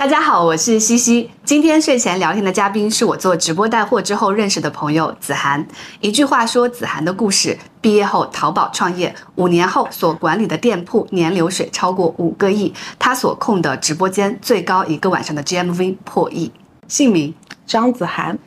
大家好，我是西西。今天睡前聊天的嘉宾是我做直播带货之后认识的朋友子涵。一句话说子涵的故事：毕业后淘宝创业，五年后所管理的店铺年流水超过五个亿，他所控的直播间最高一个晚上的 GMV 破亿。姓名：张子涵，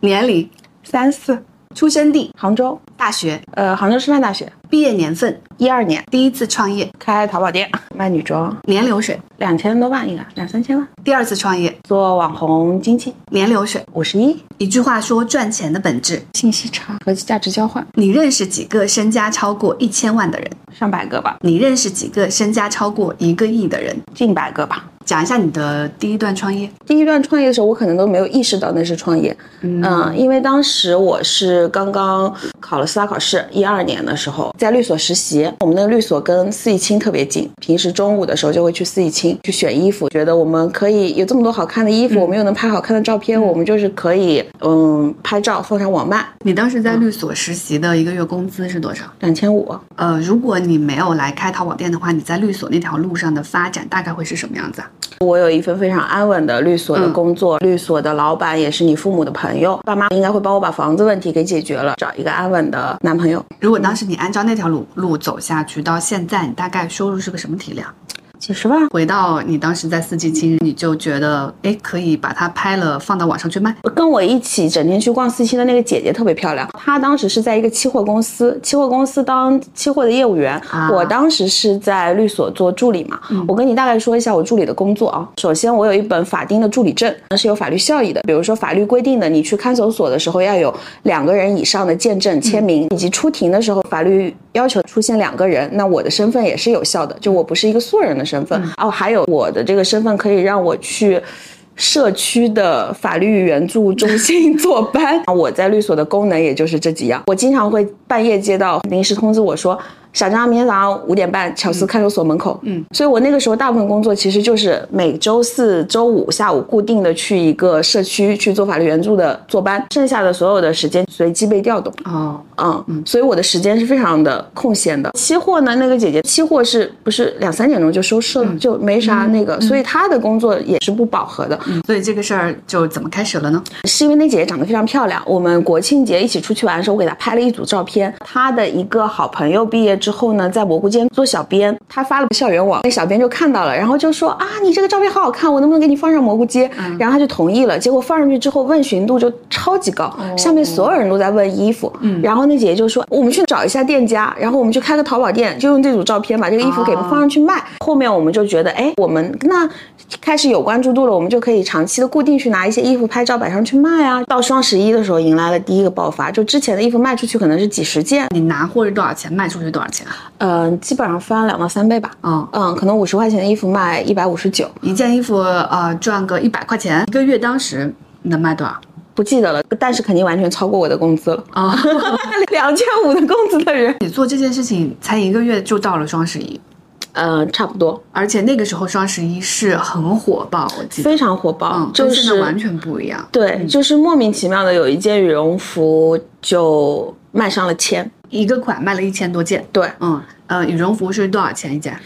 年龄：三四，出生地：杭州，大学：呃，杭州师范大学，毕业年份：一二年，第一次创业，开淘宝店。卖女装，年流水；两千多万应该两三千万，第二次创业，做网红经济，年流水。五十一，一句话说赚钱的本质：信息差。和价值交换，你认识几个身家超过一千万的人？上百个吧，你认识几个身家超过一个亿的人？近百个吧。讲一下你的第一段创业。第一段创业的时候，我可能都没有意识到那是创业，嗯，因为当时我是刚刚考了司法考试，一二年的时候在律所实习，我们那个律所跟四季青特别近，平时中午的时候就会去四季青去选衣服，觉得我们可以有这么多好看的衣服，我们又能拍好看的照片，我们就是可以嗯拍照放上网卖。你当时在律所实习的一个月工资是多少？两千五。呃，如果你没有来开淘宝店的话，你在律所那条路上的发展大概会是什么样子啊？我有一份非常安稳的律所的工作，律所的老板也是你父母的朋友，爸妈应该会帮我把房子问题给解决了，找一个安稳的男朋友。如果当时你按照那条路路走下去，到现在你大概收入是个什么体量？几十万。回到你当时在四季青，你就觉得哎，可以把它拍了放到网上去卖。跟我一起整天去逛四季青的那个姐姐特别漂亮，她当时是在一个期货公司，期货公司当期货的业务员。我当时是在律所做助理嘛。我跟你大概说一下我助理的工作啊。首先，我有一本法定的助理证，那是有法律效益的。比如说法律规定的，你去看守所的时候要有两个人以上的见证签名，以及出庭的时候法律要求出现两个人，那我的身份也是有效的，就我不是一个素人的身份哦。还有我的这个身份可以让我去。社区的法律援助中心 坐班，我在律所的功能也就是这几样。我经常会半夜接到临时通知，我说。小张，明天早上五点半，巧思看守所门口。嗯，所以我那个时候大部分工作其实就是每周四周五下午固定的去一个社区去做法律援助的坐班，剩下的所有的时间随机被调动。哦，嗯嗯，所以我的时间是非常的空闲的。期货呢，那个姐姐，期货是不是两三点钟就收市了，就没啥那个，所以她的工作也是不饱和的。所以这个事儿就怎么开始了呢？是因为那姐姐长得非常漂亮，我们国庆节一起出去玩的时候，我给她拍了一组照片。她的一个好朋友毕业。之后呢，在蘑菇间做小编，他发了个校园网，那小编就看到了，然后就说啊，你这个照片好好看，我能不能给你放上蘑菇街？然后他就同意了。结果放上去之后，问询度就超级高，下面所有人都在问衣服。嗯，然后那姐姐就说，我们去找一下店家，然后我们去开个淘宝店，就用这组照片把这个衣服给放上去卖。后面我们就觉得，哎，我们那开始有关注度了，我们就可以长期的固定去拿一些衣服拍照摆上去卖啊。到双十一的时候，迎来了第一个爆发，就之前的衣服卖出去可能是几十件，你拿货是多少钱，卖出去多少？嗯，基本上翻两到三倍吧。嗯嗯，可能五十块钱的衣服卖一百五十九，一件衣服呃赚个一百块钱，一个月当时能卖多少？不记得了，但是肯定完全超过我的工资了啊！两千五的工资的人，你做这件事情才一个月就到了双十一，呃，差不多。而且那个时候双十一是很火爆，我记得非常火爆，就是完全不一样。对，就是莫名其妙的有一件羽绒服就卖上了千。一个款卖了一千多件，对，嗯，呃，羽绒服是多少钱一件？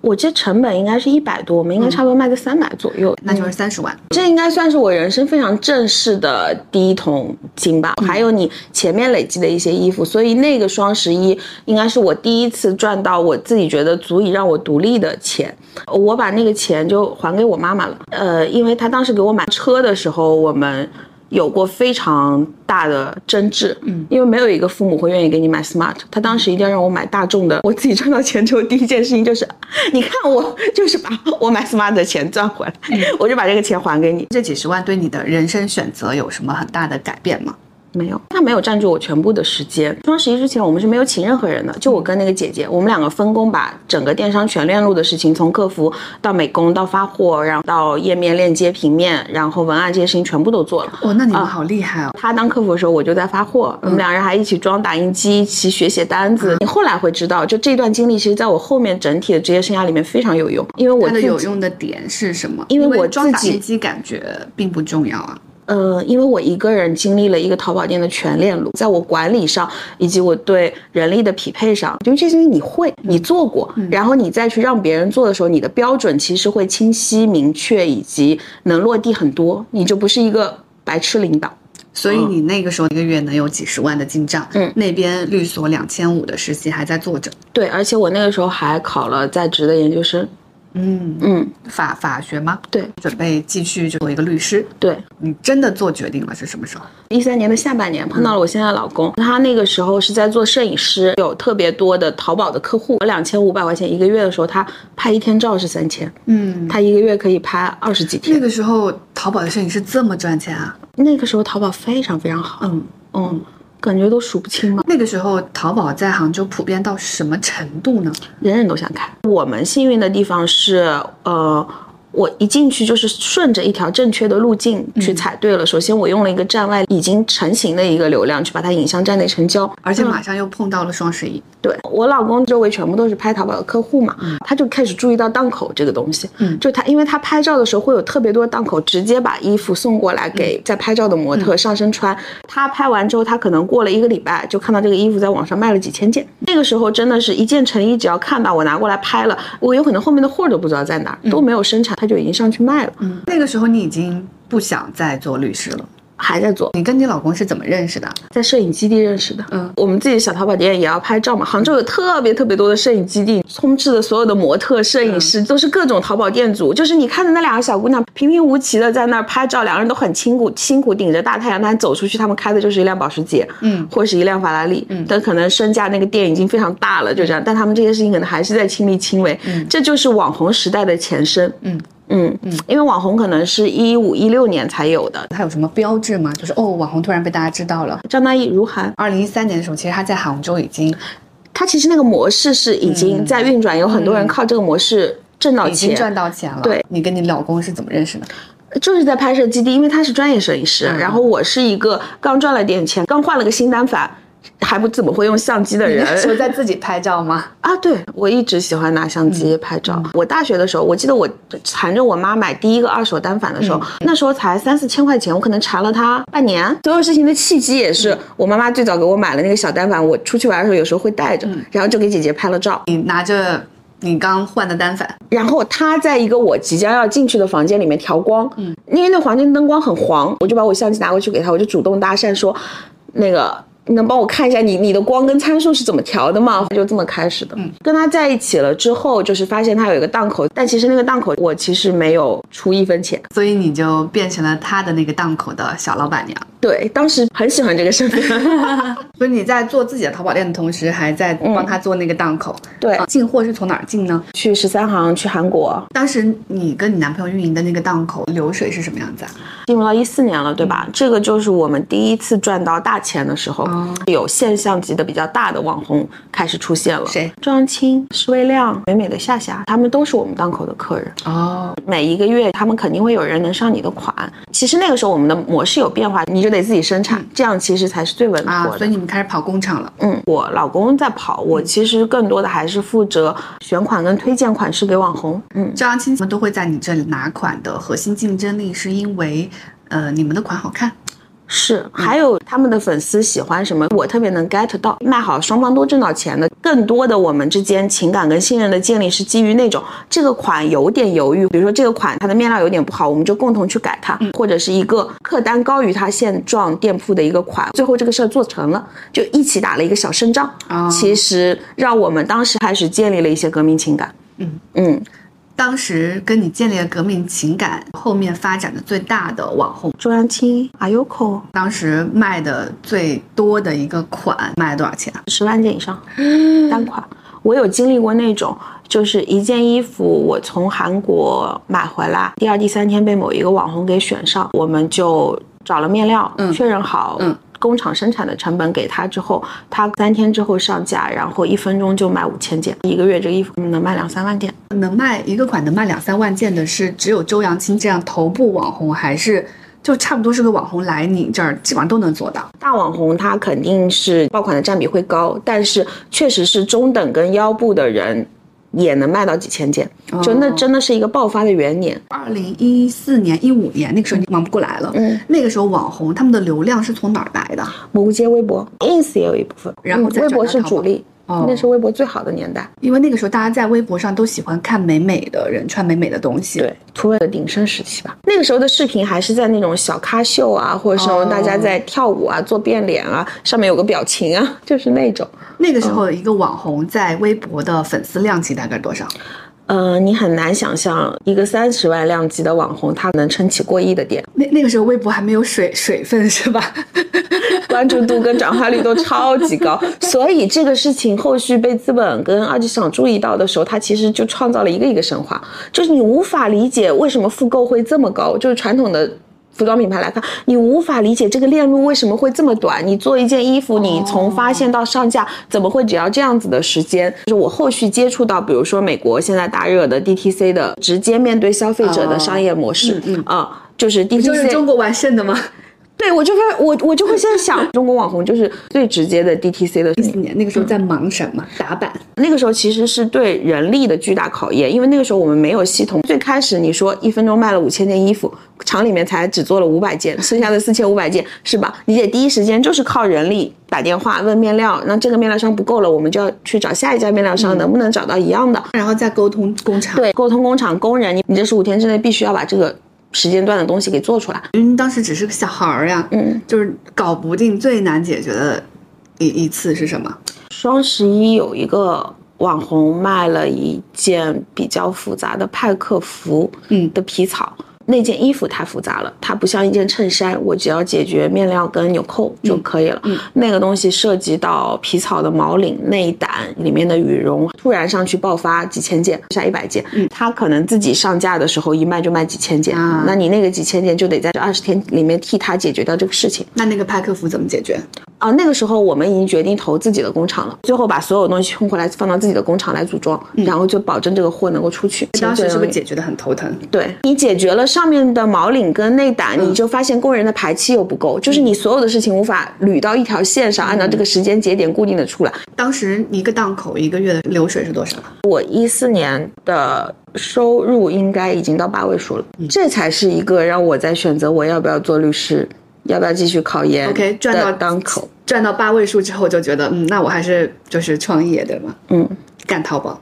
我这成本应该是一百多，我们应该差不多卖个三百左右，那就是三十万。这应该算是我人生非常正式的第一桶金吧。还有你前面累积的一些衣服，所以那个双十一应该是我第一次赚到我自己觉得足以让我独立的钱。我把那个钱就还给我妈妈了，呃，因为她当时给我买车的时候，我们。有过非常大的争执，嗯，因为没有一个父母会愿意给你买 smart，他当时一定要让我买大众的。我自己赚到钱之后，第一件事情就是，你看我 就是把我买 smart 的钱赚回来，我就把这个钱还给你。这几十万对你的人生选择有什么很大的改变吗？没有，他没有占据我全部的时间。双十一之前，我们是没有请任何人的，就我跟那个姐姐，我们两个分工把整个电商全链路的事情，从客服到美工到发货，然后到页面链接、平面，然后文案这些事情全部都做了。哦，那你们好厉害哦！他当客服的时候，我就在发货，我们两人还一起装打印机，一起学写单子。你后来会知道，就这段经历，其实在我后面整体的职业生涯里面非常有用，因为我的有用的点是什么？因为我装打印机感觉并不重要啊。呃，因为我一个人经历了一个淘宝店的全链路，在我管理上以及我对人力的匹配上，因为这些你会，你做过，然后你再去让别人做的时候，你的标准其实会清晰明确，以及能落地很多，你就不是一个白痴领导。所以你那个时候一个月能有几十万的进账，嗯，那边律所两千五的实习还在做着，对，而且我那个时候还考了在职的研究生。嗯嗯，法法学吗？对，准备继续就做一个律师。对，你真的做决定了是什么时候？一三年的下半年碰到了我现在的老公，他那个时候是在做摄影师，有特别多的淘宝的客户，两千五百块钱一个月的时候，他拍一天照是三千，嗯，他一个月可以拍二十几天。那个时候淘宝的摄影师这么赚钱啊？那个时候淘宝非常非常好，嗯嗯，感觉都数不清了，那个时候淘宝在杭州普遍到什么程度呢？人人都想开。我们幸运的地方是，呃。我一进去就是顺着一条正确的路径去踩对了。首先，我用了一个站外已经成型的一个流量去把它引向站内成交，而且马上又碰到了双十一。对我老公周围全部都是拍淘宝的客户嘛，他就开始注意到档口这个东西。嗯，就他，因为他拍照的时候会有特别多档口直接把衣服送过来给在拍照的模特上身穿。他拍完之后，他可能过了一个礼拜就看到这个衣服在网上卖了几千件。那个时候真的是一件成衣，只要看到我拿过来拍了，我有可能后面的货都不知道在哪儿，都没有生产，他就已经上去卖了。嗯，那个时候你已经不想再做律师了。还在做。你跟你老公是怎么认识的？在摄影基地认识的。嗯，我们自己的小淘宝店也要拍照嘛。杭州有特别特别多的摄影基地，充斥的所有的模特、摄影师都是各种淘宝店主。就是你看着那两个小姑娘平平无奇的在那儿拍照，两个人都很辛苦，辛苦顶着大太阳，但走出去，他们开的就是一辆保时捷，嗯，或者是一辆法拉利，嗯，但可能身价那个店已经非常大了，就这样。但他们这些事情可能还是在亲力亲为，嗯，这就是网红时代的前身，嗯。嗯嗯，因为网红可能是一五一六年才有的，它有什么标志吗？就是哦，网红突然被大家知道了。张大奕、如涵，二零一三年的时候，其实他在杭州已经，他其实那个模式是已经在运转，有很多人靠这个模式挣到钱已经钱。赚到钱了。对，你跟你老公是怎么认识的？就是在拍摄基地，因为他是专业摄影师，然后我是一个刚赚了点钱，刚换了个新单反，还不怎么会用相机的人。那时候在自己拍照吗？啊，对我一直喜欢拿相机拍照。我大学的时候，我记得我缠着我妈买第一个二手单反的时候，那时候才三四千块钱，我可能缠了她半年。所有事情的契机也是我妈妈最早给我买了那个小单反，我出去玩的时候有时候会带着，然后就给姐姐拍了照。你拿着你刚换的单反，然后她在一个我即将要进去的房间里面调光，嗯，因为那房间灯光很黄，我就把我相机拿过去给她，我就主动搭讪说，那个。你能帮我看一下你你的光跟参数是怎么调的吗？就这么开始的。嗯，跟他在一起了之后，就是发现他有一个档口，但其实那个档口我其实没有出一分钱，所以你就变成了他的那个档口的小老板娘。对，当时很喜欢这个身份。所以你在做自己的淘宝店的同时，还在帮他做那个档口。对，啊进货是从哪儿进呢？去十三行，去韩国，当时你跟你男朋友运营的那个档口流水是什么样子啊？进入到一四年了，对吧？这个就是我们第一次赚到大钱的时候，有现象级的比较大的网红开始出现了。谁？周扬青、施微亮、美美的夏夏，他们都是我们档口的客人。哦，每一个月他们肯定会有人能上你的款。其实那个时候我们的模式有变化，你就得自己生产，这样其实才是最稳妥。所以你们开始跑工厂了。嗯，我老公在跑，我其实更多的还是负责选款跟推荐款式给网红。嗯，周扬青，他们都会在你这里拿款的核心竞争力，是因为呃你们的款好看。是，还有他们的粉丝喜欢什么，我特别能 get 到，卖好双方都挣到钱的。更多的我们之间情感跟信任的建立是基于那种这个款有点犹豫，比如说这个款它的面料有点不好，我们就共同去改它，或者是一个客单高于它现状店铺的一个款，最后这个事儿做成了，就一起打了一个小胜仗。哦其实让我们当时开始建立了一些革命情感。嗯嗯，当时跟你建立了革命情感，后面发展的最大的网红，周扬青、阿 Yoko 当时卖的最多的一个款卖了多少钱啊？十万件以上 单款。我有经历过那种，就是一件衣服我从韩国买回来，第二、第三天被某一个网红给选上，我们就找了面料，嗯确认好，嗯工厂生产的成本给他之后，他三天之后上架，然后一分钟就卖五千件，一个月这个衣服能卖两三万件。能卖一个款能卖两三万件的是只有周扬青这样头部网红，还是就差不多是个网红来你这儿基本上都能做到？大网红他肯定是爆款的占比会高，但是确实是中等跟腰部的人也能卖到几千件，就那真的是一个爆发的元年。二零一四年、一五年那个时候你忙不过来了，嗯，那个时候网红他们的流量是从哪儿来的？蘑菇街、微博、ins 也有一部分，然后微博是主力，那是微博最好的年代。因为那个时候大家在微博上都喜欢看美美的人穿美美的东西，对，土味的鼎盛时期吧。那个时候的视频还是在那种小咖秀啊，或者是哦大家在跳舞啊、做变脸啊，上面有个表情啊，就是那种。那个时候一个网红在微博的粉丝量级大概多少？呃，你很难想象一个三十万量级的网红，他能撑起过亿的店，那那个时候微博还没有水水分是吧？关注度跟转化率都超级高。所以这个事情后续被资本跟二级市场注意到的时候，它其实就创造了一个一个神话，就是你无法理解为什么复购会这么高，就是传统的。服装品牌来看，你无法理解这个链路为什么会这么短。你做一件衣服，你从发现到上架，怎么会只要这样子的时间？就是我后续接触到，比如说美国现在大热的 DTC 的直接面对消费者的商业模式啊、就是就是 DTC 是中国完胜的吗？对我就会我我就会现在想，中国网红就是最直接的 DTC 的一四年那个时候在忙什么？打版。那个时候其实是对人力的巨大考验，因为那个时候我们没有系统。最开始你说一分钟卖了五千件衣服，厂里面才只做了五百件，剩下的四千五百件是吧？你得第一时间就是靠人力打电话问面料，那这个面料商不够了，我们就要去找下一家面料商，能不能找到一样的？然后再沟通工厂。，对，沟通工厂工人，你你这十五天之内必须要把这个时间段的东西给做出来。因为当时只是个小孩儿呀，嗯，就是搞不定最难解决的一一次是什么？双十一有一个网红卖了一件比较复杂的派克服，嗯的皮草。那件衣服太复杂了，它不像一件衬衫，我只要解决面料跟纽扣就可以了。那个东西涉及到皮草的毛领、内胆里面的羽绒，突然上去爆发几千件，下一百件。它可能自己上架的时候一卖就卖几千件，啊那你那个几千件就得在这二十天里面替他解决掉这个事情。那那个派克服怎么解决？啊，那个时候我们已经决定投自己的工厂了，最后把所有东西冲回来放到自己的工厂来组装，然后就保证这个货能够出去。当时是不是解？决的很头疼？对你解决了上面的毛领跟内胆，你就发现工人的排期又不够，就是你所有的事情无法捋到一条线上，按照这个时间节点固定的出来。当时一个档口一个月的流水是多少？我一四年的收入应该已经到八位数了，这才是一个让我在选择我要不要做律师，要不要继续考研 OK，赚到的当口。赚到八位数之后就觉得，嗯，那我还是就是创业对吗？嗯，干淘宝。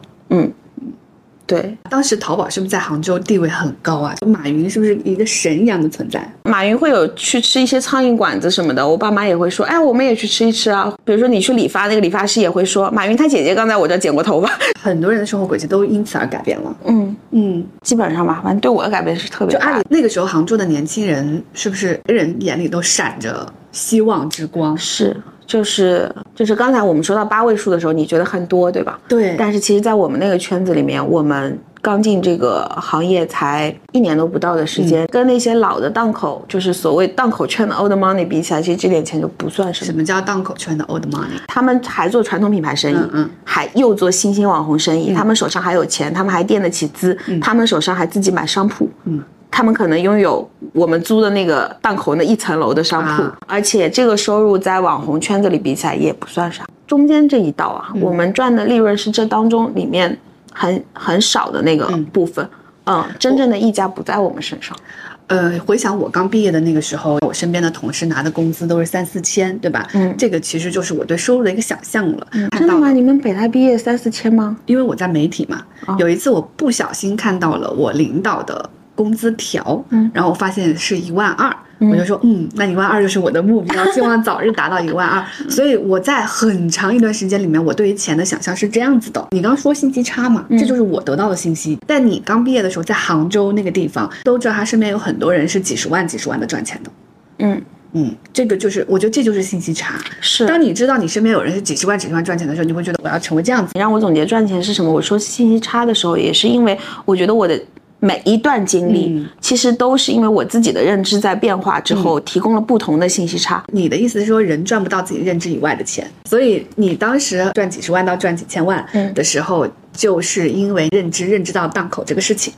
对，当时淘宝是不是在杭州地位很高啊？马云是不是一个神一样的存在？马云会有去吃一些苍蝇馆子什么的，我爸妈也会说，哎，我们也去吃一吃啊。比如说你去理发，那个理发师也会说，马云他姐姐刚在我这剪过头发。很多人的生活轨迹都因此而改变了。嗯，嗯，基本上吧，反正对我的改变是特别大的就按理。那个时候杭州的年轻人是不是人眼里都闪着希望之光？是，就是就是刚才我们说到八位数的时候，你觉得很多，对吧？对但是其实，在我们那个圈子里面，我们刚进这个行业才一年都不到的时间，跟那些老的档口，就是所谓档口圈的 old money 比起来，其实这点钱就不算什么什。么叫档口圈的 old money？他们还做传统品牌生意，嗯嗯还又做新兴网红生意，他们手上还有钱，他们还垫得起资，他们手上还自己买商铺，嗯，他们可能拥有我们租的那个档口那一层楼的商铺，啊而且这个收入在网红圈子里比起来也不算啥。中间这一道啊，嗯我们赚的利润是这当中里面很很少的那个部分，嗯，真正的溢价不在我们身上。呃，回想我刚毕业的那个时候，我身边的同事拿的工资都是三四千，对吧？嗯这个其实就是我对收入的一个想象了。真的吗？你们北大毕业三四千吗？因为我在媒体嘛，哦有一次我不小心看到了我领导的工资条，嗯然后我发现是一万二，我就说，嗯，那一万二就是我的目标，希望早日达到一万二。所以我在很长一段时间里面，我对于钱的想象是这样子的。你刚刚说信息差嘛，嗯这就是我得到的信息。但你刚毕业的时候，在杭州那个地方，都知道他身边有很多人是几十万、几十万的赚钱的。嗯，嗯，这个就是，我觉得这就是信息差。是。当你知道你身边有人是几十万、几十万赚钱的时候，你会觉得我要成为这样子。你让我总结赚钱是什么？我说信息差的时候，也是因为我觉得我的每一段经历，嗯其实都是因为我自己的认知在变化之后，提供了不同的信息差。你的意思是说，人赚不到自己认知以外的钱，所以你当时赚几十万到赚几千万嗯的时候，就是因为认知认知到档口这个事情。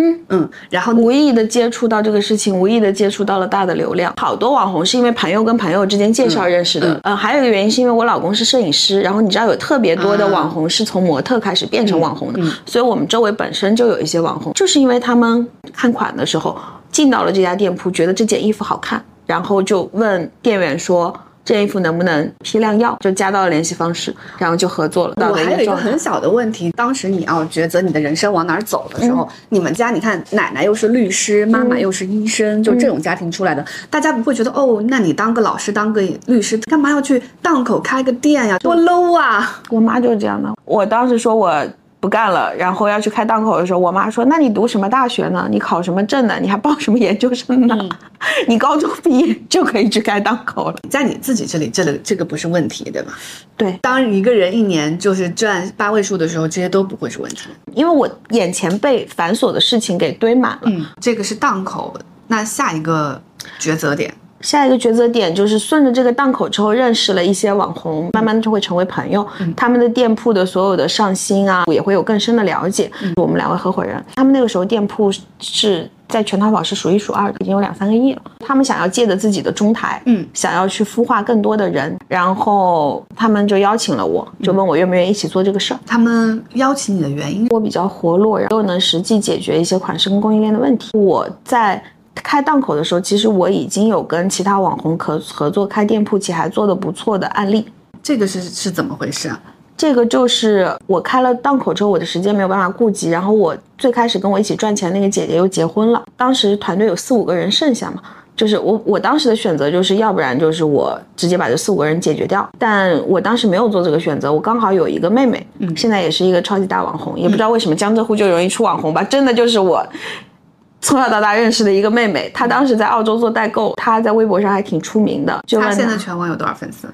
嗯嗯，然后无意的接触到这个事情，无意的接触到了大的流量。好多网红是因为朋友跟朋友之间介绍认识的。嗯，还有一个原因是因为我老公是摄影师，然后你知道有特别多的网红是从模特开始变成网红的，所以我们周围本身就有一些网红，就是因为他们看款的时候进到了这家店铺，觉得这件衣服好看，然后就问店员说。这件衣服能不能批量要？就加到了联系方式，然后就合作了。我还有一个很小的问题，当时你要抉择你的人生往哪儿走的时候，你们家你看奶奶又是律师，妈妈又是医生，就这种家庭出来的，大家不会觉得哦，那你当个老师，当个律师，干嘛要去档口开个店呀？多 low 啊！我妈就是这样的。我当时说我。不干了，然后要去开档口的时候，我妈说：“那你读什么大学呢？你考什么证呢？你还报什么研究生呢？你高中毕业就可以去开档口了。”在你自己这里，这个这个不是问题，对吧？对，当一个人一年就是赚八位数的时候，这些都不会是问题，因为我眼前被繁琐的事情给堆满了。嗯，这个是档口，那下一个抉择点。下一个抉择点就是顺着这个档口之后认识了一些网红，慢慢的就会成为朋友。他们的店铺的所有的上新啊，也会有更深的了解。我们两位合伙人，他们那个时候店铺是在全淘宝是数一数二的，已经有两三个亿了。他们想要借着自己的中台，嗯，想要去孵化更多的人，然后他们就邀请了我，就问我愿不愿意一起做这个事儿。他们邀请你的原因，我比较活络，然后又能实际解决一些款式跟供应链的问题。我在。开档口的时候，其实我已经有跟其他网红合合作开店铺，且还做的不错的案例。这个是是怎么回事啊？这个就是我开了档口之后，我的时间没有办法顾及，然后我最开始跟我一起赚钱那个姐姐又结婚了，当时团队有四五个人剩下嘛，就是我我当时的选择就是要不然就是我直接把这四五个人解决掉，但我当时没有做这个选择，我刚好有一个妹妹，嗯，现在也是一个超级大网红，也不知道为什么江浙沪就容易出网红吧，真的就是我。从小到大认识的一个妹妹，她当时在澳洲做代购，她在微博上还挺出名的。就她现在全网有多少粉丝？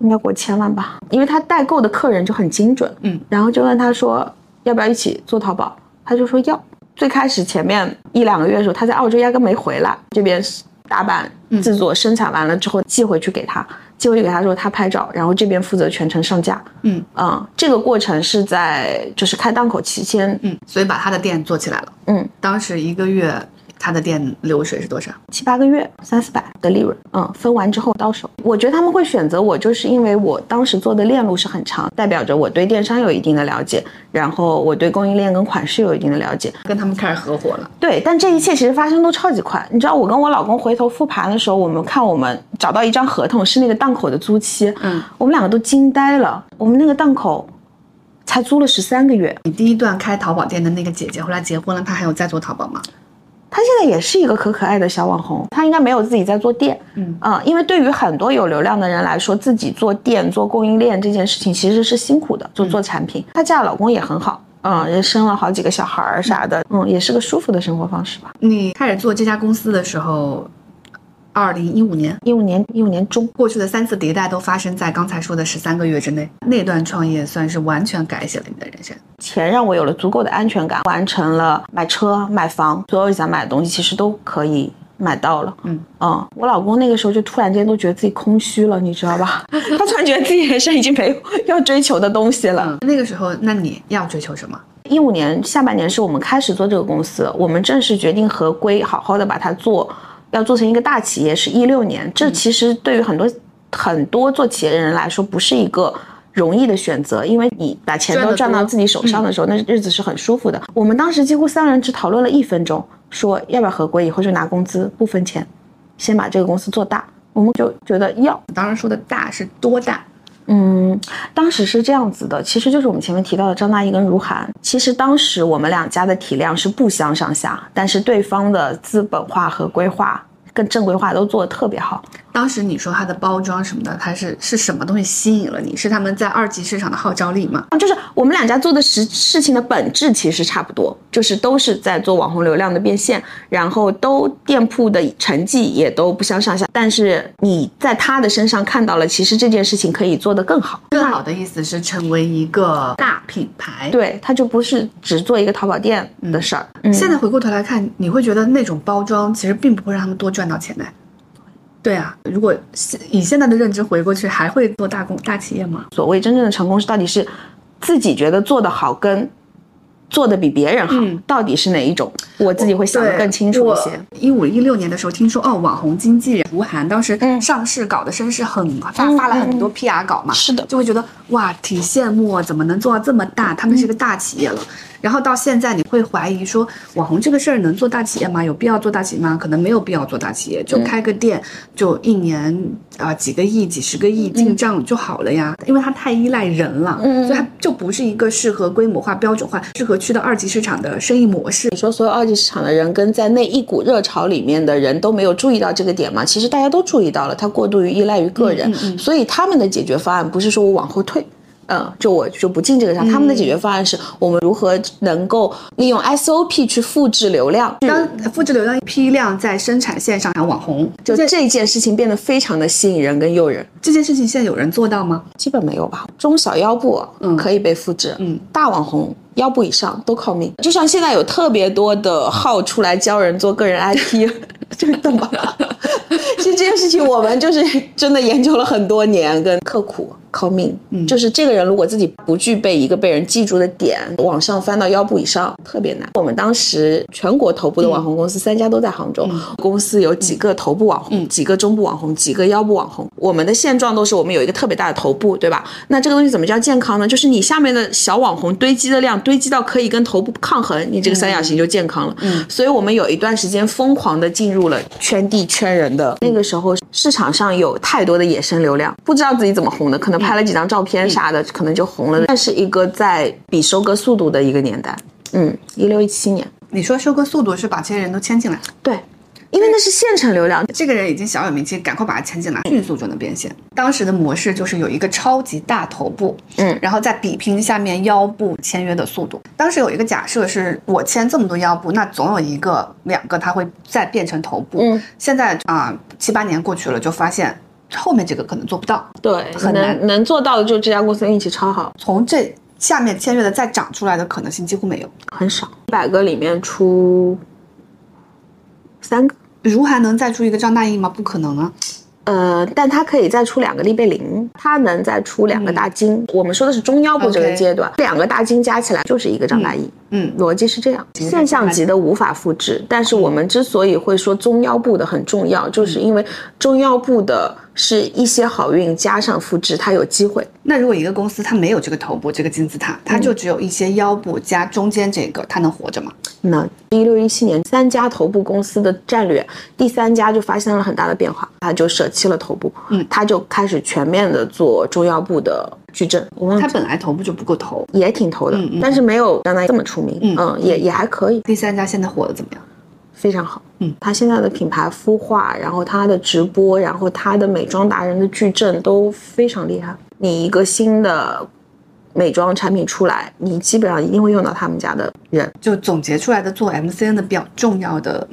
应该过千万吧，因为她代购的客人就很精准。嗯，然后就问她说要不要一起做淘宝，她就说要。最开始前面一两个月的时候，她在澳洲压根没回来，这边打版、制作、生产完了之后寄回去给她。寄回去给他说他拍照，然后这边负责全程上架。嗯嗯，这个过程是在就是开档口期间，嗯，所以把他的店做起来了。嗯，当时一个月。他的店流水是多少？七八个月，三四百的利润，嗯，分完之后到手。我觉得他们会选择我，就是因为我当时做的链路是很长，代表着我对电商有一定的了解，然后我对供应链跟款式有一定的了解，跟他们开始合伙了。对，但这一切其实发生都超级快。你知道，我跟我老公回头复盘的时候，我们看我们找到一张合同是那个档口的租期，嗯，我们两个都惊呆了。我们那个档口才租了十三个月。你第一段开淘宝店的那个姐姐后来结婚了，她还有在做淘宝吗？她现在也是一个可可爱的小网红，她应该没有自己在做店，嗯啊，因为对于很多有流量的人来说，自己做店做供应链这件事情其实是辛苦的，就做产品。她嫁老公也很好，嗯，也生了好几个小孩儿啥的，嗯，也是个舒服的生活方式吧。你开始做这家公司的时候。二零一五年，一五年，一五年中，过去的三次迭代都发生在刚才说的十三个月之内。那段创业算是完全改写了你的人生。钱让我有了足够的安全感，完成了买车、买房，所有想买的东西其实都可以买到了。嗯嗯，我老公那个时候就突然间都觉得自己空虚了，你知道吧？他突然觉得自己人生已经没有要追求的东西了。那个时候，那你要追求什么？一五年下半年是我们开始做这个公司，我们正式决定合规，好好的把它做。要做成一个大企业是一六年，这其实对于很多很多做企业的人来说不是一个容易的选择，因为你把钱都赚到自己手上的时候，那日子是很舒服的。我们当时几乎三人只讨论了一分钟，说要不要合规，以后就拿工资不分钱，先把这个公司做大。我们就觉得要。当时说的大是多大？嗯，当时是这样子的，其实就是我们前面提到的张大奕跟如涵。其实当时我们两家的体量是不相上下，但是对方的资本化和规划。跟正规化都做的特别好。当时你说它的包装什么的，它是是什么东西吸引了你？是他们在二级市场的号召力吗？就是我们两家做的事事情的本质其实差不多，就是都是在做网红流量的变现，然后都店铺的成绩也都不相上下。但是你在他的身上看到了，其实这件事情可以做得更好。更好的意思是成为一个大品牌，对，他就不是只做一个淘宝店的事儿。现在回过头来看，你会觉得那种包装其实并不会让他们多赚到钱的。对啊，如果现以现在的认知回过去，还会做大公大企业吗？所谓真正的成功是到底是自己觉得做得好，跟做的比别人好，到底是哪一种？我自己会想得更清楚一些。一五一六年的时候，听说哦，网红经纪人吴涵当时上市搞的声势很发，发了很多 PR 稿嘛，是的，就会觉得哇，挺羡慕啊，怎么能做到这么大？他们是个大企业了。然后到现在，你会怀疑说，网红这个事儿能做大企业吗？有必要做大企业吗？可能没有必要做大企业，就开个店，就一年啊几个亿、几十个亿进账就好了呀。因为它太依赖人了，所以它就不是一个适合规模化、标准化、适合去到二级市场的生意模式。你说所有二级市场的人跟在那一股热潮里面的人都没有注意到这个点吗？其实大家都注意到了，它过度于依赖于个人，所以他们的解决方案不是说我往后退。嗯，就我就不进这个场。他们的解决方案是我们如何能够利用 SOP 去复制流量，当复制流量批量在生产线上网红，就这件事情变得非常的吸引人跟诱人。这件事情现在有人做到吗？基本没有吧。中小腰部可以被复制，嗯，大网红腰部以上都靠命。就像现在有特别多的号出来教人做个人 IP，就懂吧？其实这件事情我们就是真的研究了很多年，跟刻苦。靠命，嗯，就是这个人如果自己不具备一个被人记住的点，往上翻到腰部以上特别难。我们当时全国头部的网红公司三家都在杭州，公司有几个头部网红，几个中部网红，几个腰部网红。我们的现状都是我们有一个特别大的头部，对吧？那这个东西怎么叫健康呢？就是你下面的小网红堆积的量堆积到可以跟头部抗衡，你这个三角形就健康了。嗯，所以我们有一段时间疯狂的进入了圈地圈人的那个时候，市场上有太多的野生流量，不知道自己怎么红的，可能。拍了几张照片啥的，可能就红了。那是一个在比收割速度的一个年代。嗯，一六一七年，你说收割速度是把这些人都牵进来？对，因为那是现成流量。这个人已经小有名气，赶快把他签进来，迅速就能变现。当时的模式就是有一个超级大头部，嗯，然后再比拼下面腰部签约的速度。当时有一个假设是，我签这么多腰部，那总有一个、两个他会再变成头部。嗯，现在啊，七八年过去了，就发现。后面这个可能做不到，对，很难能做到的就是这家公司运气超好。从这下面签约的再长出来的可能性几乎没有，很少，一百个里面出三个。如还能再出一个张大奕吗？不可能啊。呃，但他可以再出两个利贝林，他能再出两个大金。我们说的是中腰部这个阶段，两个大金加起来就是一个张大奕。嗯，逻辑是这样，现象级的无法复制。但是我们之所以会说中腰部的很重要，就是因为中腰部的是一些好运加上复制，它有机会。那如果一个公司它没有这个头部这个金字塔，它就只有一些腰部加中间这个，它能活着吗？能。一六一七年三家头部公司的战略，第三家就发生了很大的变化，它就舍弃了头部，嗯，它就开始全面的做中腰部的矩阵。它本来头部就不够头，也挺头的，但是没有刚才这么出名，嗯，也也还可以。第三家现在火的怎么样？非常好，嗯，他现在的品牌孵化，然后他的直播，然后他的美妆达人的矩阵都非常厉害。你一个新的。美妆产品出来，你基本上一定会用到他们家的人。就总结出来的做 MCN 的比较重要的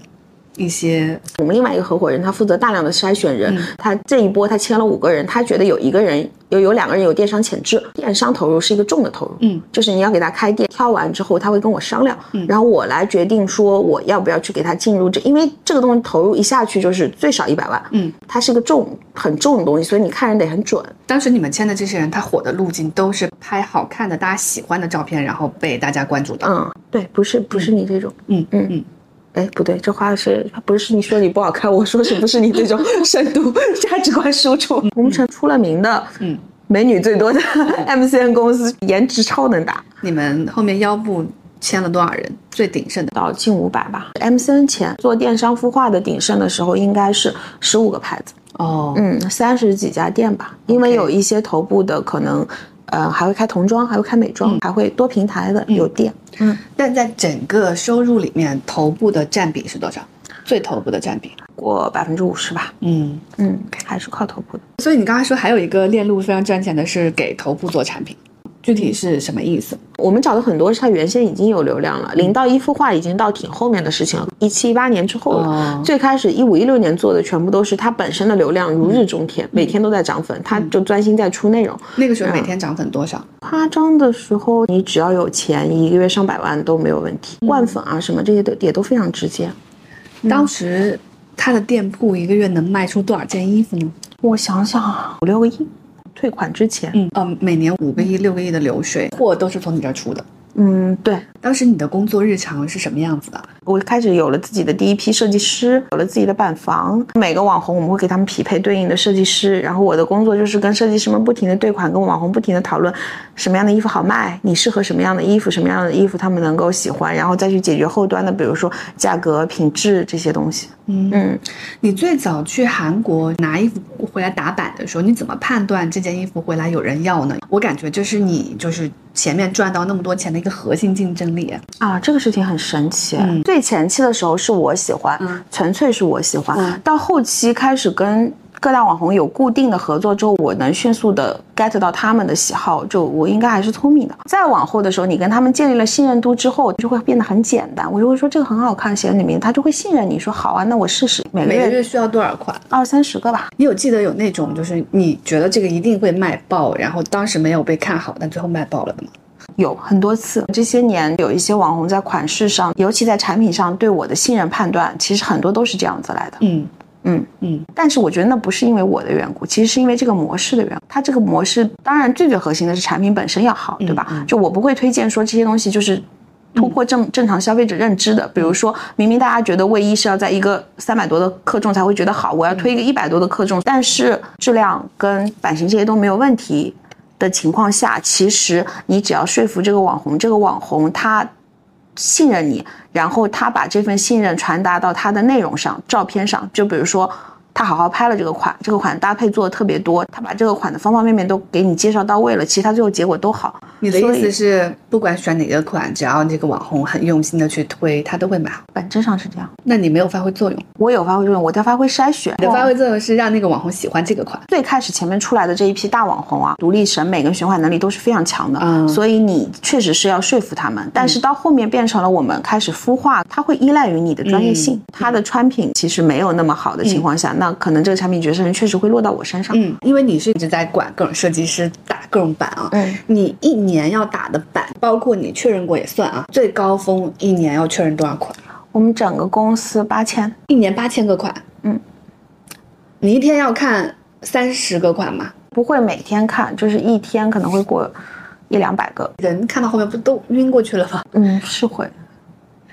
一些，我们另外一个合伙人，他负责大量的筛选人，他这一波他签了五个人，他觉得有一个人。有有两个人有电商潜质，电商投入是一个重的投入，嗯，就是你要给他开店，挑完之后他会跟我商量，嗯，然后我来决定说我要不要去给他进入这，因为这个东西投入一下去就是最少一百万，嗯，它是一个重很重的东西，所以你看人得很准。当时你们签的这些人，他火的路径都是拍好看的、大家喜欢的照片，然后被大家关注的。嗯，对，不是不是你这种，嗯嗯嗯。哎，不对，这话是不是你说你不好看？我说是不是你这种 深度价值观输出？红尘出了名的，嗯，美女最多的 MCN 公司，颜值超能打。你们后面腰部签了多少人？最鼎盛的到近五百吧。MCN 前做电商孵化的鼎盛的时候，应该是十五个牌子哦，嗯，三十几家店吧。因为有一些头部的可能。呃，还会开童装，还会开美妆，还会多平台的有店。嗯，但在整个收入里面，头部的占比是多少？最头部的占比过百分之五十吧。嗯嗯，还是靠头部的。所以你刚才说还有一个链路非常赚钱的是给头部做产品。具体是什么意思？我们找的很多是他原先已经有流量了，零到一孵化已经到挺后面的事情了，一七一八年之后了。最开始一五一六年做的全部都是他本身的流量如日中天，每天都在涨粉，他就专心在出内容。那个时候每天涨粉多少？夸张的时候，你只要有钱，一个月上百万都没有问题。万粉啊什么这些都也都非常直接。当时他的店铺一个月能卖出多少件衣服呢？我想想啊，五六个亿。退款之前，嗯，呃，每年五个亿、六个亿的流水，货都是从你这儿出的。嗯，对，当时你的工作日常是什么样子的？我开始有了自己的第一批设计师，有了自己的板房。每个网红我们会给他们匹配对应的设计师，然后我的工作就是跟设计师们不停的对款，跟网红不停的讨论什么样的衣服好卖，你适合什么样的衣服，什么样的衣服他们能够喜欢，然后再去解决后端的，比如说价格、品质这些东西。嗯嗯，你最早去韩国拿衣服回来打版的时候，你怎么判断这件衣服回来有人要呢？我感觉就是你就是前面赚到那么多钱的一个核心竞争力啊，这个事情很神奇。最前期的时候是我喜欢，纯粹是我喜欢，到后期开始跟。各大网红有固定的合作之后，我能迅速的 get 到他们的喜好，就我应该还是聪明的。再往后的时候，你跟他们建立了信任度之后，就会变得很简单。我就会说这个很好看，写在里面，他就会信任你，说好啊，那我试试。每个月需要多少款？二三十个吧。你有记得有那种就是你觉得这个一定会卖爆，然后当时没有被看好，但最后卖爆了的吗？有很多次。这些年有一些网红在款式上，尤其在产品上对我的信任判断，其实很多都是这样子来的。嗯。嗯嗯，但是我觉得那不是因为我的缘故，其实是因为这个模式的缘故。它这个模式，当然最最核心的是产品本身要好，对吧？就我不会推荐说这些东西就是突破正正常消费者认知的。比如说明明大家觉得卫衣是要在一个三百多的克重才会觉得好，我要推一个一百多的克重，但是质量跟版型这些都没有问题的情况下，其实你只要说服这个网红，这个网红他。信任你，然后他把这份信任传达到他的内容上、照片上，就比如说。他好好拍了这个款，这个款搭配做的特别多，他把这个款的方方面面都给你介绍到位了，其实他最后结果都好。你的意思是，不管选哪个款，只要这个网红很用心的去推，他都会买。本质上是这样。那你没有发挥作用？我有发挥作用，我在发挥筛选。你的发挥作用是让那个网红喜欢这个款。最开始前面出来的这一批大网红啊，独立审美跟选款能力都是非常强的，嗯，所以你确实是要说服他们。但是到后面变成了我们开始孵化，他会依赖于你的专业性，他的穿品其实没有那么好的情况下，那可能这个产品。决策人确实会落到我身上，嗯，因为你是一直在管各种设计师打各种版啊，嗯，你一年要打的版，包括你确认过也算啊，最高峰一年要确认多少款？我们整个公司八千，一年八千个款，嗯，你一天要看三十个款吗？不会每天看，就是一天可能会过一两百个，人看到后面不都晕过去了吗？嗯，是会，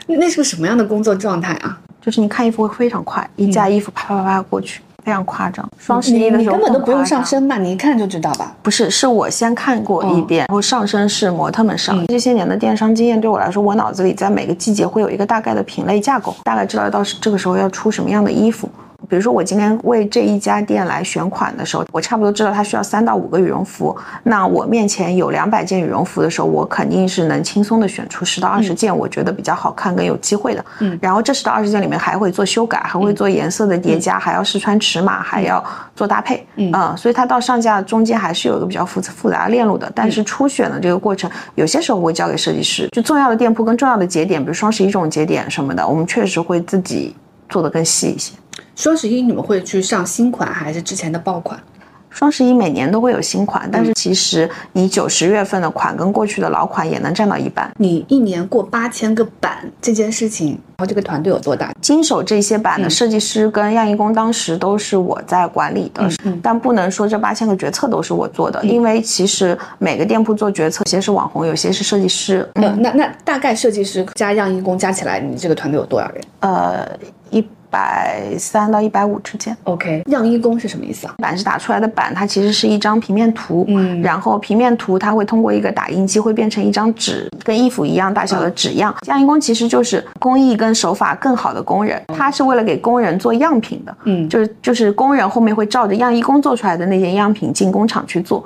那是个什么样的工作状态啊？就是你看衣服会非常快，一架衣服啪啪啪过去。非常夸张，双十一的时候根本都不用上身嘛，你一看就知道吧？不是，是我先看过一遍，然后上身是模特们上。这些年的电商经验对我来说，我脑子里在每个季节会有一个大概的品类架构，大概知道到这个时候要出什么样的衣服。比如说，我今天为这一家店来选款的时候，我差不多知道它需要三到五个羽绒服。那我面前有两百件羽绒服的时候，我肯定是能轻松的选出十到二十件我觉得比较好看跟有机会的。嗯，然后这十到二十件里面还会做修改，还会做颜色的叠加，还要试穿尺码，还要做搭配。嗯，所以它到上架中间还是有一个比较复复杂的链路的。但是初选的这个过程，有些时候我会交给设计师。就重要的店铺跟重要的节点，比如双十一这种节点什么的，我们确实会自己做的更细一些。双十一你们会去上新款还是之前的爆款？双十一每年都会有新款，但是其实你九十月份的款跟过去的老款也能占到一半。你一年过八千个版这件事情，然后这个团队有多大？经手这些版的设计师跟样衣工当时都是我在管理的，但不能说这八千个决策都是我做的，因为其实每个店铺做决策，有些是网红，有些是设计师。嗯，那那大概设计师加样衣工加起来，你这个团队有多少人？呃，一。百三到一百五之间。OK，样衣工是什么意思啊？版是打出来的版，它其实是一张平面图。嗯，然后平面图它会通过一个打印机，会变成一张纸，跟衣服一样大小的纸样。样衣工其实就是工艺跟手法更好的工人，他是为了给工人做样品的。嗯，就是就是工人后面会照着样衣工做出来的那件样品进工厂去做。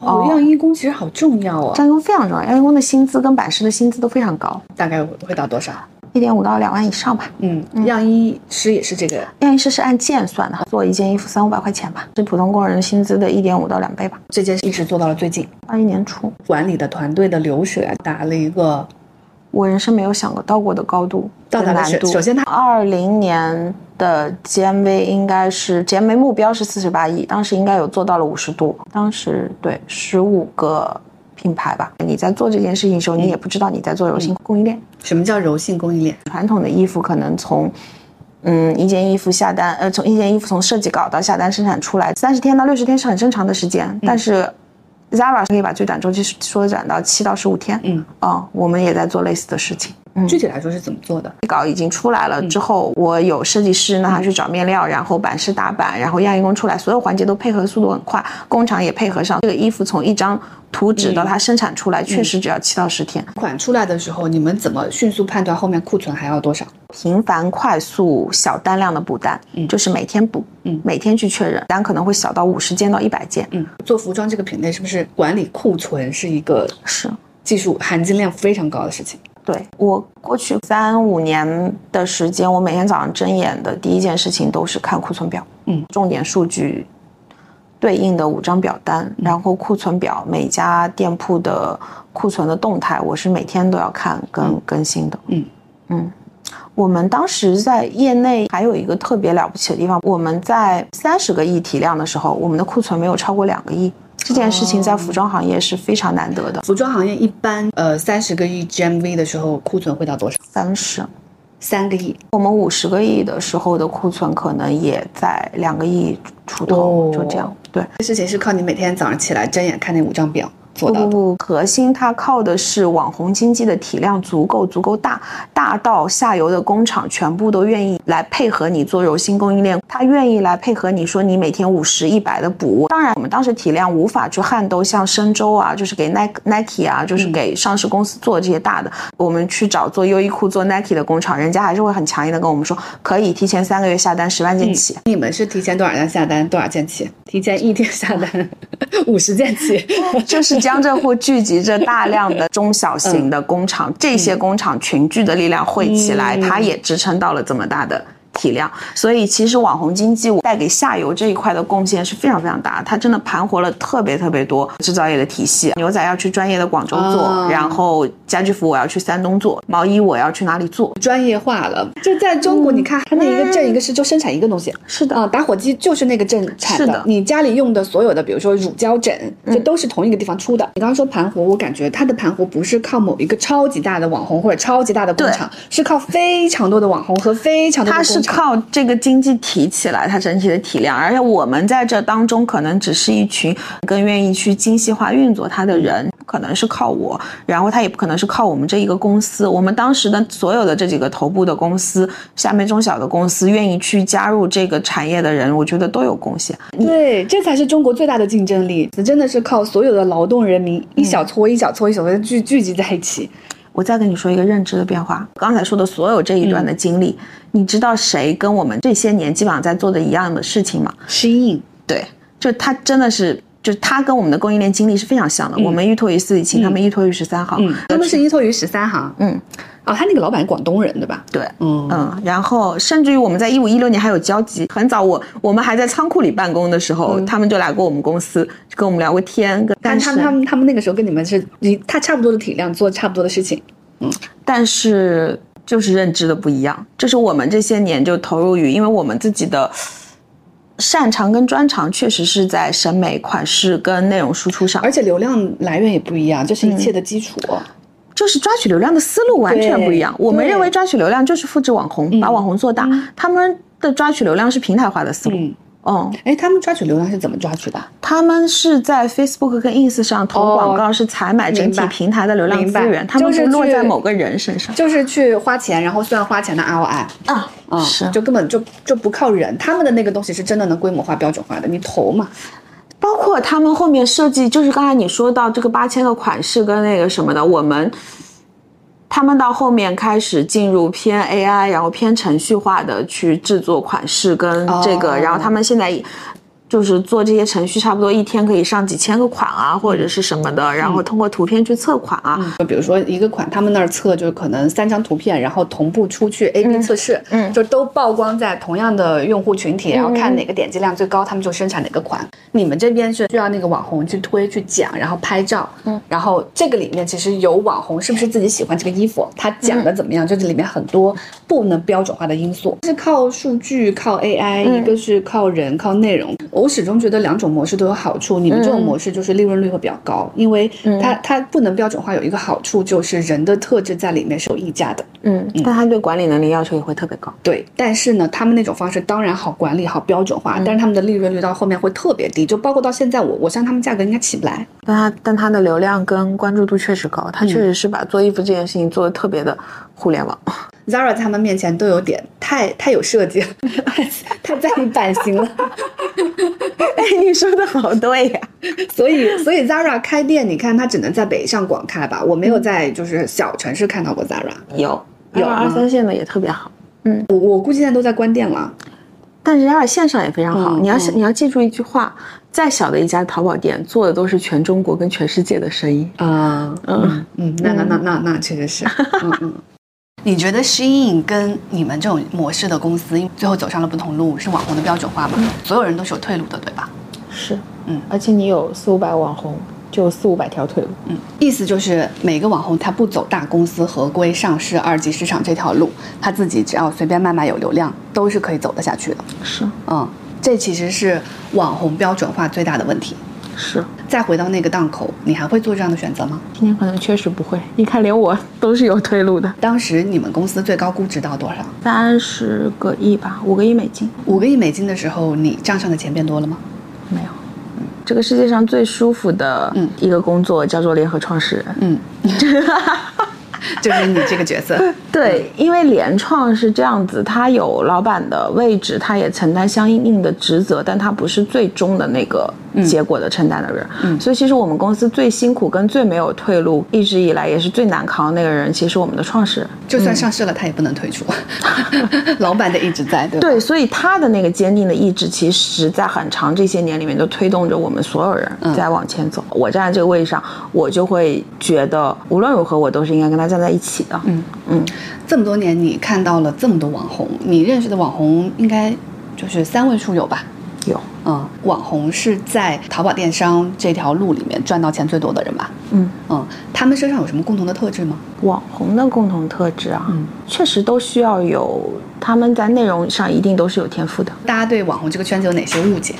哦，样衣工其实好重要哦。样衣工非常重要，样衣工的薪资跟版师的薪资都非常高。大概会到多少？一点五到两万以上吧。嗯，样衣师也是这个。样衣师是按件算的，做一件衣服三五百块钱吧，是普通工人薪资的一点五到两倍吧。这件一直做到了最近二一年初。管理的团队的流水达了一个我人生没有想过到过的高度。到达难度。首先，他二零年的 GMV 应该是 GMV 目标是四十八亿，当时应该有做到了五十多。当时对十五个。品牌吧，你在做这件事情的时候，你也不知道你在做柔性供应链。什么叫柔性供应链？传统的衣服可能从，嗯，一件衣服下单，呃，从一件衣服从设计稿到下单生产出来，三十天到六十天是很正常的时间。但是 Zara 可以把最短周期缩短到七到十五天。嗯，哦，我们也在做类似的事情。具体来说是怎么做的？稿已经出来了之后，我有设计师，让他去找面料，然后版式打版，然后样衣工出来，所有环节都配合速度很快，工厂也配合上。这个衣服从一张图纸到它生产出来，确实只要七到十天。款出来的时候，你们怎么迅速判断后面库存还要多少？频繁、快速、小单量的补单，嗯，就是每天补，嗯，每天去确认，单可能会小到五十件到一百件，嗯，做服装这个品类是不是管理库存是一个是技术含金量非常高的事情？对我过去三五年的时间，我每天早上睁眼的第一件事情都是看库存表，嗯，重点数据对应的五张表单，然后库存表每家店铺的库存的动态，我是每天都要看跟更新的，嗯嗯。我们当时在业内还有一个特别了不起的地方，我们在三十个亿体量的时候，我们的库存没有超过两个亿。这件事情在服装行业是非常难得的。服装行业一般，呃，三十个亿 GMV 的时候，库存会到多少？三十，三个亿。我们五十个亿的时候的库存可能也在两个亿出头，就这样。对，这事情是靠你每天早上起来睁眼看那五张表。不不不，核心它靠的是网红经济的体量足够足够大，大到下游的工厂全部都愿意来配合你做柔性供应链，他愿意来配合你说你每天五十一百的补。当然，我们当时体量无法去撼动像深州啊，就是给 Nike Nike 啊，就是给上市公司做这些大的。我们去找做优衣库做 Nike 的工厂，人家还是会很强硬的跟我们说，可以提前三个月下单十万件起。你们是提前多少天下单多少件起？提前一天下单 五十件起，就是。江浙沪聚集着大量的中小型的工厂，这些工厂群聚的力量汇起来，它也支撑到了这么大的。体量，所以其实网红经济带给下游这一块的贡献是非常非常大，它真的盘活了特别特别多制造业的体系。牛仔要去专业的广州做，然后家居服我要去山东做，毛衣我要去哪里做？专业化了。就在中国，你看它那一个镇一个市就生产一个东西，是的啊，打火机就是那个镇产的。你家里用的所有的，比如说乳胶枕，这都是同一个地方出的。你刚刚说盘活，我感觉它的盘活不是靠某一个超级大的网红或者超级大的工厂，是靠非常多的网红和非常多的工厂。靠这个经济提起来，它整体的体量，而且我们在这当中可能只是一群更愿意去精细化运作它的人，可能是靠我，然后他也不可能是靠我们这一个公司。我们当时的所有的这几个头部的公司，下面中小的公司愿意去加入这个产业的人，我觉得都有贡献。对，这才是中国最大的竞争力，真的是靠所有的劳动人民一小撮一小撮一小撮聚聚集在一起。我再跟你说一个认知的变化，刚才说的所有这一段的经历，你知道谁跟我们这些年基本上在做的一样的事情吗？新印，对，就他真的是，就是他跟我们的供应链经历是非常像的。我们依托于四季青，他们依托于十三行，他们是依托于十三行，嗯。哦，他那个老板广东人对吧？对，嗯嗯，然后甚至于我们在一五一六年还有交集，很早我我们还在仓库里办公的时候，他们就来过我们公司，跟我们聊过天。但他们他们他们那个时候跟你们是你他差不多的体量，做差不多的事情，嗯，但是就是认知的不一样，就是我们这些年就投入于，因为我们自己的擅长跟专长确实是在审美、款式跟内容输出上，而且流量来源也不一样，这是一切的基础。就是抓取流量的思路完全不一样。我们认为抓取流量就是复制网红，把网红做大。他们的抓取流量是平台化的思路。哦，哎，他们抓取流量是怎么抓取的？他们是在 Facebook 跟 Ins 上投广告，是采买整体平台的流量资源。他们是落在某个人身上，就是去花钱，然后算花钱的 ROI 啊啊，是，就根本就就不靠人。他们的那个东西是真的能规模化、标准化的，你投嘛。包括他们后面设计，就是刚才你说到这个八千个款式跟那个什么的，我们他们到后面开始进入偏 AI，然后偏程序化的去制作款式跟这个，然后他们现在。就是做这些程序，差不多一天可以上几千个款啊，或者是什么的，然后通过图片去测款啊。就比如说一个款，他们那儿测就是可能三张图片，然后同步出去 A/B 测试，嗯，就都曝光在同样的用户群体，然后看哪个点击量最高，他们就生产哪个款。你们这边是需要那个网红去推去讲，然后拍照，嗯，然后这个里面其实有网红是不是自己喜欢这个衣服，他讲的怎么样，就这里面很多不能标准化的因素，是靠数据，靠 AI，一个是靠人，靠内容。我。我始终觉得两种模式都有好处。你们这种模式就是利润率会比较高，因为它它不能标准化，有一个好处就是人的特质在里面是有溢价的。嗯，但他对管理能力要求也会特别高。对，但是呢，他们那种方式当然好管理、好标准化，但是他们的利润率到后面会特别低，就包括到现在，我我像他们价格应该起不来。但他但他的流量跟关注度确实高，他确实是把做衣服这件事情做的特别的互联网。Zara 在他们面前都有点太太有设计了，太太在意版型了。哎，你说的好对呀。所以所以 Zara 开店，你看它只能在北上广开吧？我没有在就是小城市看到过 Zara。有有二三线的也特别好。嗯，我我估计现在都在关店了。但是 Zara 线上也非常好。你要你要记住一句话：再小的一家淘宝店，做的都是全中国跟全世界的生意。啊嗯嗯，那那那那那确实是。嗯 嗯。你觉得 Shein 跟你们这种模式的公司，最后走上了不同路，是网红的标准化吗？所有人都是有退路的，对吧？是，嗯，而且你有四五百网红，就有四五百条退路。嗯，意思就是每个网红他不走大公司合规上市二级市场这条路，他自己只要随便卖卖有流量，都是可以走得下去的。是，嗯，这其实是网红标准化最大的问题。是，再回到那个档口，你还会做这样的选择吗？今天可能确实不会。你看，连我都是有退路的。当时你们公司最高估值到多少？三十个亿吧，五个亿美金。五个亿美金的时候，你账上的钱变多了吗？没有。嗯，这个世界上最舒服的一个工作叫做联合创始人。嗯。就是你这个角色，对，因为联创是这样子，他有老板的位置，他也承担相应的职责，但他不是最终的那个结果的承担的人。嗯，所以其实我们公司最辛苦跟最没有退路，一直以来也是最难扛的那个人，其实我们的创始人，就算上市了，他也不能退出，老板得一直在，对对，所以他的那个坚定的意志，其实在很长这些年里面都推动着我们所有人在往前走。我站在这个位置上，我就会觉得无论如何，我都是应该跟他。站在一起的，嗯嗯，这么多年你看到了这么多网红，你认识的网红应该就是三位数有吧？有，嗯，网红是在淘宝电商这条路里面赚到钱最多的人吧？嗯嗯，他们身上有什么共同的特质吗？网红的共同特质啊，嗯，确实都需要有，他们在内容上一定都是有天赋的。大家对网红这个圈子有哪些误解？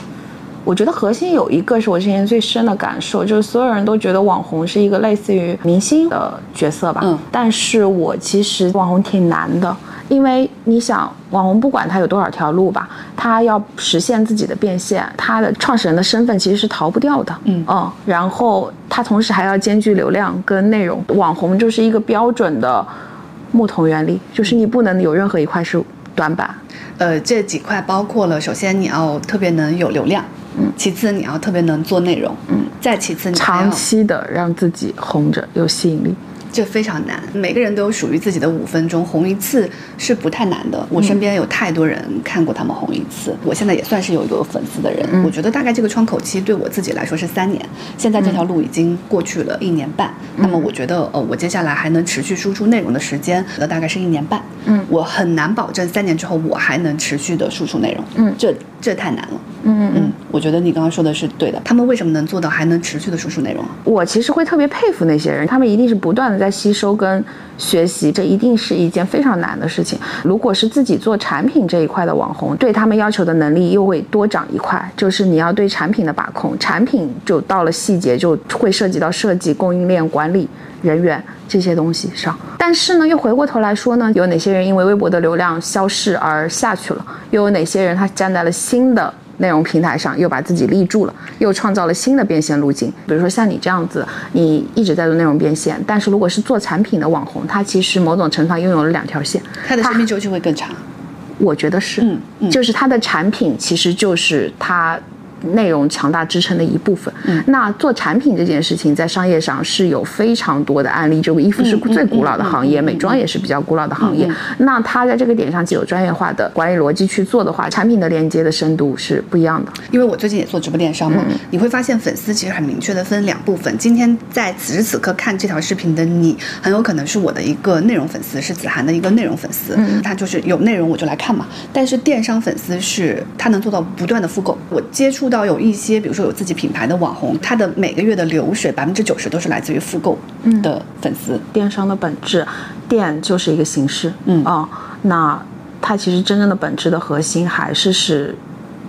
我觉得核心有一个是我之前最深的感受，就是所有人都觉得网红是一个类似于明星的角色吧。嗯。但是我其实网红挺难的，因为你想，网红不管他有多少条路吧，他要实现自己的变现，他的创始人的身份其实是逃不掉的。嗯嗯。然后他同时还要兼具流量跟内容，网红就是一个标准的木桶原理，就是你不能有任何一块是短板。呃，这几块包括了，首先你要特别能有流量。嗯，其次你要特别能做内容，嗯，再其次你长期的让自己红着有吸引力。这非常难，每个人都有属于自己的五分钟，红一次是不太难的。我身边有太多人看过他们红一次，我现在也算是有一个粉丝的人。我觉得大概这个窗口期对我自己来说是三年，现在这条路已经过去了一年半。那么我觉得，呃，我接下来还能持续输出内容的时间，那大概是一年半。嗯，我很难保证三年之后我还能持续的输出内容。嗯，这这太难了。嗯嗯嗯，我觉得你刚刚说的是对的。他们为什么能做到还能持续的输出内容？我其实会特别佩服那些人，他们一定是不断的在。在吸收跟学习，这一定是一件非常难的事情。如果是自己做产品这一块的网红，对他们要求的能力又会多长一块，就是你要对产品的把控，产品就到了细节，就会涉及到设计、供应链管理、人员这些东西上。但是呢，又回过头来说呢，有哪些人因为微博的流量消逝而下去了？又有哪些人他站在了新的？内容平台上又把自己立住了，又创造了新的变现路径。比如说像你这样子，你一直在做内容变现，但是如果是做产品的网红，他其实某种程度上拥有了两条线，他的生命周期会更长。我觉得是，嗯，就是他的产品其实就是他。内容强大支撑的一部分。嗯，那做产品这件事情在商业上是有非常多的案例。这个衣服是最古老的行业，美妆也是比较古老的行业。那它在这个点上既有专业化的管理逻辑去做的话，产品的连接的深度是不一样的。因为我最近也做直播电商嘛，你会发现粉丝其实很明确的分两部分。今天在此时此刻看这条视频的你，很有可能是我的一个内容粉丝，是子涵的一个内容粉丝。嗯，他就是有内容我就来看嘛。但是电商粉丝是他能做到不断的复购。我接触。到有一些，比如说有自己品牌的网红，他的每个月的流水百分之九十都是来自于复购的粉丝。电商的本质，店就是一个形式，嗯啊，那它其实真正的本质的核心还是是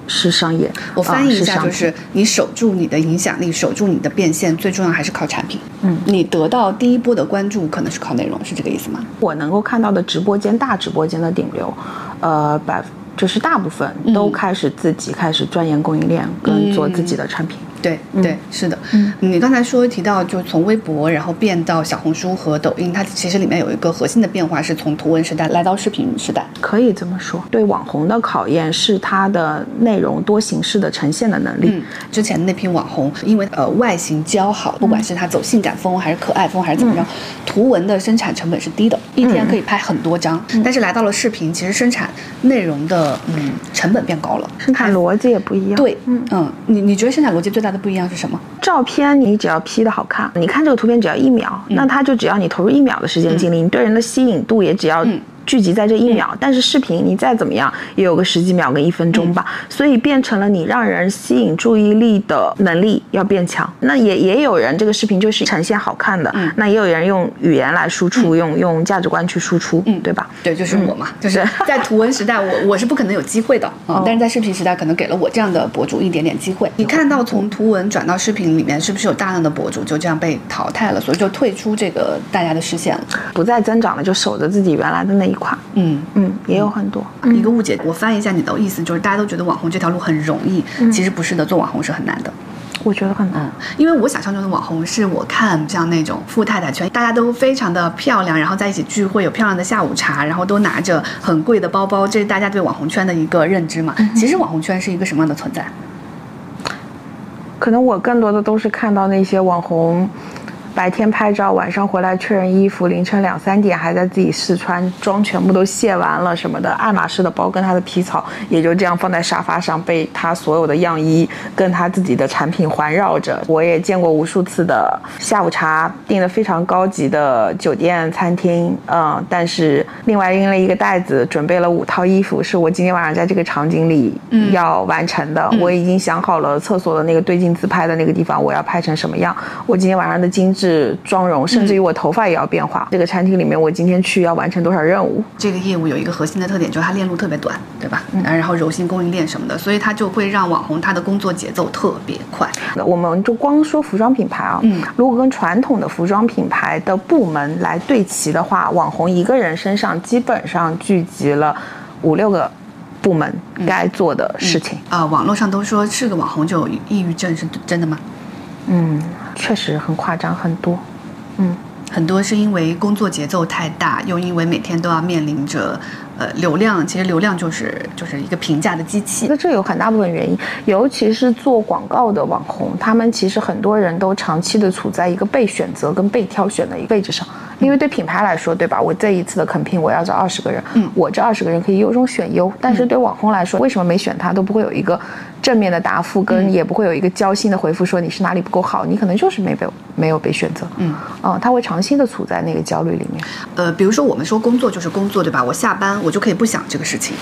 是商业。我翻译一下，呃就是你守住你的影响力，守住你的变现，最重要还是靠产品。嗯，你得到第一波的关注，可能是靠内容，是这个意思吗？我能够看到的直播间大直播间的顶流，呃，百就是大部分都开始自己开始钻研供应链，跟做自己的产品。对对，是的。嗯，你刚才说提到，就从微博然后变到小红书和抖音，它其实里面有一个核心的变化，是从图文时代来到视频时代。可以这么说，对网红的考验是它的内容多形式的呈现的能力。嗯，之前那批网红，因为呃外形姣好，不管是他走性感风还是可爱风还是怎么样，图文的生产成本是低的，一天可以拍很多张。但是来到了视频，其实生产内容的嗯成本变高了，生产逻辑也不一样。对，嗯你你觉得生产逻辑最大的不一样是什么？照片你只要 P 的好看，你看这个图片只要一秒，那它就只要你投入一秒的时间精力，你对人的吸引度也只要。聚集在这一秒，但是视频你再怎么样也有个十几秒跟一分钟吧，所以变成了你让人吸引注意力的能力要变强。那也也有人这个视频就是呈现好看的，那也有人用语言来输出，用用价值观去输出，嗯，对吧？对，就是我嘛，就是在图文时代，我我是不可能有机会的啊，但是在视频时代，可能给了我这样的博主一点点机会。你看到从图文转到视频里面，是不是有大量的博主就这样被淘汰了，所以就退出这个大家的视线了，不再增长了，就守着自己原来的那一块，嗯。嗯，也有很多、一个误解。我翻译一下你的意思，就是大家都觉得网红这条路很容易，其实不是的，做网红是很难的。我觉得很难，因为我想象中的网红是我看像那种富太太圈，大家都非常的漂亮，然后在一起聚会，有漂亮的下午茶，然后都拿着很贵的包包，这是大家对网红圈的一个认知嘛。其实网红圈是一个什么样的存在？可能我更多的都是看到那些网红。白天拍照，晚上回来确认衣服，凌晨两三点还在自己试穿，妆全部都卸完了什么的。爱马仕的包跟他的皮草也就这样放在沙发上，被他所有的样衣跟他自己的产品环绕着。我也见过无数次的下午茶，订的非常高级的酒店餐厅，嗯，但是另外拎了一个袋子，准备了五套衣服，是我今天晚上在这个场景里要完成的。我已经想好了厕所的那个对镜自拍的那个地方，我要拍成什么样。我今天晚上的精致。是妆容，甚至于我头发也要变化。这个餐厅里面，我今天去要完成多少任务？这个业务有一个核心的特点，就是它链路特别短，对吧？嗯，然后柔性供应链什么的，所以它就会让网红他的工作节奏特别快。我们就光说服装品牌啊，嗯，如果跟传统的服装品牌的部门来对齐的话，网红一个人身上基本上聚集了五六个部门该做的事情。啊、呃，网络上都说是个网红就有抑郁症，是真的吗？嗯，确实很夸张，很多。嗯，很多是因为工作节奏太大，又因为每天都要面临着呃流量，其实流量就是就是一个评价的机器。那这有很大部分原因，尤其是做广告的网红，他们其实很多人都长期的处在一个被选择跟被挑选的一个位置上。因为对品牌来说，对吧？我这一次的肯聘我要找二十个人，嗯，我这二十个人可以优中选优。但是对网红来说，为什么没选他，都不会有一个正面的答复，跟也不会有一个交心的回复，说你是哪里不够好，你可能就是没被没有被选择，嗯，啊，他会长期的处在那个焦虑里面。呃，比如说我们说工作就是工作，对吧？我下班我就可以不想这个事情，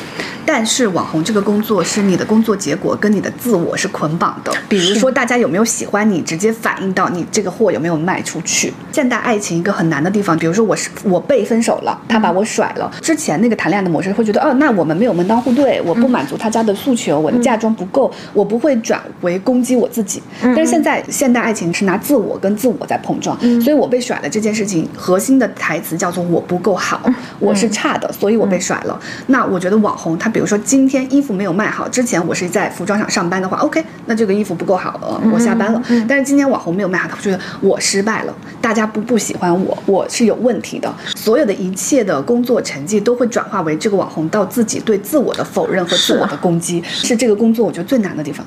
但是网红这个工作是你的工作结果跟你的自我是捆绑的。比如说大家有没有喜欢你，直接反映到你这个货有没有卖出去。现代爱情一个很难的地方，比如说我是我被分手了，他把我甩了，之前那个谈恋爱的模式会觉得，哦，那我们没有门当户对，我不满足他家的诉求，我的嫁妆不够，我不会转为攻击我自己。但是现在现代爱情是拿自我跟自我在碰撞，所以我被甩了这件事情核心的台词叫做我不够好，我是差的，所以我被甩了。那我觉得网红他比如说今天衣服没有卖好，之前我是在服装厂上班的话，OK，那这个衣服不够好了，我下班了。但是今天网红没有卖好，他觉得我失败了，大家不不喜欢我，我是有问题的。所有的一切的工作成绩都会转化为这个网红到自己对自我的否认和自我的攻击，是这个工作我觉得最难的地方。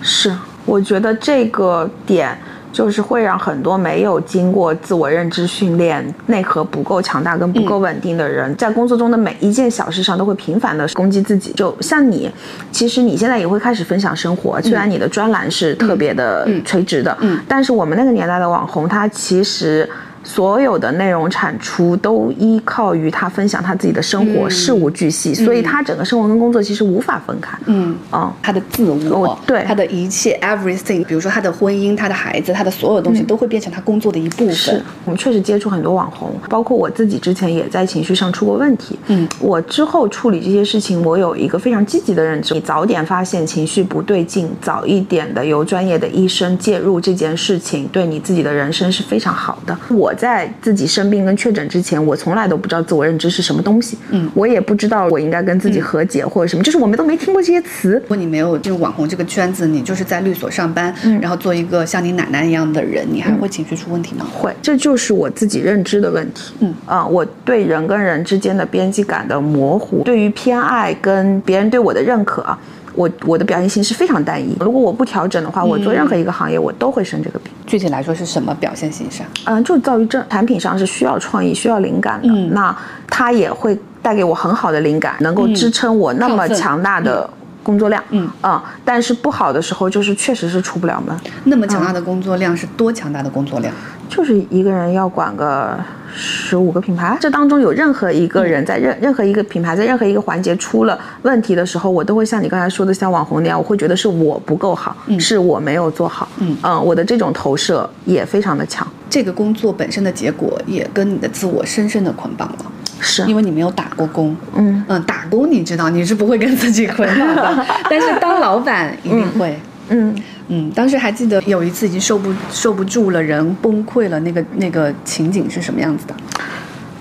是，我觉得这个点。就是会让很多没有经过自我认知训练、内核不够强大跟不够稳定的人，在工作中的每一件小事上都会频繁的攻击自己。就像你，其实你现在也会开始分享生活，虽然你的专栏是特别的垂直的，嗯，但是我们那个年代的网红，他其实。所有的内容产出都依靠于他分享他自己的生活，事无巨细，所以他整个生活跟工作其实无法分开。嗯啊，他的自我我，对他的一切 everything，比如说他的婚姻、他的孩子、他的所有东西，都会变成他工作的一部分。是我们确实接触很多网红，包括我自己之前也在情绪上出过问题。嗯，我之后处理这些事情，我有一个非常积极的认知：你早点发现情绪不对劲，早一点的由专业的医生介入这件事情，对你自己的人生是非常好的。我在自己生病跟确诊之前，我从来都不知道自我认知是什么东西。嗯我也不知道我应该跟自己和解或者什么，就是我们都没听过这些词。如果你没有进入网红这个圈子，你就是在律所上班，嗯然后做一个像你奶奶一样的人，你还会情绪出问题吗？会，这就是我自己认知的问题。嗯啊、我对人跟人之间的边际感的模糊，对于偏爱跟别人对我的认可啊，我我的表现形式非常单一。如果我不调整的话，我做任何一个行业我都会生这个病。具体来说是什么表现形式啊？嗯，就是躁郁症，产品上是需要创意、需要灵感的，嗯那它也会带给我很好的灵感，能够支撑我那么强大的工作量。嗯啊、但是不好的时候就是确实是出不了门。那么强大的工作量是多强大的工作量？就是一个人要管个十五个品牌，这当中有任何一个人在任、任何一个品牌在任何一个环节出了问题的时候，我都会像你刚才说的，像网红那样，我会觉得是我不够好，是我没有做好，嗯。我的这种投射也非常的强，这个工作本身的结果也跟你的自我深深的捆绑了，是。因为你没有打过工。嗯。嗯，打工你知道你是不会跟自己捆绑的，但是当老板一定会。嗯，嗯嗯，当时还记得有一次已经受不受不住了，人崩溃了，那个那个情景是什么样子的？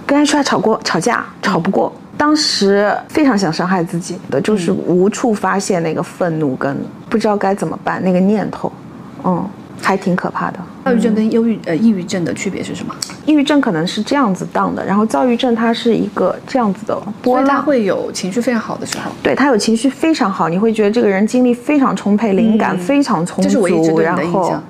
跟 HR 吵过吵架，吵不过。当时非常想伤害自己的，就是无处发泄那个愤怒跟不知道该怎么办那个念头，嗯，还挺可怕的。躁郁症跟忧郁呃抑郁症的区别是什么？抑郁症可能是这样子荡的，然后躁郁症它是一个这样子的波所以他，会有情绪非常好的时候。对他有情绪非常好，你会觉得这个人精力非常充沛，灵感非常充足，这是我一直对你然后的印象。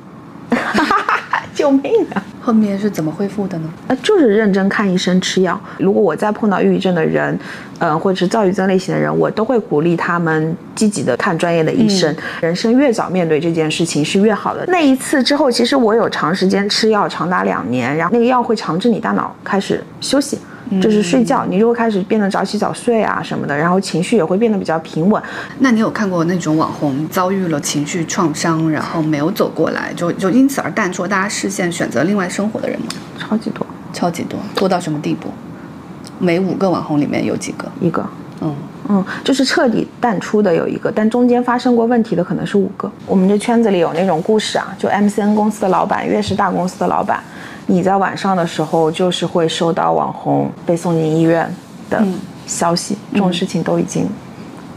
救命啊！后面是怎么恢复的呢？呃，就是认真看医生吃药。如果我再碰到抑郁症的人，呃，或者是躁郁症类型的人，我都会鼓励他们积极的看专业的医生。人生越早面对这件事情是越好的。那一次之后，其实我有长时间吃药，长达两年，然后那个药会强制你大脑开始休息。就是睡觉，你就会开始变得早起早睡啊什么的，然后情绪也会变得比较平稳。那你有看过那种网红遭遇了情绪创伤，然后没有走过来，就就因此而淡出了大家视线，选择另外生活的人吗？超级多，超级多，多到什么地步？每五个网红里面有几个？一个，嗯，嗯，就是彻底淡出的有一个，但中间发生过问题的可能是五个。我们这圈子里有那种故事啊，就 MCN 公司的老板，越是大公司的老板，你在晚上的时候就是会收到网红被送进医院的消息，这种事情都已经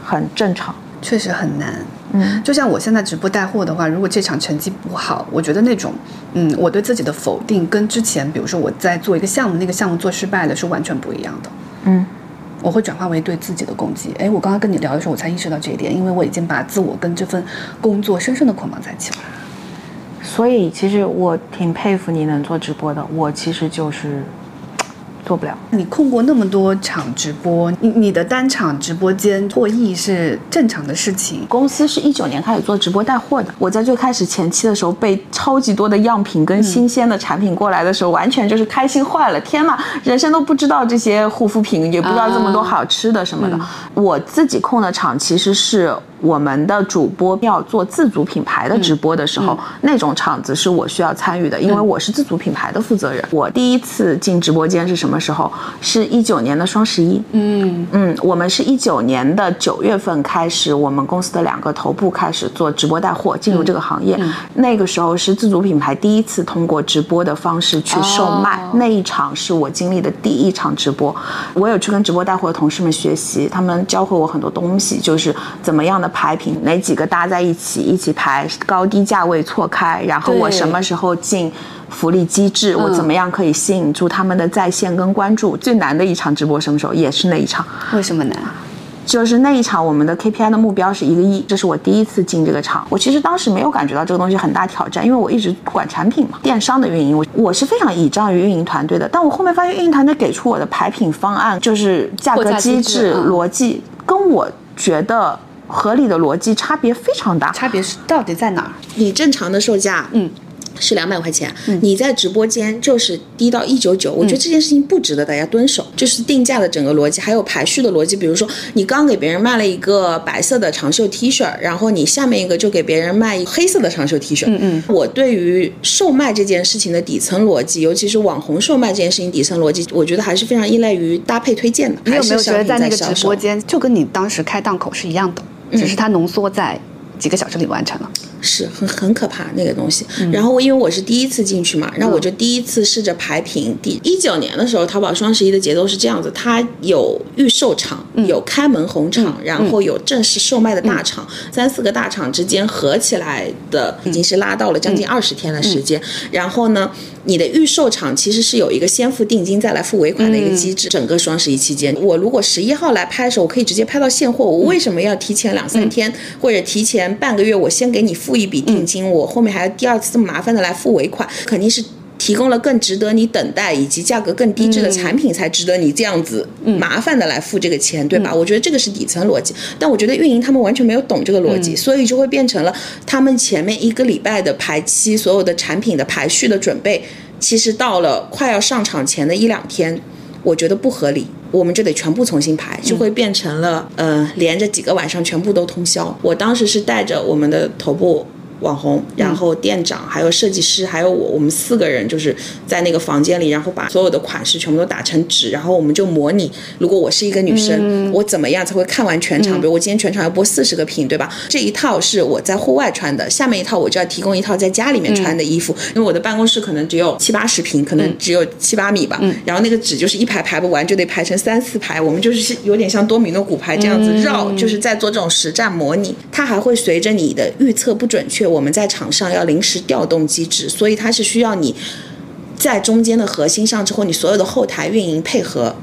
很正常。确实很难。嗯，就像我现在直播带货的话，如果这场成绩不好，我觉得那种，嗯，我对自己的否定跟之前，比如说我在做一个项目，那个项目做失败了，是完全不一样的。嗯，我会转化为对自己的攻击。哎，我刚刚跟你聊的时候，我才意识到这一点，因为我已经把自我跟这份工作深深的捆绑在一起了。所以其实我挺佩服你能做直播的，我其实就是 做不了。你控过那么多场直播，你你的单场直播间破亿是正常的事情。公司是一九年开始做直播带货的。我在最开始前期的时候，被超级多的样品跟新鲜的产品过来的时候，完全就是开心坏了。天呐，人生都不知道这些护肤品，也不知道这么多好吃的什么的。我自己控的场其实是。我们的主播要做自主品牌的直播的时候，那种场子是我需要参与的，因为我是自主品牌的负责人。我第一次进直播间是什么时候？是一九年的双十一。嗯嗯，我们是一九年的九月份开始，我们公司的两个头部开始做直播带货，进入这个行业。那个时候是自主品牌第一次通过直播的方式去售卖，哦那一场是我经历的第一场直播。我有去跟直播带货的同事们学习，他们教会我很多东西，就是怎么样的排品，哪几个搭在一起一起排，高低价位错开，然后我什么时候进。福利机制，我怎么样可以吸引住他们的在线跟关注？最难的一场直播什么时候？也是那一场。为什么难？就是那一场，我们的 KPI 的目标是一个亿，这是我第一次进这个场。我其实当时没有感觉到这个东西很大挑战，因为我一直管产品嘛，电商的运营，我我是非常倚仗于运营团队的。但我后面发现，运营团队给出我的排品方案，就是价格机机制、逻辑，跟我觉得合理的逻辑差别非常大。差别是到底在哪儿？你正常的售价，嗯，是两百块钱，嗯你在直播间就是低到一九九，我觉得这件事情不值得大家蹲守。就是定价的整个逻辑，还有排序的逻辑。比如说，你刚给别人卖了一个白色的长袖 T 恤，然后你下面一个就给别人卖黑色的长袖 T 恤。嗯嗯。我对于售卖这件事情的底层逻辑，尤其是网红售卖这件事情底层逻辑，我觉得还是非常依赖于搭配推荐的。你有没有觉得在那个直播间，就跟你当时开档口是一样的，只是它浓缩在几个小时里完成了？是很很可怕那个东西，然后因为我是第一次进去嘛，然后我就第一次试着排品。第一九年的时候，淘宝双十一的节奏是这样子，它有预售场，有开门红场，然后有正式售卖的大场，三四个大场之间合起来的已经是拉到了将近二十天的时间。然后呢，你的预售场其实是有一个先付定金再来付尾款的一个机制。整个双十一期间，我如果十一号来拍的时候，我可以直接拍到现货。我为什么要提前两三天或者提前半个月？我先给你付。付一笔定金，我后面还要第二次这么麻烦的来付尾款，肯定是提供了更值得你等待以及价格更低质的产品，才值得你这样子麻烦的来付这个钱，对吧？我觉得这个是底层逻辑，但我觉得运营他们完全没有懂这个逻辑，所以就会变成了他们前面一个礼拜的排期，所有的产品的排序的准备，其实到了快要上场前的一两天，我觉得不合理。我们就得全部重新排，就会变成了呃，连着几个晚上全部都通宵。我当时是带着我们的头部。网红，然后店长，还有设计师，还有我，我们四个人就是在那个房间里，然后把所有的款式全部都打成纸，然后我们就模拟，如果我是一个女生，我怎么样才会看完全场？比如我今天全场要播四十个品，对吧？这一套是我在户外穿的，下面一套我就要提供一套在家里面穿的衣服，因为我的办公室可能只有七八十平，可能只有七八米吧，然后那个纸就是一排排不完，就得排成三四排，我们就是有点像多米诺骨牌这样子绕，就是在做这种实战模拟，它还会随着你的预测不准确。我们在场上要临时调动机制，所以它是需要你在中间的核心上之后，你所有的后台运营配合。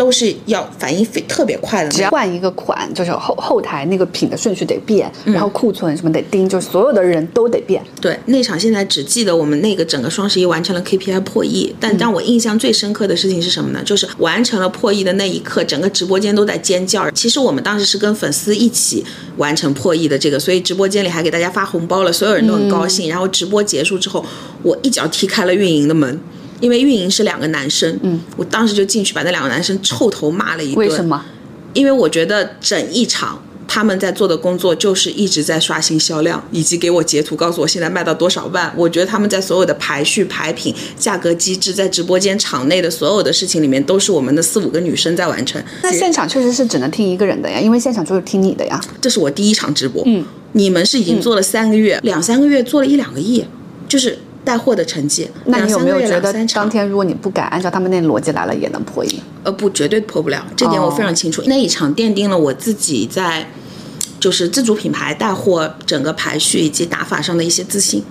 都是要反应非特别快的，只要换一个款，就是后后台那个品的顺序得变，然后库存什么得盯，就是所有的人都得变。对，那场现在只记得我们那个整个双十一完成了 KPI 破亿，但让我印象最深刻的事情是什么呢？就是完成了破亿的那一刻，整个直播间都在尖叫。其实我们当时是跟粉丝一起完成破亿的这个，所以直播间里还给大家发红包了，所有人都很高兴。然后直播结束之后，我一脚踢开了运营的门。因为运营是两个男生，嗯，我当时就进去把那两个男生臭头骂了一顿。为什么？因为我觉得整一场他们在做的工作就是一直在刷新销量，以及给我截图告诉我现在卖到多少万。我觉得他们在所有的排序、排品、价格机制，在直播间场内的所有的事情里面，都是我们的四五个女生在完成。那现场确实是只能听一个人的呀，因为现场就是听你的呀。这是我第一场直播，嗯，你们是已经做了三个月，两三个月做了一两个亿，就是。带货的成绩，那你有没有觉得当天如果你不改，按照他们那逻辑来了，也能破亿？呃，不，绝对破不了，这点我非常清楚。那一场奠定了我自己在，就是自主品牌带货整个排序以及打法上的一些自信。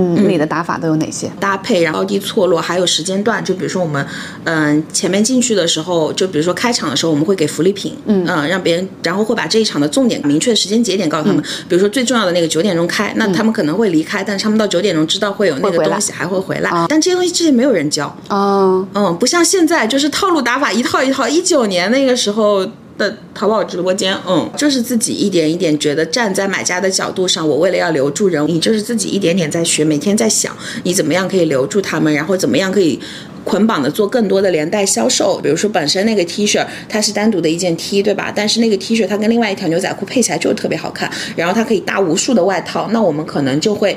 嗯，你的打法都有哪些？搭配，然后高低错落，还有时间段。就比如说我们，嗯，前面进去的时候，就比如说开场的时候，我们会给福利品，嗯，让别人，然后会把这一场的重点、明确的时间节点告诉他们。比如说最重要的那个九点钟开，那他们可能会离开，但是他们到九点钟知道会有那个东西，还会回来。但这些东西之前没有人教，哦嗯，不像现在，就是套路打法一套一套。一九年那个时候。的淘宝直播间，嗯，就是自己一点一点觉得站在买家的角度上，我为了要留住人，你就是自己一点点在学，每天在想你怎么样可以留住他们，然后怎么样可以捆绑的做更多的连带销售。比如说本身那个 T 恤它是单独的一件 T，对吧？但是那个 T 恤它跟另外一条牛仔裤配起来就特别好看，然后它可以搭无数的外套，那我们可能就会。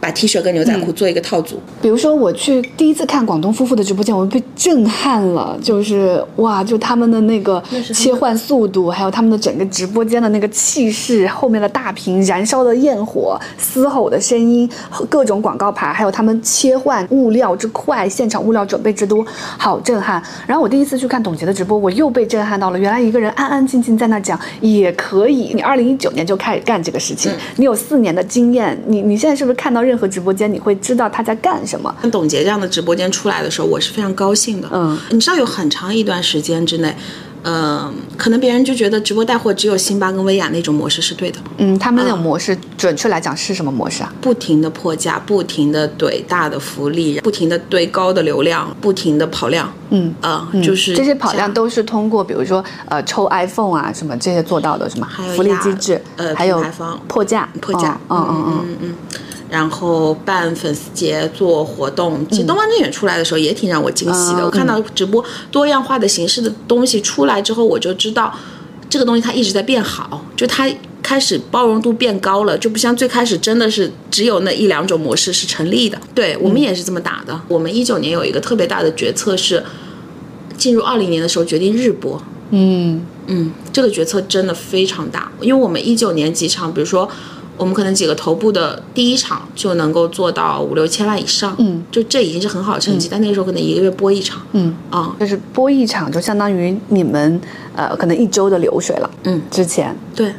把 T 恤跟牛仔裤做一个套组。比如说，我去第一次看广东夫妇的直播间，我被震撼了，就是哇，就他们的那个切换速度，还有他们的整个直播间的那个气势，后面的大屏燃烧的焰火、嘶吼的声音、各种广告牌，还有他们切换物料之快，现场物料准备之多，好震撼。然后我第一次去看董洁的直播，我又被震撼到了。原来一个人安安静静在那讲也可以。你二零一九年就开始干这个事情，你有四年的经验，你你现在是不是看到？任何直播间，你会知道他在干什么。像董洁这样的直播间出来的时候，我是非常高兴的。嗯，你知道有很长一段时间之内。嗯，可能别人就觉得直播带货只有辛巴跟薇娅那种模式是对的。嗯，他们那种模式，准确来讲是什么模式啊？不停的破价，不停的怼大的福利，不停的堆高的流量，不停的跑量。嗯啊，就是这些跑量都是通过，比如说呃抽 iPhone 啊什么这些做到的，是吗？还有福利机制，呃，还有破价，破价。嗯嗯嗯嗯。然后办粉丝节做活动。其实东方甄选出来的时候也挺让我惊喜的。啊我看到直播多样化的形式的东西出来之后，我就知道这个东西它一直在变好，就它开始包容度变高了，就不像最开始真的是只有那一两种模式是成立的。对我们也是这么打的。我们一九年有一个特别大的决策是，进入二零年的时候决定日播。嗯嗯，这个决策真的非常大，因为我们一九年几场，比如说我们可能几个头部的第一场就能够做到五六千万以上，嗯，就这已经是很好的成绩，但那个时候可能一个月播一场，嗯，啊、就是播一场就相当于你们呃可能一周的流水了。嗯，之前，对，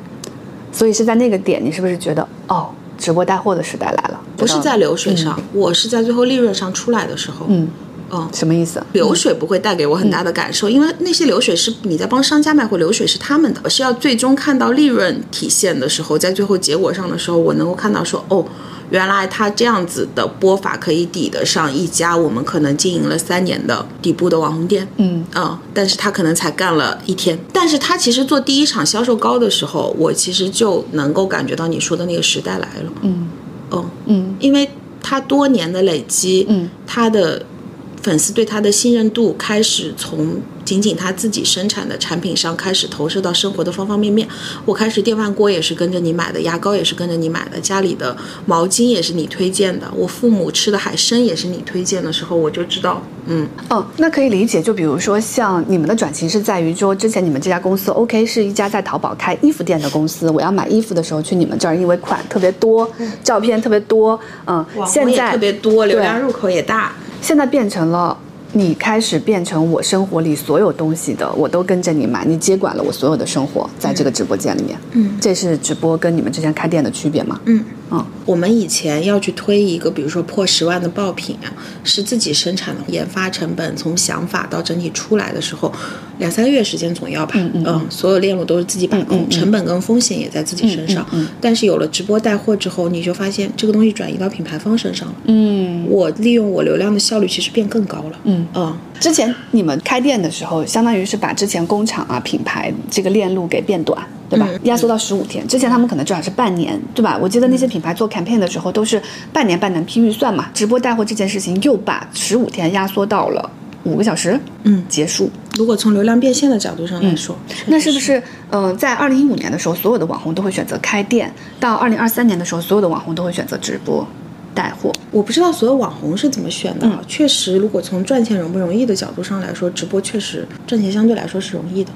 所以是在那个点，你是不是觉得哦，直播带货的时代来了？不是在流水上，我是在最后利润上出来的时候，嗯嗯。什么意思？流水不会带给我很大的感受，因为那些流水是你在帮商家卖货，流水是他们的，是要最终看到利润体现的时候，在最后结果上的时候，我能够看到说，哦，原来他这样子的播法可以抵得上一家我们可能经营了三年的底部的网红店，嗯。嗯，但是他可能才干了一天，但是他其实做第一场销售高的时候，我其实就能够感觉到你说的那个时代来了，嗯。嗯，嗯。因为他多年的累积，嗯，他的粉丝对他的信任度开始从仅仅他自己生产的产品上开始投射到生活的方方面面。我开始电饭锅也是跟着你买的，牙膏也是跟着你买的，家里的毛巾也是你推荐的，我父母吃的海参也是你推荐的时候，我就知道，嗯，哦，那可以理解。就比如说，像你们的转型是在于说，之前你们这家公司 OK 是一家在淘宝开衣服店的公司，我要买衣服的时候去你们这儿，因为款特别多，照片特别多，嗯，现在特别多，流量入口也大，现在变成了。你开始变成我生活里所有东西的，我都跟着你买，你接管了我所有的生活，在这个直播间里面，嗯，这是直播跟你们之前开店的区别吗？嗯。嗯我们以前要去推一个，比如说破十万的爆品啊，是自己生产的，研发成本从想法到整体出来的时候，两三个月时间总要吧。嗯嗯所有链路都是自己把控，成本跟风险也在自己身上。但是有了直播带货之后，你就发现这个东西转移到品牌方身上了。嗯我利用我流量的效率其实变更高了。嗯嗯，之前你们开店的时候，相当于是把之前工厂啊、品牌这个链路给变短，对吧？嗯压缩到十五天。之前他们可能至少是半年，对吧？我记得那些品牌做 campaign 的时候都是半年半年批预算嘛。直播带货这件事情又把十五天压缩到了五个小时，嗯结束。如果从流量变现的角度上来说，那是不是，呃，在二零一五年的时候，所有的网红都会选择开店；到二零二三年的时候，所有的网红都会选择直播带货？我不知道所有网红是怎么选的，嗯啊。确实，如果从赚钱容不容易的角度上来说，直播确实赚钱相对来说是容易的。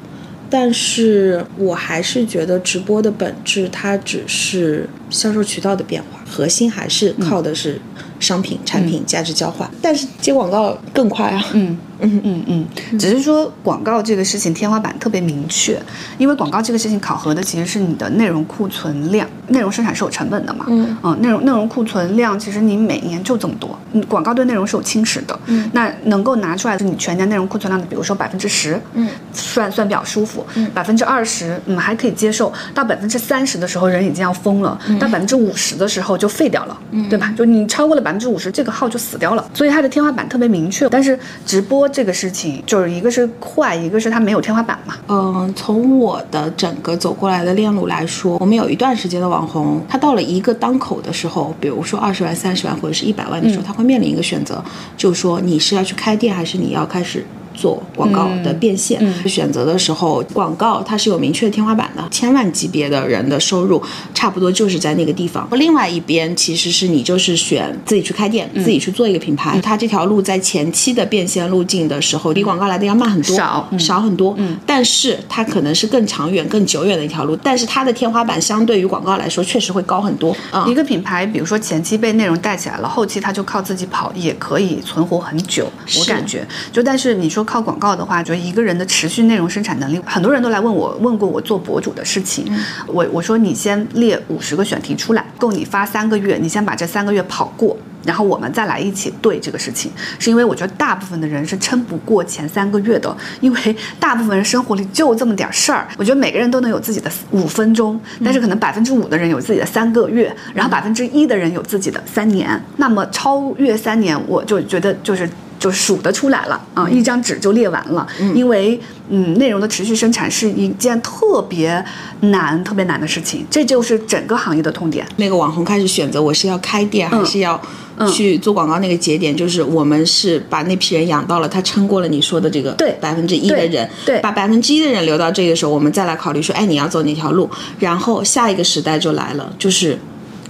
但是我还是觉得直播的本质，它只是销售渠道的变化，核心还是靠的是商品、产品价值交换。但是接广告更快啊。嗯嗯嗯嗯，只是说广告这个事情天花板特别明确，因为广告这个事情考核的其实是你的内容库存量，内容生产是有成本的嘛。嗯内容内容库存量其实你每年就这么多，嗯，广告对内容是有侵蚀的。嗯那能够拿出来的是你全年内容库存量的，比如说百分之十，嗯，算算比较舒服。百分之二十，嗯，还可以接受。到百分之三十的时候，人已经要疯了；到百分之五十的时候就废掉了，对吧？就你超过了百分之五十，这个号就死掉了。所以它的天花板特别明确。但是直播这个事情，就是一个是快，一个是它没有天花板嘛。嗯，从我的整个走过来的链路来说，我们有一段时间的网红，他到了一个当口的时候，比如说二十万、三十万或者是一百万的时候，他会面临一个选择，就是说你是要去开店，还是你要开始。做广告的变现、选择的时候，广告它是有明确的天花板的，千万级别的人的收入差不多就是在那个地方。另外一边其实是你就是选自己去开店，自己去做一个品牌，它这条路在前期的变现路径的时候，比广告来的要慢很多，少很多。嗯，但是它可能是更长远、更久远的一条路，但是它的天花板相对于广告来说确实会高很多。嗯。一个品牌，比如说前期被内容带起来了，后期它就靠自己跑，也可以存活很久。我感觉，就但是你说靠广告的话，就一个人的持续内容生产能力，很多人都来问我，问过我做博主的事情。我我说你先列五十个选题出来，够你发三个月，你先把这三个月跑过。然后我们再来一起对这个事情，是因为我觉得大部分的人是撑不过前三个月的，因为大部分人生活里就这么点事儿。我觉得每个人都能有自己的五分钟，但是可能百分之五的人有自己的三个月，然后百分之一的人有自己的三年。那么超越三年，我就觉得就是就数得出来了啊，一张纸就列完了。因为嗯，内容的持续生产是一件特别难、特别难的事情，这就是整个行业的痛点。那个网红开始选择我是要开店还是要去做广告，那个节点就是我们是把那批人养到了，他撑过了你说的这个百分之一的人，对把百分之一的人留到这个时候，我们再来考虑说，哎，你要走哪条路？然后下一个时代就来了，就是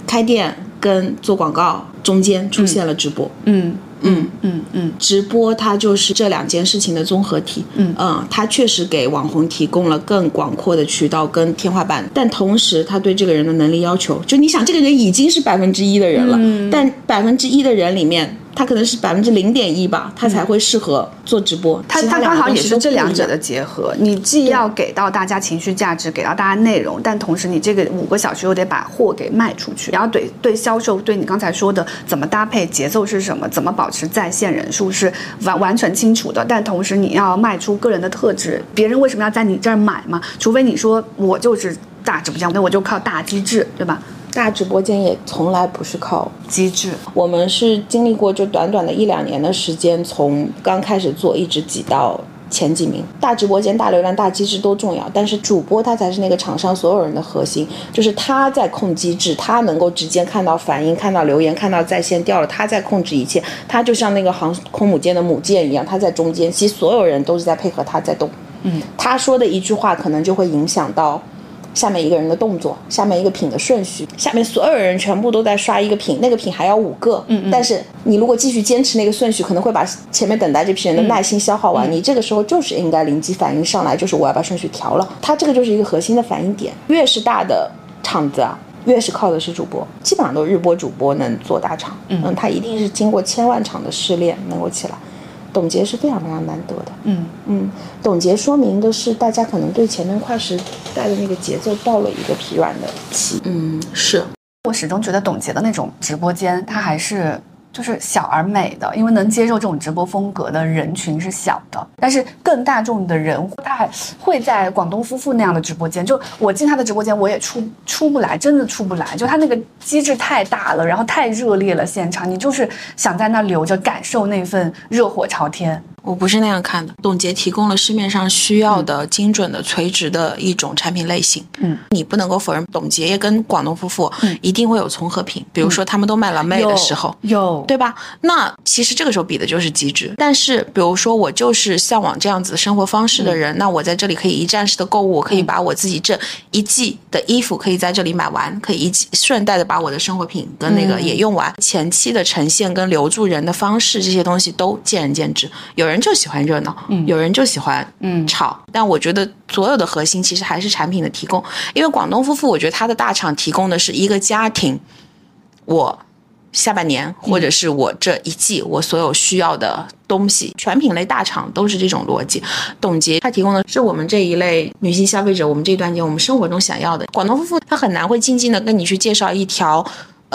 开店跟做广告中间出现了直播。嗯嗯。嗯嗯。直播它就是这两件事情的综合体，嗯。它确实给网红提供了更广阔的渠道跟天花板，但同时它对这个人的能力要求，就你想这个人已经是百分之一的人了，嗯。但百分之一的人里面，他可能是百分之零点一吧，他才会适合做直播。其它它刚好也是这两者的结合，你既要给到大家情绪价值，给到大家内容，但同时你这个五个小时又得把货给卖出去，然后对对销售，对你刚才说的怎么搭配节奏是什么，怎么保持在线人数是完完全清楚的，但同时你要卖出个人的特质，别人为什么要在你这儿买嘛？除非你说我就是大直播间，那我就靠大机制，对吧？大直播间也从来不是靠机制，我们是经历过就短短的一两年的时间，从刚开始做一直挤到前几名。大直播间、大流量、大机制都重要，但是主播他才是那个场上所有人的核心，就是他在控机制，他能够直接看到反应、看到留言、看到在线掉了，他在控制一切。他就像那个航空母舰的母舰一样，他在中间，其实所有人都是在配合他在动。嗯，他说的一句话可能就会影响到。下面一个人的动作，下面一个品的顺序，下面所有人全部都在刷一个品，那个品还要五个，嗯嗯但是你如果继续坚持那个顺序，可能会把前面等待这批人的耐心消耗完。你这个时候就是应该灵机反应上来，就是我要把顺序调了。它这个就是一个核心的反应点。越是大的场子啊，越是靠的是主播，基本上都是日播主播能做大场。嗯，他一定是经过千万场的试炼能够起来。董洁是非常非常难得的。嗯嗯，董洁说明的是，大家可能对前面快时代的那个节奏到了一个疲软的期。嗯，是我始终觉得董洁的那种直播间，它还是就是小而美的，因为能接受这种直播风格的人群是小的，但是更大众的人，他还会在广东夫妇那样的直播间。就我进他的直播间，我也出出不来，真的出不来。就他那个机制太大了，然后太热烈了，现场你就是想在那留着，感受那份热火朝天。我不是那样看的。董洁提供了市面上需要的精准的、垂直的一种产品类型。嗯，你不能够否认，董洁也跟广东夫妇一定会有重合品，比如说他们都卖了妹的时候。有对吧？那其实这个时候比的就是极致。但是，比如说我就是向往这样子生活方式的人，那我在这里可以一站式的购物，我可以把我自己这一季的衣服可以在这里买完，可以一季顺带的把我的生活品跟那个也用完。前期的呈现跟留住人的方式，这些东西都见仁见智。有人就喜欢热闹，有人就喜欢嗯吵。但我觉得所有的核心其实还是产品的提供，因为广东夫妇，我觉得他的大厂提供的是一个家庭，我。下半年，或者是我这一季我所有需要的东西，全品类大厂都是这种逻辑。董洁她提供的是我们这一类女性消费者，我们这一段间我们生活中想要的。广东夫妇他很难会静静的跟你去介绍一条。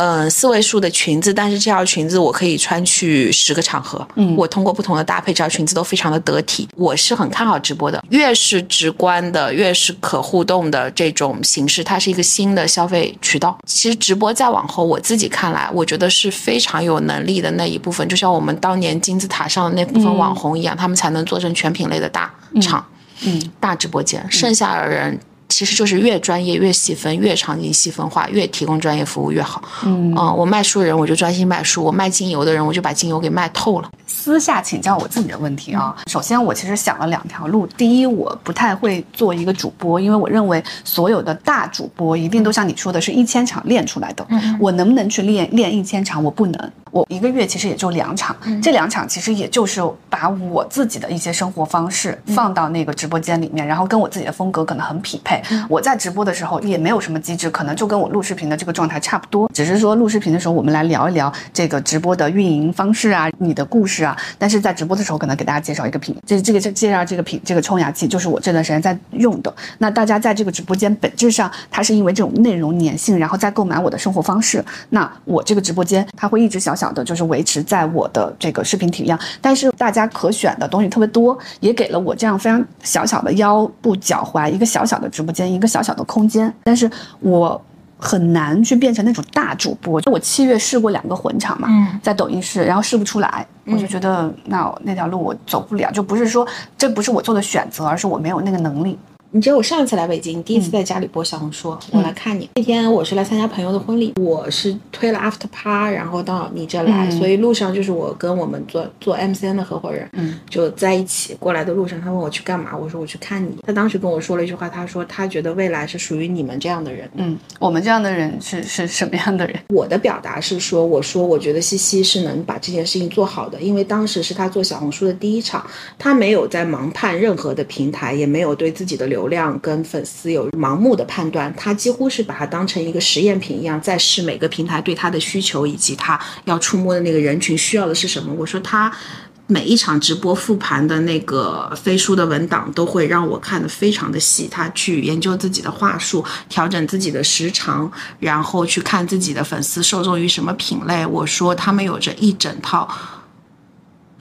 嗯，四位数的裙子，但是这条裙子我可以穿去十个场合。嗯，我通过不同的搭配，这条裙子都非常的得体。我是很看好直播的，越是直观的，越是可互动的这种形式，它是一个新的消费渠道。其实直播再往后，我自己看来，我觉得是非常有能力的那一部分，就像我们当年金字塔上的那部分网红一样，他们才能做成全品类的大厂、嗯大直播间。剩下的人。其实就是越专业越细分，越场景细分化，越提供专业服务越好。嗯我卖书的人我就专心卖书，我卖精油的人我就把精油给卖透了。私下请教我自己的问题啊。首先，我其实想了两条路。第一，我不太会做一个主播，因为我认为所有的大主播一定都像你说的是一千场练出来的。我能不能去练练一千场？我不能。我一个月其实也就两场，这两场其实也就是把我自己的一些生活方式放到那个直播间里面，然后跟我自己的风格可能很匹配。我在直播的时候也没有什么机制，可能就跟我录视频的这个状态差不多，只是说录视频的时候我们来聊一聊这个直播的运营方式啊，你的故事啊。但是在直播的时候，可能给大家介绍一个品，这这个这介绍这个品这个冲牙器，就是我这段时间在用的。那大家在这个直播间本质上，它是因为这种内容粘性，然后再购买我的生活方式。那我这个直播间，它会一直小小的，就是维持在我的这个视频体量，但是大家可选的东西特别多，也给了我这样非常小小的腰部脚踝一个小小的直播间，一个小小的空间。但是我很难去变成那种大主播。就我七月试过两个混场嘛，嗯在抖音试，然后试不出来，我就觉得那那条路我走不了，就不是说这不是我做的选择，而是我没有那个能力。你知道我上一次来北京，第一次在家里播小红书，我来看你。那天我是来参加朋友的婚礼，我是推了 after par，然后到你这来，所以路上就是我跟我们做做 MCN 的合伙人，嗯，就在一起过来的路上，他问我去干嘛，我说我去看你。他当时跟我说了一句话，他说他觉得未来是属于你们这样的人。嗯，我们这样的人是是什么样的人？我的表达是说，我说我觉得西西是能把这件事情做好的，因为当时是他做小红书的第一场，他没有在盲判任何的平台，也没有对自己的流流量跟粉丝有盲目的判断，他几乎是把它当成一个实验品一样，在试每个平台对他的需求以及他要触摸的那个人群需要的是什么。我说他。每一场直播复盘的那个飞书的文档都会让我看得非常的细，他去研究自己的话术，调整自己的时长，然后去看自己的粉丝受众于什么品类。我说他们有着一整套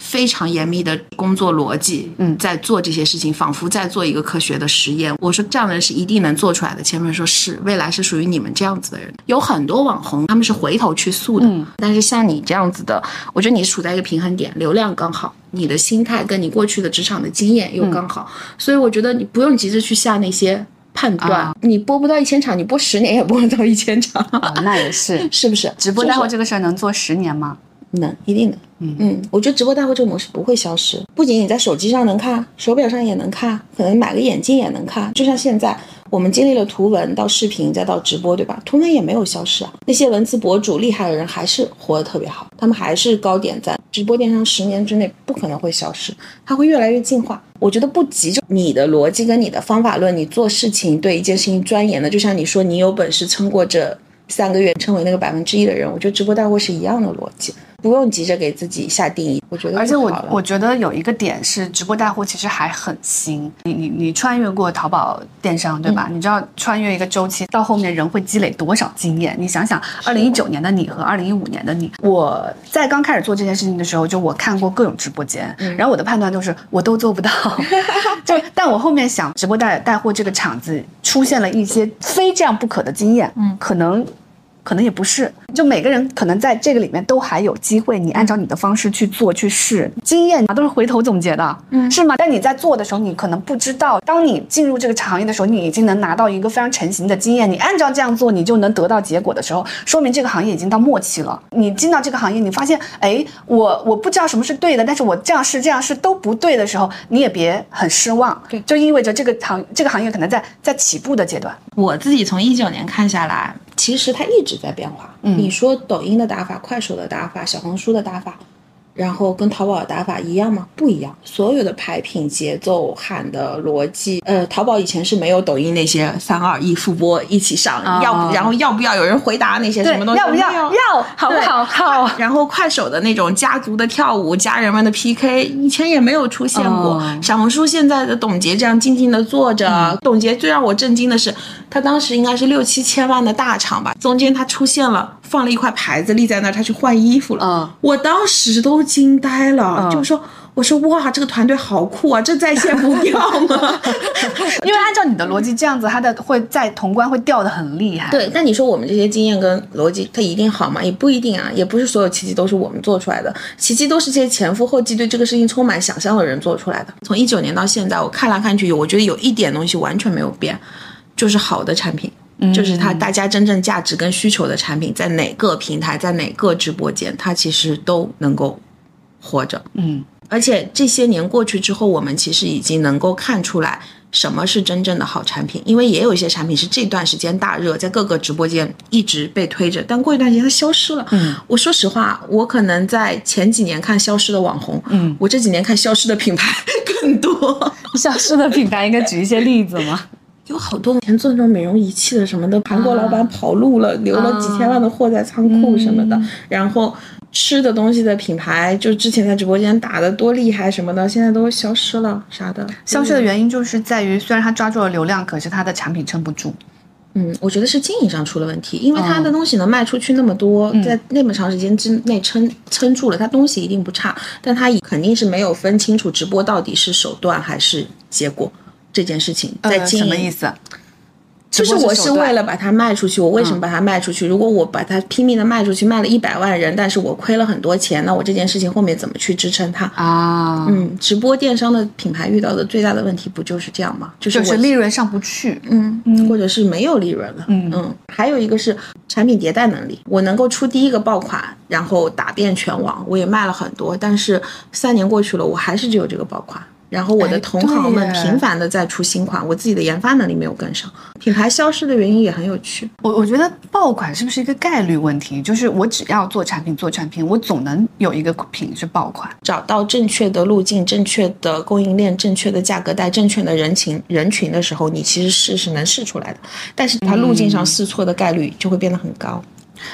非常严密的工作逻辑，嗯在做这些事情，仿佛在做一个科学的实验。我说这样的人是一定能做出来的。前面说是未来是属于你们这样子的人，有很多网红他们是回头去诉的，嗯但是像你这样子的，我觉得你处在一个平衡点，流量刚好，你的心态跟你过去的职场的经验又刚好，所以我觉得你不用急着去下那些判断。啊你播不到一千场，你播十年也播不到一千场，啊，那也是。是不是？直播带货这个事儿能做十年吗？能，一定能。嗯，我觉得直播带货这个模式不会消失，不仅你在手机上能看，手表上也能看，可能买个眼镜也能看。就像现在我们经历了图文到视频再到直播，对吧？图文也没有消失啊，那些文字博主厉害的人还是活得特别好，他们还是高点赞。直播电商十年之内不可能会消失，它会越来越进化。我觉得不急，就你的逻辑跟你的方法论，你做事情对一件事情钻研的，就像你说你有本事撑过这三个月，成为那个百分之一的人，我觉得直播带货是一样的逻辑。不用急着给自己下定义，我觉得而且我我觉得有一个点是，直播带货其实还很新。你你你穿越过淘宝电商，对吧？嗯你知道穿越一个周期到后面人会积累多少经验？你想想，二零一九年的你和二零一五年的你，我在刚开始做这件事情的时候，就我看过各种直播间，嗯然后我的判断就是我都做不到。就但我后面想，直播带带货这个场子出现了一些非这样不可的经验，嗯，可能。可能也不是，就每个人可能在这个里面都还有机会，你按照你的方式去做去试，经验啊都是回头总结的，嗯，是吗？但你在做的时候，你可能不知道，当你进入这个行业的时候，你已经能拿到一个非常成型的经验，你按照这样做，你就能得到结果的时候，说明这个行业已经到末期了。你进到这个行业，你发现，哎，我我不知道什么是对的，但是我这样试这样试都不对的时候，你也别很失望，对。就意味着这个行这个行业可能在在起步的阶段，我自己从一九年看下来，其实它一直在变化。嗯你说抖音的打法、快手的打法、小红书的打法，然后跟淘宝的打法一样吗？不一样。所有的排品、节奏、喊的逻辑，呃，淘宝以前是没有抖音那些三二一复播一起上，哦要不然后要不要有人回答那些什么东西？要不要要好不好好。然后快手的那种家族的跳舞、家人们的 PK，以前也没有出现过。哦小红书现在的董洁这样静静的坐着，董洁最让我震惊的是，她当时应该是六七千万的大厂吧，中间她出现了，放了一块牌子立在那儿，他去换衣服了。嗯我当时都惊呆了，嗯就说。我说哇，这个团队好酷啊！这在线不掉吗？因为按照你的逻辑，这样子它的会在潼关会掉的很厉害。，对，但你说我们这些经验跟逻辑，它一定好吗？也不一定啊，也不是所有奇迹都是我们做出来的，奇迹都是这些前赴后继对这个事情充满想象的人做出来的。从一九年到现在，我看来看去，我觉得有一点东西完全没有变，就是好的产品。就是它大家真正价值跟需求的产品，在哪个平台，在哪个直播间，它其实都能够活着。嗯，而且这些年过去之后，我们其实已经能够看出来什么是真正的好产品，因为也有一些产品是这段时间大热，在各个直播间一直被推着，但过一段时间它消失了。嗯，我说实话，我可能在前几年看消失的网红，嗯，我这几年看消失的品牌更多。消失的品牌应该举一些例子吗？有好多以前做那种美容仪器的什么的，韩国老板跑路了，留了几千万的货在仓库什么的，然后吃的东西的品牌，就之前在直播间打的多厉害什么的，现在都消失了啥的。消失的原因就是在于，虽然他抓住了流量，可是他的产品撑不住。嗯，我觉得是经营上出了问题，因为他的东西能卖出去那么多，在那么长时间之内撑撑住了，他东西一定不差，但它肯定是没有分清楚直播到底是手段还是结果这件事情，在呃，经营、什么意思？就是我是为了把它卖出去，我为什么把它卖出去？如果我把它拼命的卖出去，卖了一百万人，但是我亏了很多钱，那我这件事情后面怎么去支撑它啊？嗯，直播电商的品牌遇到的最大的问题不就是这样吗？就是就是利润上不去，嗯，或者是没有利润了，嗯嗯。还有一个是产品迭代能力，我能够出第一个爆款，然后打遍全网，我也卖了很多，但是三年过去了，我还是只有这个爆款。然后我的同行们频繁的在出新款，我自己的研发能力没有跟上，品牌消失的原因也很有趣。我我觉得爆款是不是一个概率问题？就是我只要做产品做产品，我总能有一个品是爆款。找到正确的路径、正确的供应链、正确的价格带、正确的人情人群的时候，你其实试是能试出来的，但是它路径上试错的概率就会变得很高。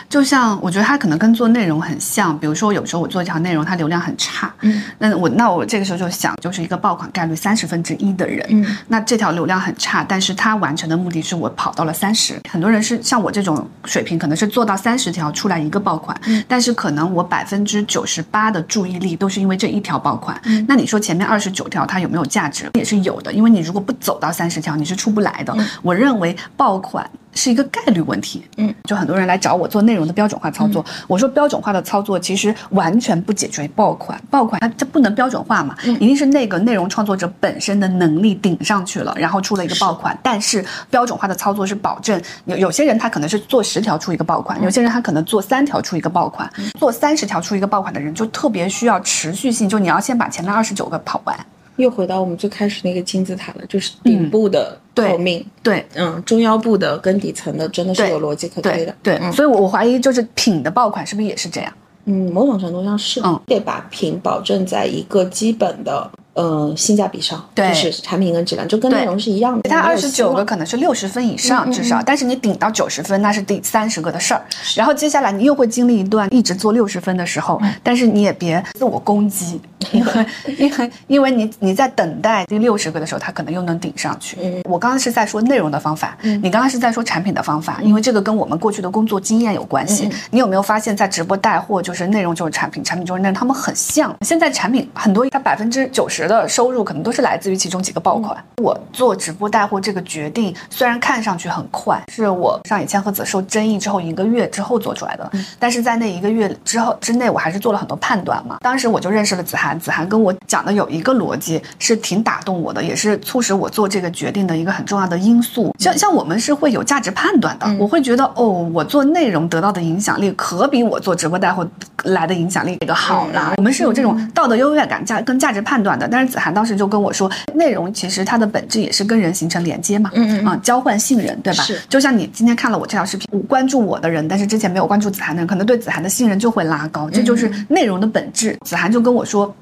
就像我觉得它可能跟做内容很像，比如说有时候我做一条内容，它流量很差，嗯，那我那我这个时候就想，就是一个爆款概率三十分之一的人，嗯，那这条流量很差，但是它完成的目的是我跑到了三十，很多人是像我这种水平，可能是做到三十条出来一个爆款，嗯，但是可能我百分之九十八的注意力都是因为这一条爆款，嗯，那你说前面二十九条它有没有价值？也是有的，因为你如果不走到三十条，你是出不来的。我认为爆款。是一个概率问题，嗯，就很多人来找我做内容的标准化操作，我说标准化的操作其实完全不解决爆款，爆款它这不能标准化嘛，一定是那个内容创作者本身的能力顶上去了，然后出了一个爆款。但是标准化的操作是保证有有些人他可能是做十条出一个爆款，有些人他可能做三条出一个爆款，做三十条出一个爆款的人就特别需要持续性，就你要先把前面二十九个跑完。又回到我们最开始那个金字塔了，就是顶部的后命，对，嗯，中腰部的跟底层的真的是有逻辑可推的，对，所以，我我怀疑就是品的爆款是不是也是这样？嗯，某种程度上是，嗯，得把品保证在一个基本的。呃，性价比上，就是产品跟质量就跟内容是一样的。它二十九个可能是六十分以上至少，但是你顶到九十分那是第三十个的事儿。然后接下来你又会经历一段一直做六十分的时候，但是你也别自我攻击，因为因为因为你你在等待第六十个的时候，它可能又能顶上去。我刚刚是在说内容的方法，你刚刚是在说产品的方法，因为这个跟我们过去的工作经验有关系。你有没有发现，在直播带货就是内容就是产品，产品就是内容，他们很像。现在产品很多，它百分之九十。的收入可能都是来自于其中几个爆款。我做直播带货这个决定，虽然看上去很快，是我上野千鹤子受争议之后一个月之后做出来的，但是在那一个月之后之内，我还是做了很多判断嘛。当时我就认识了子涵，子涵跟我讲的有一个逻辑是挺打动我的，也是促使我做这个决定的一个很重要的因素。像像我们是会有价值判断的，我会觉得哦，我做内容得到的影响力可比我做直播带货来的影响力这个好啦。我们是有这种道德优越感价跟价值判断的，但是。子涵当时就跟我说，内容其实它的本质也是跟人形成连接嘛，嗯嗯啊，交换信任，对吧？是，就像你今天看了我这条视频，关注我的人，但是之前没有关注子涵的人，可能对子涵的信任就会拉高，这就是内容的本质。子涵就跟我说，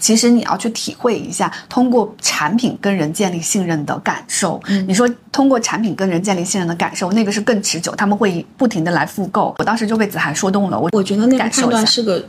其实你要去体会一下，通过产品跟人建立信任的感受。你说通过产品跟人建立信任的感受，那个是更持久，他们会不停的来复购。我当时就被子涵说动了，我我觉得那个判断是个。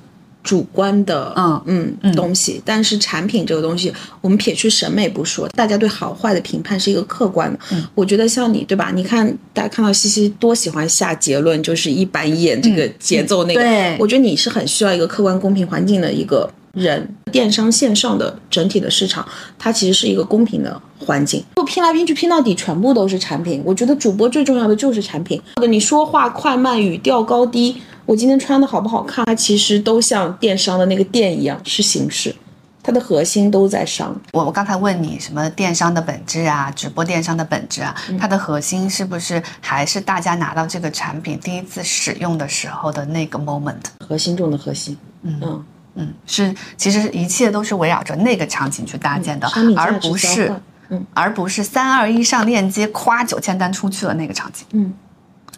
主观的，嗯嗯东西，但是产品这个东西，我们撇去审美不说，大家对好坏的评判是一个客观的。嗯，我觉得像你，对吧？你看大家看到西西多喜欢下结论，就是一板一眼这个节奏那个，对，我觉得你是很需要一个客观公平环境的一个人。电商线上的整体的市场，它其实是一个公平的环境，不拼来拼去拼到底，全部都是产品。我觉得主播最重要的就是产品，你说话快慢、语调高低。我今天穿的好不好看？它其实都像电商的那个店一样，是形式，它的核心都在商。我我刚才问你什么电商的本质啊，直播电商的本质啊，它的核心是不是还是大家拿到这个产品第一次使用的时候的那个 moment？核心中的核心。嗯嗯嗯，是，其实一切都是围绕着那个场景去搭建的，而不是，嗯，而不是三二一上链接，夸九千单出去了那个场景。嗯。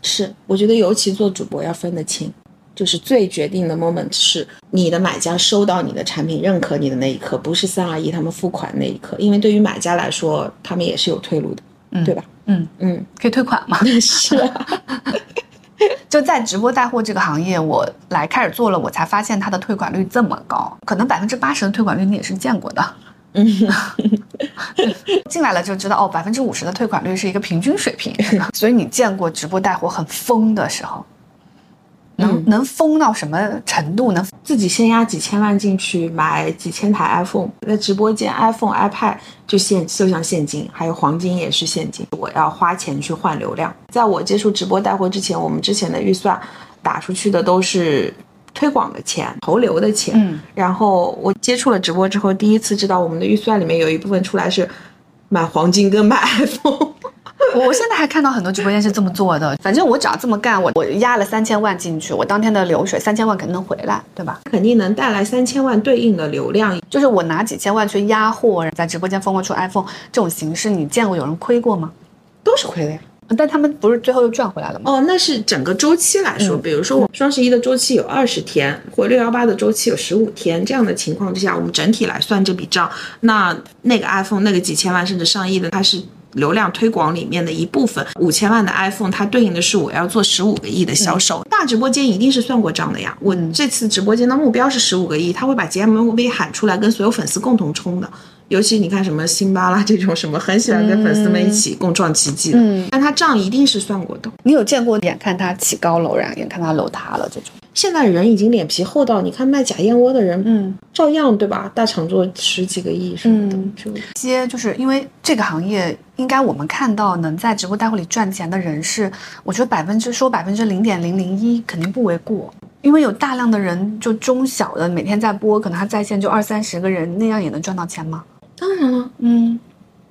是，我觉得尤其做主播要分得清，就是最决定的 moment 是你的买家收到你的产品、认可你的那一刻，不是三二一他们付款那一刻。因为对于买家来说，他们也是有退路的，嗯对吧？嗯嗯，可以退款吗？是。就在直播带货这个行业，我来开始做了，我才发现它的退款率这么高，可能百分之八十的退款率你也是见过的。嗯，进来了就知道哦，百分之五十的退款率是一个平均水平，所以你见过直播带货很疯的时候？能能疯到什么程度呢？自己先压几千万进去买几千台 iPhone，在直播间 iPhone、iPad 就现就像现金，还有黄金也是现金。我要花钱去换流量。在我接触直播带货之前，我们之前的预算打出去的都是推广的钱、投流的钱。嗯，然后我接触了直播之后，第一次知道我们的预算里面有一部分出来是买黄金跟买 iPhone。我现在还看到很多直播间是这么做的。反正我只要这么干，我我压了三千万进去，我当天的流水三千万肯定能回来，对吧？肯定能带来三千万对应的流量。就是我拿几千万去压货，在直播间疯狂出 iPhone 这种形式，你见过有人亏过吗？都是亏的呀。但他们不是最后又赚回来了吗？哦，那是整个周期来说，比如说我双十一的周期有二十天，或六幺八的周期有十五天，这样的情况之下，我们整体来算这笔账，那那个 iPhone 那个几千万甚至上亿的，它是。流量推广里面的一部分，五千万的 iPhone，它对应的是我要做十五个亿的销售。大直播间一定是算过账的呀。我这次直播间的目标是十五个亿，他会把 GMV 喊出来，跟所有粉丝共同冲的。尤其你看什么辛巴拉这种什么，很喜欢跟粉丝们一起共创奇迹的。嗯，但他账一定是算过的。你有见过眼看他起高楼，然后眼看他楼塌了这种？现在人已经脸皮厚到，你看卖假燕窝的人，嗯，照样对吧？大厂做十几个亿什么的，就些就是因为这个行业，应该我们看到能在直播带货里赚钱的人是，我觉得百分之说百分之零点零零一肯定不为过，因为有大量的人就中小的每天在播，可能他在线就二三十个人，那样也能赚到钱吗？当然了，嗯。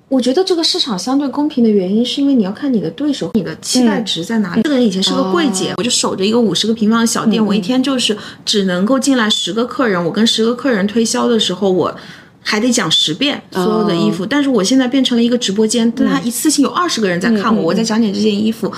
我觉得这个市场相对公平的原因，是因为你要看你的对手，你的期待值在哪里。这个人以前是个柜姐，我就守着一个五十个平方的小店，我一天就是只能够进来十个客人，我跟十个客人推销的时候，我还得讲十遍所有的衣服。但是我现在变成了一个直播间，但他一次性有二十个人在看我，我在讲解这件衣服，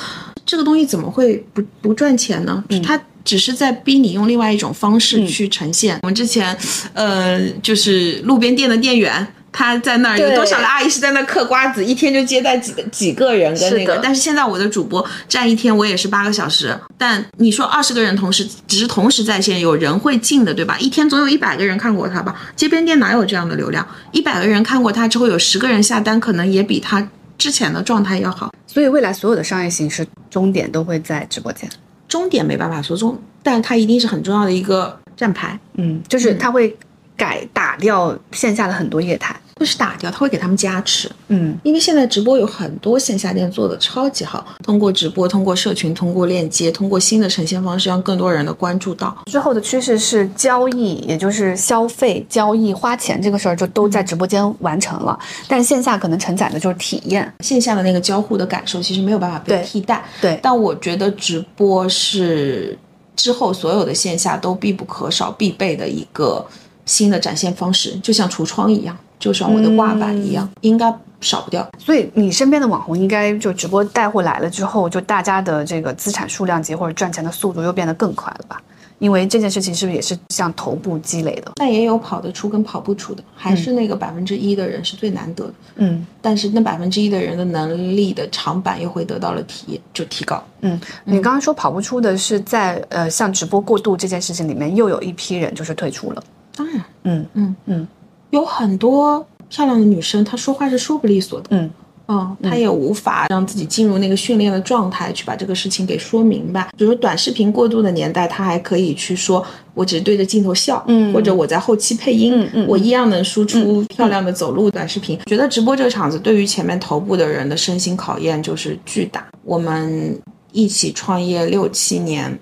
这个东西怎么会不不赚钱呢？他只是在逼你用另外一种方式去呈现。我们之前，呃，就是路边店的店员。他在那儿有多少个阿姨是在那嗑瓜子，一天就接待几个几个人跟那个。但是现在我的主播站一天我也是八个小时，但你说二十个人同时只是同时在线，有人会进的对吧？一天总有一百个人看过他吧？街边店哪有这样的流量？一百个人看过他之后，有十个人下单，可能也比他之前的状态要好。所以未来所有的商业形式终点都会在直播间，终点没办法说终，但它一定是很重要的一个站牌。嗯，就是它会改打掉线下的很多业态。不是打掉，他会给他们加持。嗯，因为现在直播有很多线下店做的超级好，通过直播、通过社群、通过链接、通过新的呈现方式，让更多人的关注到。之后的趋势是交易，也就是消费、交易、花钱这个事儿就都在直播间完成了。但线下可能承载的就是体验，线下的那个交互的感受其实没有办法被替代。对，但我觉得直播是之后所有的线下都必不可少、必备的一个新的展现方式，就像橱窗一样。就像我的挂板一样，应该少不掉。所以你身边的网红应该就直播带货来了之后，就大家的这个资产数量级或者赚钱的速度又变得更快了吧？因为这件事情是不是也是像头部积累的？但也有跑得出跟跑不出的，还是那个百分之一的人是最难得的。嗯，但是那百分之一的人的能力的长板又会得到了提就提高。嗯，你刚刚说跑不出的是在呃像直播过度这件事情里面，又有一批人就是退出了。当然，嗯嗯嗯。有很多漂亮的女生，她说话是说不利索的。嗯嗯，她也无法让自己进入那个训练的状态，去把这个事情给说明白。比如短视频过度的年代，她还可以去说，我只是对着镜头笑，嗯，或者我在后期配音，我一样能输出漂亮的走路短视频。觉得直播这个场子对于前面头部的人的身心考验就是巨大。我们一起创业六七年。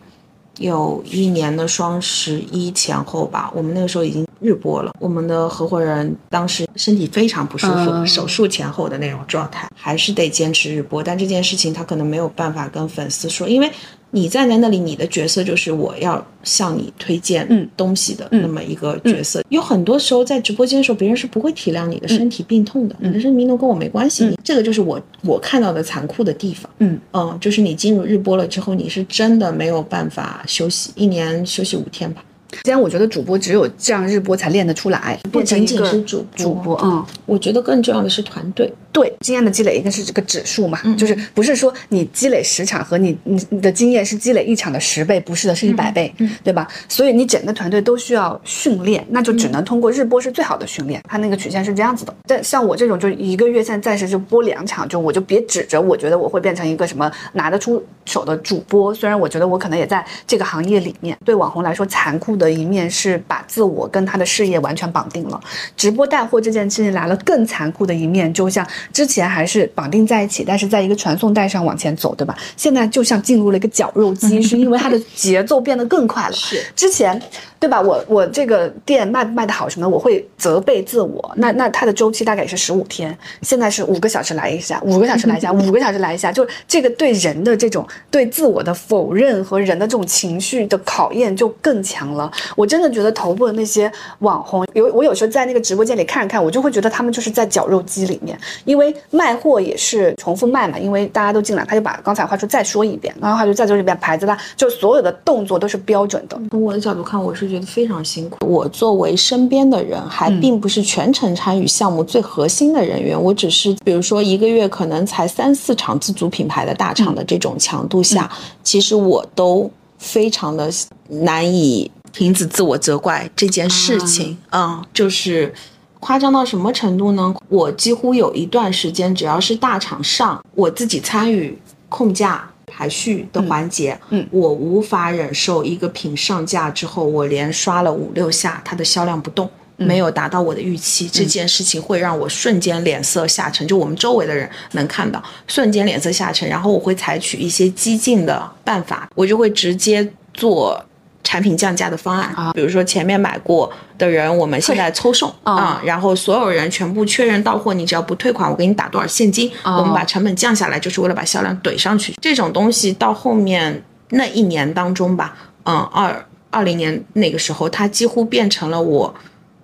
有一年的双十一前后吧，我们那个时候已经日播了。我们的合伙人当时身体非常不舒服，手术前后的那种状态，还是得坚持日播。但这件事情他可能没有办法跟粉丝说，因为。你站在那里，你的角色就是我要向你推荐东西的那么一个角色。有很多时候在直播间的时候，别人是不会体谅你的身体病痛的，你的身体病痛跟我没关系。这个就是我我看到的残酷的地方。嗯嗯，就是你进入日播了之后，你是真的没有办法休息，一年休息五天吧。既然我觉得主播只有这样日播才练得出来，不变成一个仅仅是主播主播，嗯。我觉得更重要的是团队。对经验的积累，一个是这个指数嘛，就是不是说你积累十场和你你你的经验是积累一场的十倍，不是的，是一百倍，对吧？所以你整个团队都需要训练，那就只能通过日播是最好的训练。它那个曲线是这样子的。但像我这种，就一个月现在暂时就播两场，就我就别指着我觉得我会变成一个什么拿得出手的主播。虽然我觉得我可能也在这个行业里面，对网红来说残酷的一面是把自我跟他的事业完全绑定了。直播带货这件事情来了，更残酷的一面，就像之前还是绑定在一起，但是在一个传送带上往前走，对吧？现在就像进入了一个绞肉机，是因为它的节奏变得更快了。是之前，对吧？我我这个店卖不卖的好什么，我会责备自我。那那它的周期大概也是十五天，现在是五个小时来一下，五个小时来一下，五个小时来一下，就这个对人的这种对自我的否认和人的这种情绪的考验就更强了。我真的觉得头部的那些网红，有我有时候在那个直播间里看一看，我就会觉得他们就是在绞肉机里面，因为卖货也是重复卖嘛，因为大家都进来，他就把刚才话术再说一遍，刚才话术再说一遍，牌子啦，就所有的动作都是标准的。从我的角度看，我是觉得非常辛苦。我作为身边的人，还并不是全程参与项目最核心的人员，我只是比如说一个月可能才三四场自主品牌的大厂的这种强度下，其实我都非常的难以停止自我责怪这件事情。嗯，就是。夸张到什么程度呢？我几乎有一段时间，只要是大厂上，我自己参与控价、排序的环节，嗯我无法忍受一个品上架之后，我连刷了五六下，它的销量不动。没有达到我的预期，这件事情会让我瞬间脸色下沉，就我们周围的人能看到，瞬间脸色下沉。然后我会采取一些激进的办法，我就会直接做产品降价的方案。啊，比如说前面买过的人，我们现在抽送啊、然后所有人全部确认到货，你只要不退款，我给你打多少现金，我们把成本降下来，就是为了把销量怼上去。这种东西到后面那一年当中吧，嗯，二二零年那个时候，它几乎变成了我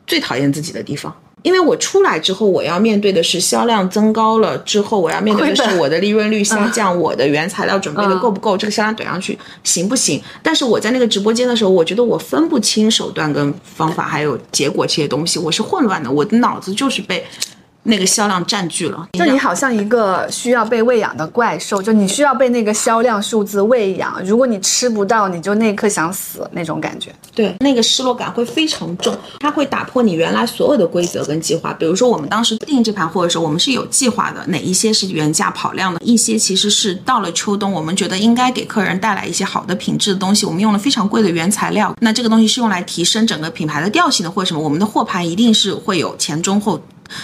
最讨厌自己的地方。因为我出来之后，我要面对的是销量增高了之后，我要面对的是我的利润率下降，我的原材料准备的嗯够不够，这个销量怼上去行不行？但是我在那个直播间的时候，我觉得我分不清手段跟方法还有结果这些东西，我是混乱的，我的脑子就是被那个销量占据了。就你好像一个需要被喂养的怪兽，就你需要被那个销量数字喂养，如果你吃不到，你就那一刻想死那种感觉。对，那个失落感会非常重，它会打破你原来所有的规则跟计划。比如说，我们当时定这盘货的时候，我们是有计划的，哪一些是原价跑量的，一些其实是到了秋冬，我们觉得应该给客人带来一些好的品质的东西，我们用了非常贵的原材料。那这个东西是用来提升整个品牌的调性的，或者什么，我们的货盘一定是会有前中后。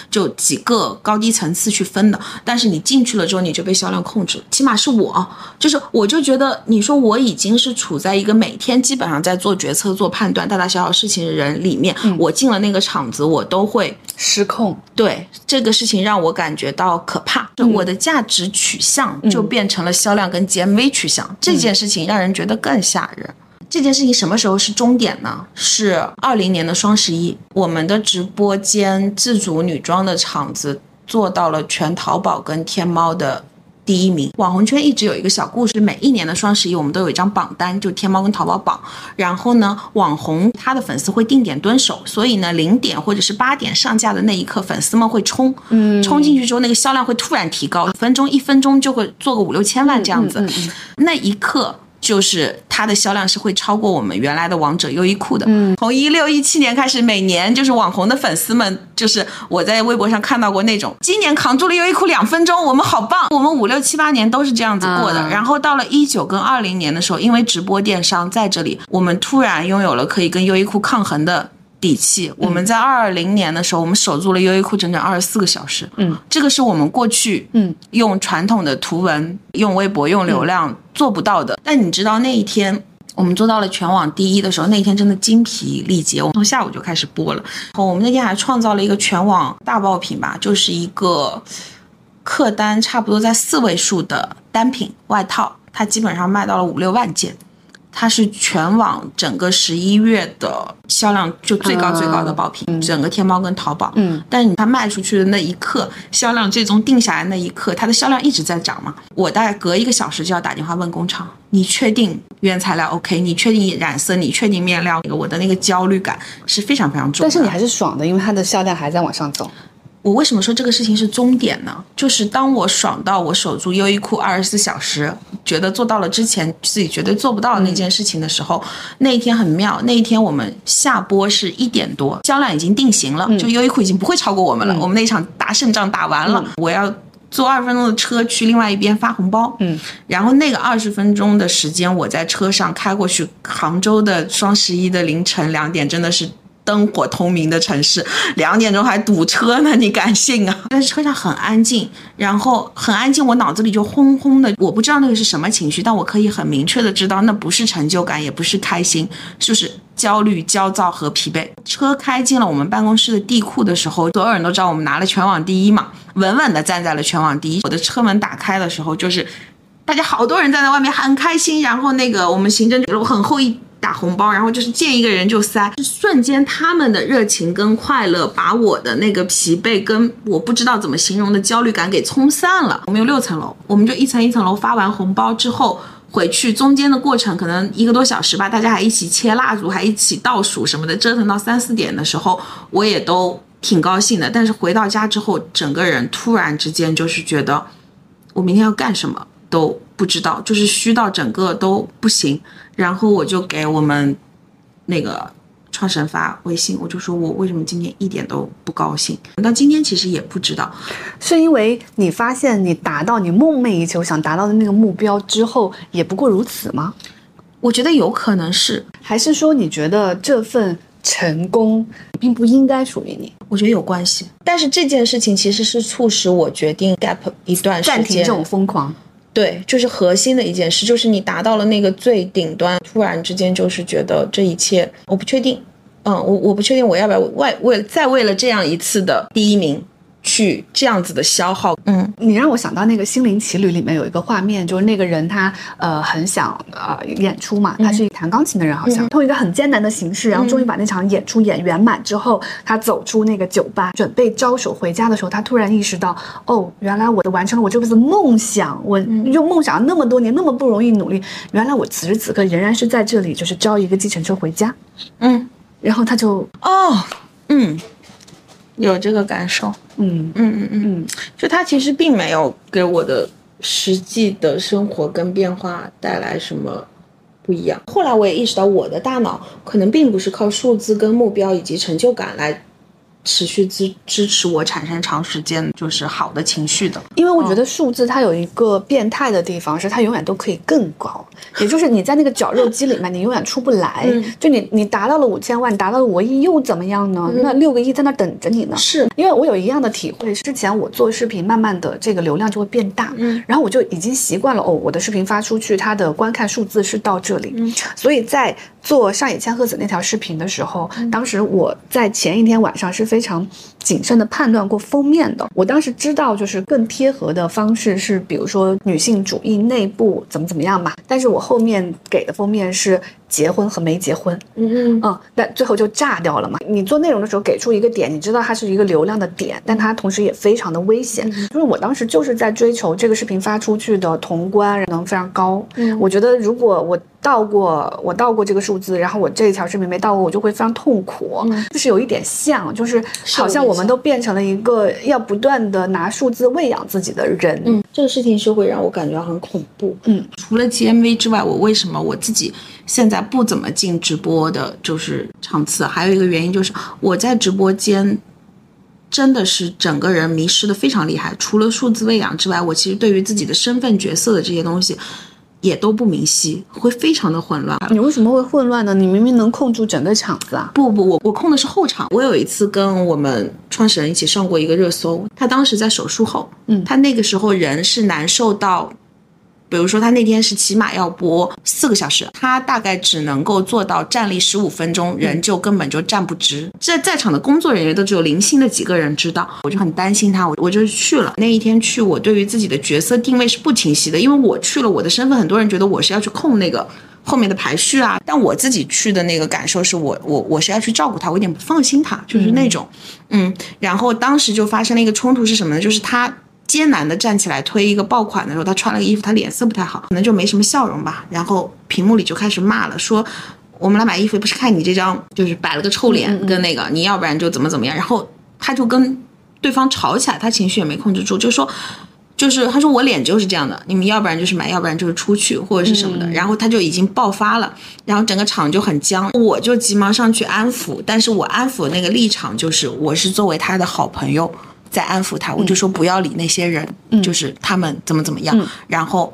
就几个高低层次去分的，但是你进去了之后，你就被销量控制了。起码是我，就是我就觉得，你说我已经是处在一个每天基本上在做决策、做判断、大大小小事情的人里面，我进了那个场子，我都会失控，对这个事情让我感觉到可怕。就我的价值取向就变成了销量跟 GMV 取向，这件事情让人觉得更吓人。这件事情什么时候是终点呢？是二零年的双十一，我们的直播间自主女装的厂子做到了全淘宝跟天猫的第一名。网红圈一直有一个小故事，每一年的双十一我们都有一张榜单，就天猫跟淘宝榜。然后呢，网红他的粉丝会定点蹲守，所以呢，零点或者是八点上架的那一刻，粉丝们会冲，嗯，冲进去之后，那个销量会突然提高，分钟一分钟就会做个五六千万这样子，那一刻。就是它的销量是会超过我们原来的王者优衣库的。嗯，从一六一七年开始，每年就是网红的粉丝们，就是我在微博上看到过那种，今年扛住了优衣库两分钟，我们好棒。我们五六七八年都是这样子过的。嗯然后到了一九跟二零年的时候，因为直播电商在这里，我们突然拥有了可以跟优衣库抗衡的。底气，我们在二二零年的时候，我们守住了优衣库整整二十四个小时。嗯，这个是我们过去嗯用传统的图文、用微博、用流量做不到的。但你知道那一天。我们做到了全网第一的时候，那一天真的精疲力竭。我们从下午就开始播了，我们那天还创造了一个全网大爆品吧，就是一个客单差不多在四位数的单品外套，它基本上卖到了五六万件。它是全网整个十一月的销量就最高最高的爆品，整个天猫跟淘宝。嗯，但它卖出去的那一刻，销量最终定下来那一刻，它的销量一直在涨嘛。我大概隔一个小时就要打电话问工厂，你确定原材料 OK？你确定染色？你确定面料？我的那个焦虑感是非常非常重。但是你还是爽的，因为它的销量还在往上走。我为什么说这个事情是终点呢？就是当我爽到我守住优衣库二十四小时，觉得做到了之前自己绝对做不到的那件事情的时候，那一天很妙。那一天我们下播是一点多，销量已经定型了，就优衣库已经不会超过我们了。我们那场大胜仗打完了，我要坐二十分钟的车去另外一边发红包。嗯，然后那个二十分钟的时间，我在车上开过去，杭州的双十一的凌晨两点，真的是。灯火通明的城市，两点钟还堵车呢，你敢信啊？但是车上很安静，然后很安静，我脑子里就轰轰的，我不知道那个是什么情绪，但我可以很明确的知道，那不是成就感，也不是开心，就是焦虑、焦躁和疲惫。车开进了我们办公室的地库的时候，所有人都知道我们拿了全网第一嘛，稳稳的站在了全网第一。我的车门打开的时候，就是大家好多人站在外面很开心，然后那个我们行政就很厚一。打红包，然后就是见一个人就塞，就瞬间他们的热情跟快乐把我的那个疲惫跟我不知道怎么形容的焦虑感给冲散了。我们有六层楼，我们就一层一层楼发完红包之后回去，中间的过程可能一个多小时吧，大家还一起切蜡烛，还一起倒数什么的，折腾到三四点的时候，我也都挺高兴的。但是回到家之后，整个人突然之间就是觉得我明天要干什么都不知道，就是虚到整个都不行。然后我就给我们那个创始人发微信，我就说我为什么今天一点都不高兴。到今天其实也不知道，是因为你发现你达到你梦寐以求想达到的那个目标之后，也不过如此吗？我觉得有可能是，还是说你觉得这份成功并不应该属于你？我觉得有关系。但是这件事情其实是促使我决定 gap 一段时间，暂停这种疯狂。对，就是核心的一件事，就是你达到了那个最顶端，突然之间就是觉得这一切我不确定，嗯，我我不确定我要不要为为再为了这样一次的第一名。去这样子的消耗，嗯，你让我想到那个《心灵奇旅》里面有一个画面，就是那个人他呃很想呃演出嘛，他是一弹钢琴的人，好像通过一个很艰难的形式，然后终于把那场演出演圆满之后，他走出那个酒吧，准备招手回家的时候，他突然意识到，哦，原来我的完成了我这辈子梦想，我用梦想那么多年那么不容易努力，原来我此时此刻仍然是在这里，就是招一个计程车回家，嗯，然后他就哦，嗯。有这个感受，嗯嗯嗯嗯，就它其实并没有给我的实际的生活跟变化带来什么不一样。后来我也意识到，我的大脑可能并不是靠数字跟目标以及成就感来。持续支支持我产生长时间就是好的情绪的，因为我觉得数字它有一个变态的地方，是它永远都可以更高，也就是你在那个绞肉机里面，你永远出不来。就你你达到了五千万，达到了五亿又怎么样呢？那六个亿在那等着你呢。是因为我有一样的体会，之前我做视频，慢慢的这个流量就会变大，嗯，然后我就已经习惯了哦，我的视频发出去，它的观看数字是到这里，嗯，所以在做上野千鹤子那条视频的时候，当时我在前一天晚上是非。非常谨慎的判断过封面的，我当时知道就是更贴合的方式是，比如说女性主义内部怎么怎么样吧。但是我后面给的封面是结婚和没结婚，嗯嗯嗯，但最后就炸掉了嘛。你做内容的时候给出一个点，你知道它是一个流量的点，但它同时也非常的危险。就是我当时就是在追求这个视频发出去的潼关能非常高。嗯，我觉得如果我。到过，我到过这个数字，然后我这一条视频没到过，我就会非常痛苦，就是有一点像，就是好像我们都变成了一个要不断的拿数字喂养自己的人。嗯，这个事情是会让我感觉很恐怖。嗯，除了 GMV 之外，我为什么我自己现在不怎么进直播的，就是场次，还有一个原因就是我在直播间真的是整个人迷失的非常厉害。除了数字喂养之外，我其实对于自己的身份角色的这些东西。也都不明晰，会非常的混乱。你为什么会混乱呢？你明明能控住整个场子啊！不不，我我控的是后场。我有一次跟我们创始人一起上过一个热搜，他当时在手术后，嗯，他那个时候人是难受到。比如说，他那天是起码要播四个小时，他大概只能够做到站立十五分钟，人就根本就站不直。在在场的工作人员都只有零星的几个人知道，我就很担心他，我我就去了。那一天去，我对于自己的角色定位是不清晰的，因为我去了，我的身份很多人觉得我是要去控那个。后面的排序啊。但我自己去的那个感受是我我我是要去照顾他，我有点不放心他，就是那种，嗯。然后当时就发生了一个冲突是什么呢？就是他艰难的站起来推一个爆款的时候，他穿了个衣服，他脸色不太好，可能就没什么笑容吧。然后屏幕里就开始骂了，说我们来买衣服不是看你这张就是摆了个臭脸跟那个，你要不然就怎么怎么样。然后他就跟对方吵起来，他情绪也没控制住，就说。就是他说我脸就是这样的，你们要不然就是买，要不然就是出去或者是什么的，然后他就已经爆发了，然后整个场就很僵，我就急忙上去安抚，但是我安抚那个立场就是我是作为他的好朋友在安抚他，我就说不要理那些人，就是他们怎么怎么样，然后。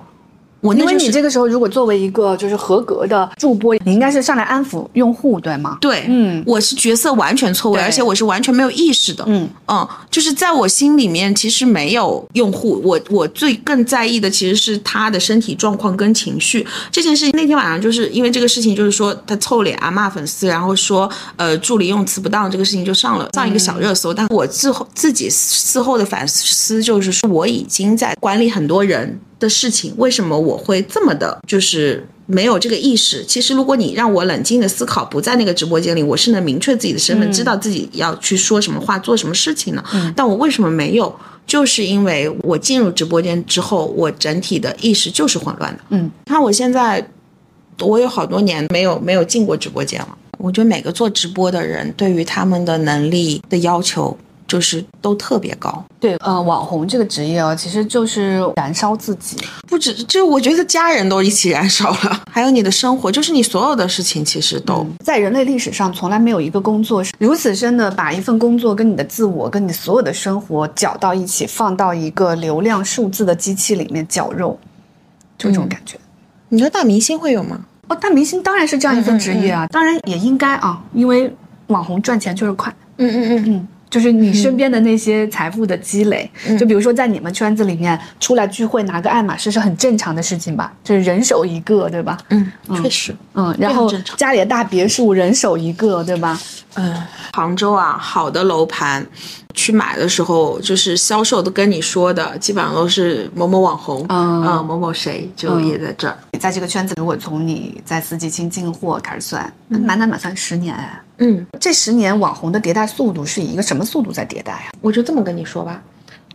因为你这个时候如果作为一个就是合格的助播，你应该是上来安抚用户，对吗？对，嗯，我是角色完全错位，而且我是完全没有意识的，嗯嗯，就是在我心里面其实没有用户，我我最更在意的其实是他的身体状况跟情绪这件事情。那天晚上就是因为这个事情，就是说他臭脸啊骂粉丝，然后说呃助理用词不当，这个事情就上了上一个小热搜。但我自后自己事后的反思就是说，我已经在管理很多人。的事情，为什么我会这么的，就是没有这个意识？其实，如果你让我冷静的思考，不在那个直播间里，我是能明确自己的身份，知道自己要去说什么话，做什么事情呢？但我为什么没有？就是因为我进入直播间之后，我整体的意识就是混乱的。嗯，看我现在，我有好多年没有没有进过直播间了。我觉得每个做直播的人，对于他们的能力的要求。就是都特别高，对，呃，网红这个职业啊，其实就是燃烧自己，不止，就我觉得家人都一起燃烧了，还有你的生活，就是你所有的事情，其实都在人类历史上从来没有一个工作是如此深的把一份工作跟你的自我跟你所有的生活搅到一起，放到一个流量数字的机器里面绞肉，就这种感觉。你觉得大明星会有吗？哦，大明星当然是这样一份职业啊，当然也应该啊，因为网红赚钱就是快。嗯嗯嗯嗯。就是你身边的那些财富的积累，就比如说在你们圈子里面出来聚会拿个爱马仕是很正常的事情吧？就是人手一个，对吧？嗯，确实，嗯，然后家里的大别墅人手一个，对吧？嗯，杭州啊，好的楼盘，去买的时候就是销售都跟你说的，基本上都是某某网红，嗯，某某谁就也在这儿。在这个圈子，如果从你在四季青进货开始算，满打满算十年哎。嗯，这十年网红的迭代速度是以一个什么速度在迭代啊？我就这么跟你说吧，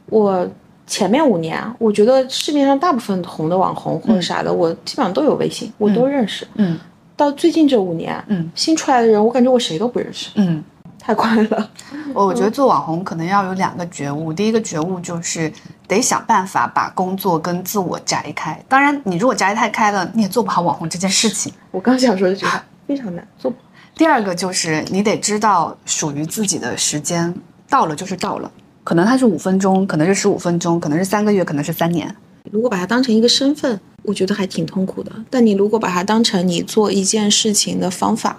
我前面五年，我觉得市面上大部分红的网红或者啥的，我基本上都有微信，我都认识。嗯，到最近这五年，嗯，新出来的人，我感觉我谁都不认识。嗯，太快了。我觉得做网红可能要有两个觉悟，第一个觉悟就是得想办法把工作跟自我摘开。当然，你如果摘太开了，你也做不好网红这件事情。我刚想说的句话非常难做。第二个就是你得知道属于自己的时间到了就是到了，可能它是五分钟，可能是十五分钟，可能是三个月，可能是三年。如果把它当成一个身份，我觉得还挺痛苦的。但你如果把它当成你做一件事情的方法，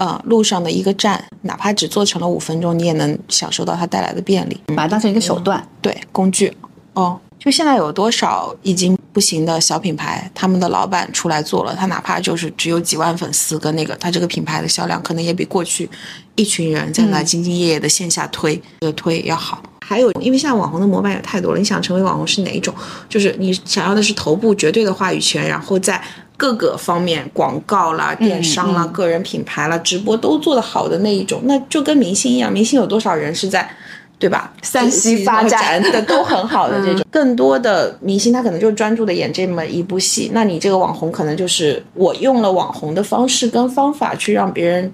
呃，路上的一个站，哪怕只做成了五分钟，你也能享受到它带来的便利。把它当成一个手段，对工具。哦，就现在有多少已经。不行的小品牌，他们的老板出来做了，他哪怕就是只有几万粉丝，跟那个他这个品牌的销量可能也比过去一群人在那兢兢业业的线下推的推要好。还有，因为现在网红的模板也太多了，你想成为网红是哪一种？就是你想要的是头部绝对的话语权，然后在各个方面广告啦、电商啦、个人品牌啦、直播都做得好的那一种，那就跟明星一样，明星有多少人是在？对吧？三西发展的都很好的 这种，更多的明星他可能就专注的演这么一部戏，那你这个网红可能就是我用了网红的方式跟方法去让别人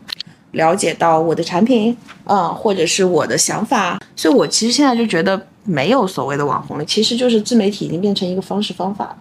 了解到我的产品，嗯，或者是我的想法，所以我其实现在就觉得没有所谓的网红了，其实就是自媒体已经变成一个方式方法。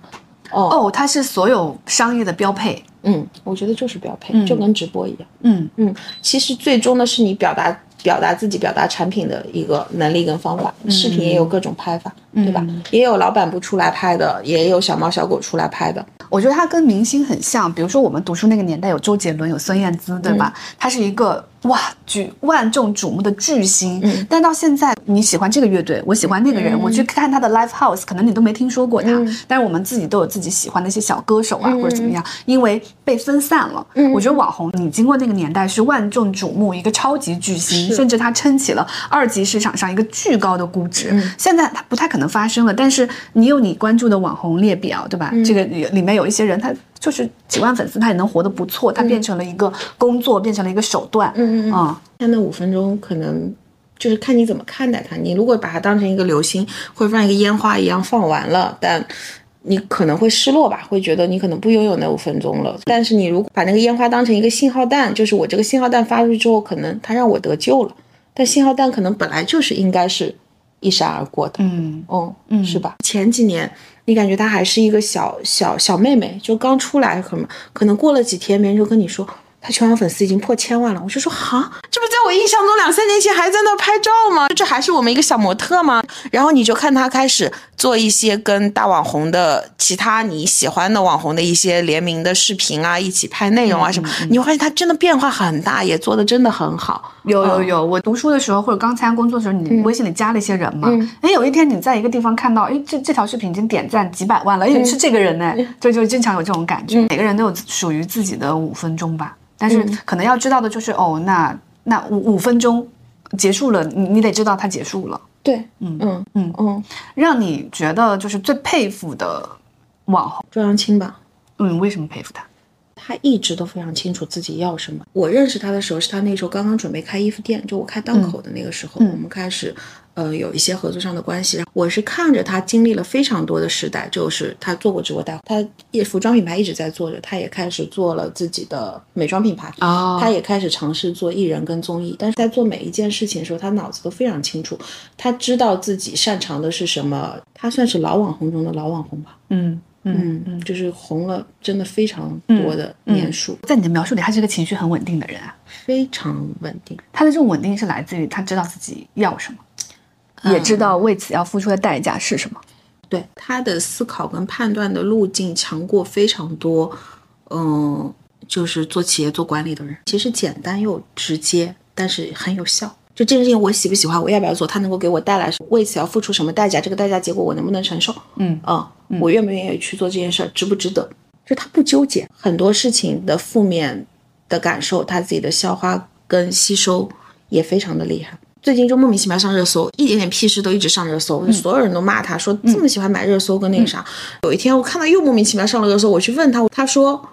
哦哦，它是所有商业的标配。嗯，我觉得就是标配，就跟直播一样。嗯嗯，其实最终呢是你表达。表达自己、表达产品的一个能力跟方法，视频也有各种拍法，对吧？也有老板不出来拍的，也有小猫小狗出来拍的。我觉得它跟明星很像，比如说我们读书那个年代有周杰伦、有孙燕姿，对吧？他是一个。哇，举万众瞩目的巨星，但到现在你喜欢这个乐队，我喜欢那个人，我去看他的 live house，可能你都没听说过他。但是我们自己都有自己喜欢的一些小歌手啊，或者怎么样，因为被分散了。我觉得网红，你经过那个年代是万众瞩目，一个超级巨星，甚至他撑起了二级市场上一个巨高的估值。现在他不太可能发生了，但是你有你关注的网红列表，对吧？这个里里面有一些人他。就是几万粉丝他也能活得不错，他变成了一个工作，变成了一个手段。嗯嗯嗯。啊，他那五分钟可能就是看你怎么看待它。你如果把它当成一个流星，会放一个烟花一样放完了，但你可能会失落吧，会觉得你可能不拥有那五分钟了。但是你如果把那个烟花当成一个信号弹，就是我这个信号弹发出去之后，可能它让我得救了。但信号弹可能本来就是应该是一闪而过的。嗯哦，嗯，是吧？前几年你感觉她还是一个小小小妹妹，就刚出来，可能可能过了几天，别人就跟你说。她全网粉丝已经破千万了，我就说哈，这不在我印象中两三年前还在那拍照吗？这还是我们一个小模特吗？然后你就看她开始做一些跟大网红的其他你喜欢的网红的一些联名的视频啊，一起拍内容啊什么，你会发现他真的变化很大，也做的真的很好。有有有，我读书的时候或者刚参加工作的时候，你微信里加了一些人嘛？哎，有一天你在一个地方看到，哎，这这条视频已经点赞几百万了，哎，是这个人呢？就就经常有这种感觉。每个人都有属于自己的五分钟吧。但是可能要知道的就是，哦，那那五五分钟结束了，你你得知道它结束了。对，嗯嗯嗯嗯，让你觉得就是最佩服的网红周扬青吧。嗯，为什么佩服他？他一直都非常清楚自己要什么。我认识他的时候，是他那时候刚刚准备开衣服店，就我开档口的那个时候，我们开始。呃，有一些合作上的关系，我是看着他经历了非常多的时代，就是他做过直播带货，他也服装品牌一直在做着，他也开始做了自己的美妆品牌，哦，他也开始尝试做艺人跟综艺，但是在做每一件事情的时候，他脑子都非常清楚，他知道自己擅长的是什么，他算是老网红中的老网红吧，嗯嗯嗯，就是红了真的非常多的年数，在你的描述里，他是个情绪很稳定的人啊，非常稳定，他的这种稳定是来自于他知道自己要什么。也知道为此要付出的代价是什么，对他的思考跟判断的路径强过非常多，嗯，就是做企业做管理的人，其实简单又直接，但是很有效。就这件事情，我喜不喜欢，我要不要做，他能够给我带来为此要付出什么代价，这个代价结果我能不能承受？嗯啊，我愿不愿意去做这件事儿，值不值得？就他不纠结很多事情的负面的感受，他自己的消化跟吸收也非常的厉害。最近就莫名其妙上热搜，一点点屁事都一直上热搜，所有人都骂他，说这么喜欢买热搜跟那个啥。有一天我看到又莫名其妙上了热搜，我去问他，他说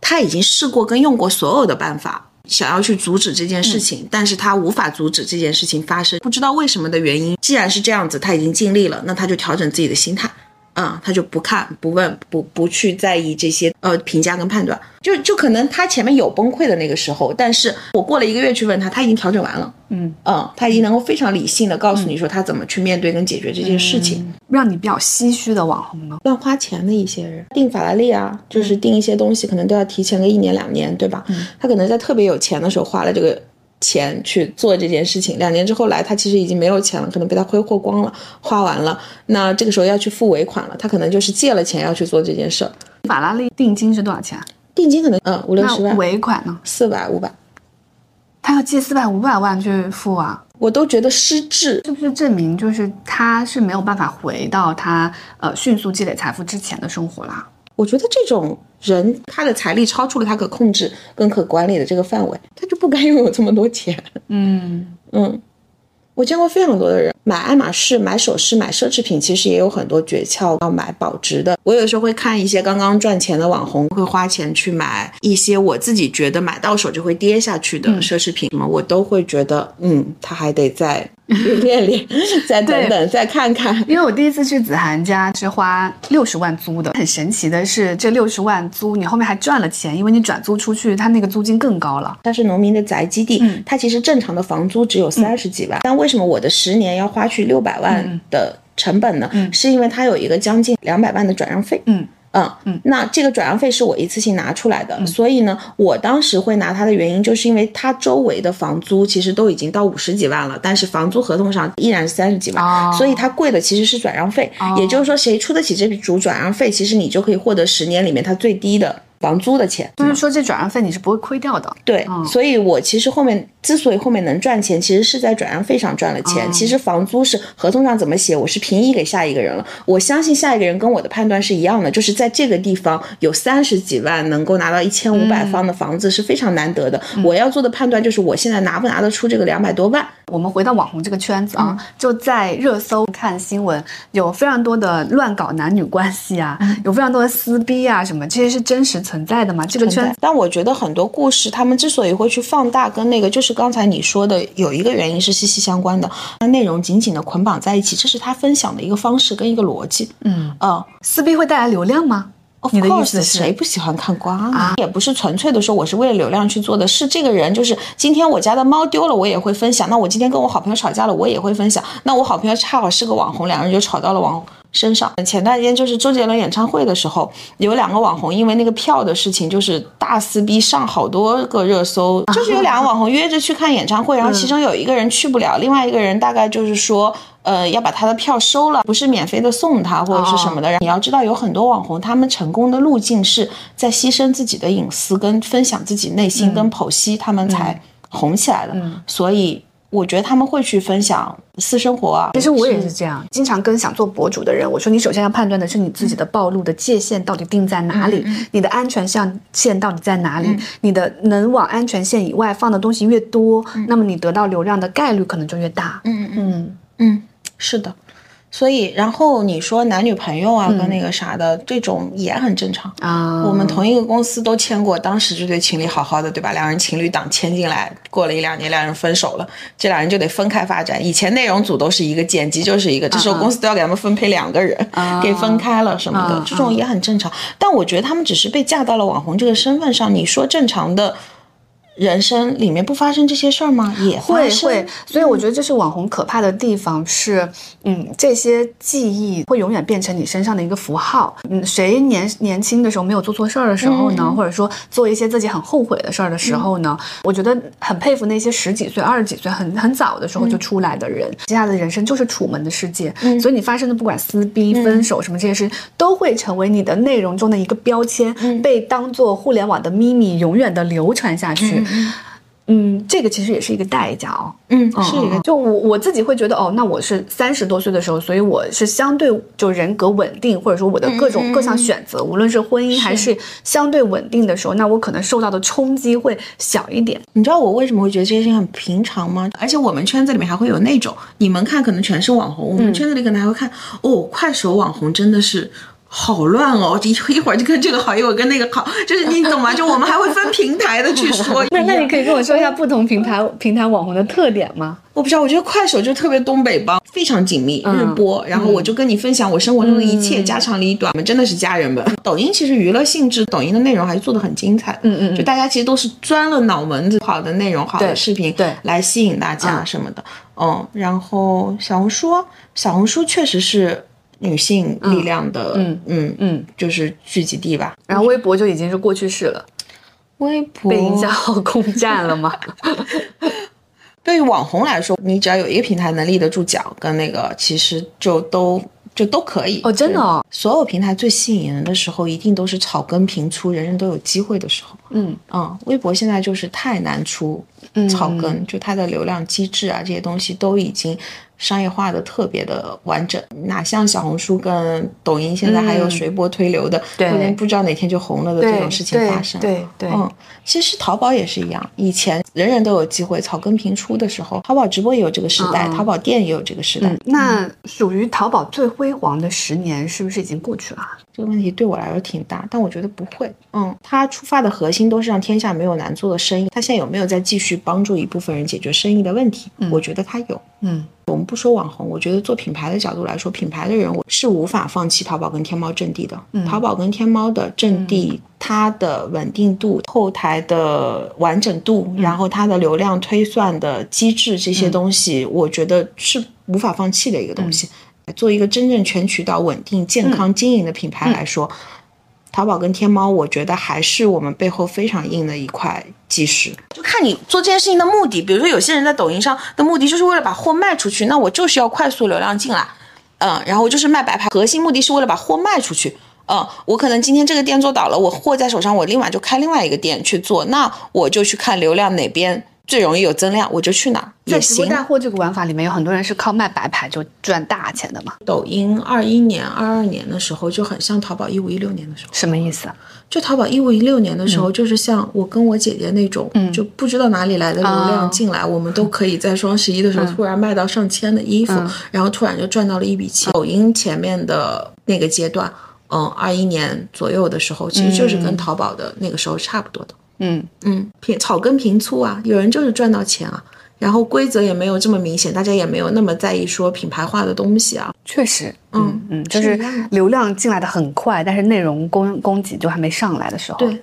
他已经试过跟用过所有的办法，想要去阻止这件事情，但是他无法阻止这件事情发生，不知道为什么的原因。既然是这样子，他已经尽力了，那他就调整自己的心态。嗯，他就不看、不问、不不去在意这些呃评价跟判断，就就可能他前面有崩溃的那个时候，但是我过了一个月去问他，他已经调整完了。嗯嗯，他已经能够非常理性的告诉你说他怎么去面对跟解决这件事情。让你比较唏嘘的网红呢？乱花钱的一些人，订法拉利啊，就是订一些东西可能都要提前个一年两年，对吧？他可能在特别有钱的时候花了这个。钱去做这件事情，两年之后来，他其实已经没有钱了，可能被他挥霍光了，花完了。那这个时候要去付尾款了，他可能就是借了钱要去做这件事儿。法拉利定金是多少钱？定金可能嗯五六十万。尾款呢？四百五百。他要借四百五百万去付啊？我都觉得失智，是不是证明就是他是没有办法回到他呃迅速积累财富之前的生活啦？我觉得这种人，他的财力超出了他可控制跟可管理的这个范围，他就不该拥有这么多钱。嗯嗯，我见过非常多的人买爱马仕、买首饰、买奢侈品，其实也有很多诀窍。要买保值的，我有时候会看一些刚刚赚钱的网红，会花钱去买一些我自己觉得买到手就会跌下去的奢侈品，什么我都会觉得，嗯，他还得在。练练，再等等，再看看。因为我第一次去子涵家是花六十万租的，很神奇的是，这六十万租你后面还赚了钱，因为你转租出去，他那个租金更高了。它是农民的宅基地，嗯，它其实正常的房租只有三十几万，但为什么我的十年要花去六百万的成本呢？嗯，是因为它有一个将近两百万的转让费，嗯。嗯嗯，那这个转让费是我一次性拿出来的，所以呢，我当时会拿它的原因，就是因为它周围的房租其实都已经到五十几万了，但是房租合同上依然是三十几万，所以它贵的其实是转让费，也就是说，谁出得起这笔主转让费，其实你就可以获得十年里面它最低的。房租的钱，就是说这转让费你是不会亏掉的。对，所以我其实后面之所以后面能赚钱，其实是在转让费上赚了钱。其实房租是合同上怎么写，我是平移给下一个人了。我相信下一个人跟我的判断是一样的，就是在这个地方有三十几万能够拿到一千五百方的房子是非常难得的。我要做的判断就是我现在拿不拿得出这个两百多万。我们回到网红这个圈子啊，就在热搜看新闻，有非常多的乱搞男女关系啊，有非常多的撕逼啊什么，这些是真实。存在的嘛。这个圈，但我觉得很多故事，他们之所以会去放大，跟那个就是刚才你说的有一个原因是息息相关的，那内容紧紧的捆绑在一起，这是他分享的一个方式跟一个逻辑。嗯嗯，撕逼会带来流量吗？你的意思是谁不喜欢看瓜啊？也不是纯粹的说我是为了流量去做的，是这个人就是今天我家的猫丢了，我也会分享。那我今天跟我好朋友吵架了，我也会分享。那我好朋友恰好是个网红，两个人就吵到了网身上。前段时间就是周杰伦演唱会的时候，有两个网红因为那个票的事情就是大撕逼，上好多个热搜。就是有两个网红约着去看演唱会，然后其中有一个人去不了，另外一个人大概就是说。呃，要把他的票收了，不是免费的送他或者是什么的。你要知道，有很多网红，他们成功的路径是在牺牲自己的隐私，跟分享自己内心，跟剖析，他们才红起来的。所以。我觉得他们会去分享私生活啊。其实我也是这样，经常跟想做博主的人，我说你首先要判断的是你自己的暴露的界限到底定在哪里，你的安全线线到底在哪里，你的能往安全线以外放的东西越多，那么你得到流量的概率可能就越大。嗯嗯嗯，是的。所以，然后你说男女朋友啊，跟那个啥的这种也很正常啊。我们同一个公司都签过，当时这对情侣好好的，对吧？两人情侣档签进来，过了一两年，两人分手了，这两人就得分开发展。以前内容组都是一个，剪辑就是一个，这时候公司都要给他们分配两个人，给分开了什么的，这种也很正常。但我觉得他们只是被架到了网红这个身份上。你说正常的。人生里面不发生这些事儿吗？也会会，所以我觉得这是网红可怕的地方，是嗯，这些记忆会永远变成你身上的一个符号。嗯，谁年年轻的时候没有做错事儿的时候呢？或者说做一些自己很后悔的事儿的时候呢？我觉得很佩服那些十几岁、二十几岁很很早的时候就出来的人，接下来的人生就是楚门的世界。所以你发生的不管撕逼、分手什么这些事，都会成为你的内容中的一个标签，被当做互联网的秘密，永远的流传下去。嗯，这个其实也是一个代价哦。嗯，是一个。就我我自己会觉得，哦，那我是三十多岁的时候，所以我是相对就人格稳定，或者说我的各种各项选择，无论是婚姻还是相对稳定的时候，那我可能受到的冲击会小一点。你知道我为什么会觉得这些事情很平常吗？而且我们圈子里面还会有那种，你们看可能全是网红，我们圈子里可能还会看，哦，快手网红真的是。好乱哦！一一会儿就跟这个好，一会儿跟那个好，就是你懂吗？就我们还会分平台的去说。那那你可以跟我说一下不同平台平台网红的特点吗？我不知道，我觉得快手就特别东北帮，非常紧密日播，然后我就跟你分享我生活中的一切家长里短，我们真的是家人们。抖音其实娱乐性质，抖音的内容还是做的很精彩的。嗯嗯，就大家其实都是钻了脑门子，好的内容、好的视频，对，来吸引大家什么的。嗯，然后小红书，小红书确实是。女性力量的，嗯嗯嗯，就是聚集地吧。然后微博就已经是过去式了，微博被营销号攻占了吗？对于网红来说，你只要有一个平台能立得住脚，跟那个其实就都就都可以。哦，真的哦。所有平台最吸引人的时候，一定都是草根频出，人人都有机会的时候。嗯嗯，微博现在就是太难出草根，就它的流量机制啊，这些东西都已经。商业化的特别的完整，哪像小红书跟抖音现在还有随波推流的，对，不知道哪天就红了的这种事情发生。对对，嗯，其实淘宝也是一样，以前人人都有机会，草根频出的时候，淘宝直播也有这个时代，淘宝店也有这个时代。那属于淘宝最辉煌的十年，是不是已经过去了？这个问题对我来说挺大，但我觉得不会。嗯，它出发的核心都是让天下没有难做的生意。它现在有没有在继续帮助一部分人解决生意的问题？我觉得它有。嗯。我们不说网红，我觉得做品牌的角度来说，品牌的人我是无法放弃淘宝跟天猫阵地的。淘宝跟天猫的阵地，它的稳定度、后台的完整度，然后它的流量推算的机制这些东西，我觉得是无法放弃的一个东西。做一个真正全渠道、稳定、健康经营的品牌来说。淘宝跟天猫，我觉得还是我们背后非常硬的一块基石。就看你做这件事情的目的，比如说有些人在抖音上的目的就是为了把货卖出去，那我就是要快速流量进来，嗯，然后就是卖白牌，核心目的是为了把货卖出去，嗯，我可能今天这个店做倒了，我货在手上，我立马就开另外一个店去做，那我就去看流量哪边。最容易有增量，我就去哪在直播带货这个玩法里面，有很多人是靠卖白牌就赚大钱的嘛。抖音二一年、二二年的时候就很像淘宝一五一六年的时候。什么意思？啊就淘宝一五一六年的时候，就是像我跟我姐姐那种，就不知道哪里来的流量进来，我们都可以在双十一的时候突然卖到上千的衣服，然后突然就赚到了一笔钱。抖音前面的那个阶段。嗯，二一年左右的时候，其实就是跟淘宝的那个时候差不多的。嗯。嗯，平草根平粗啊，有人就是赚到钱啊，然后规则也没有这么明显，大家也没有那么在意说品牌化的东西啊。确实，嗯嗯，就是流量进来的很快，但是内容供供给就还没上来的时候，对，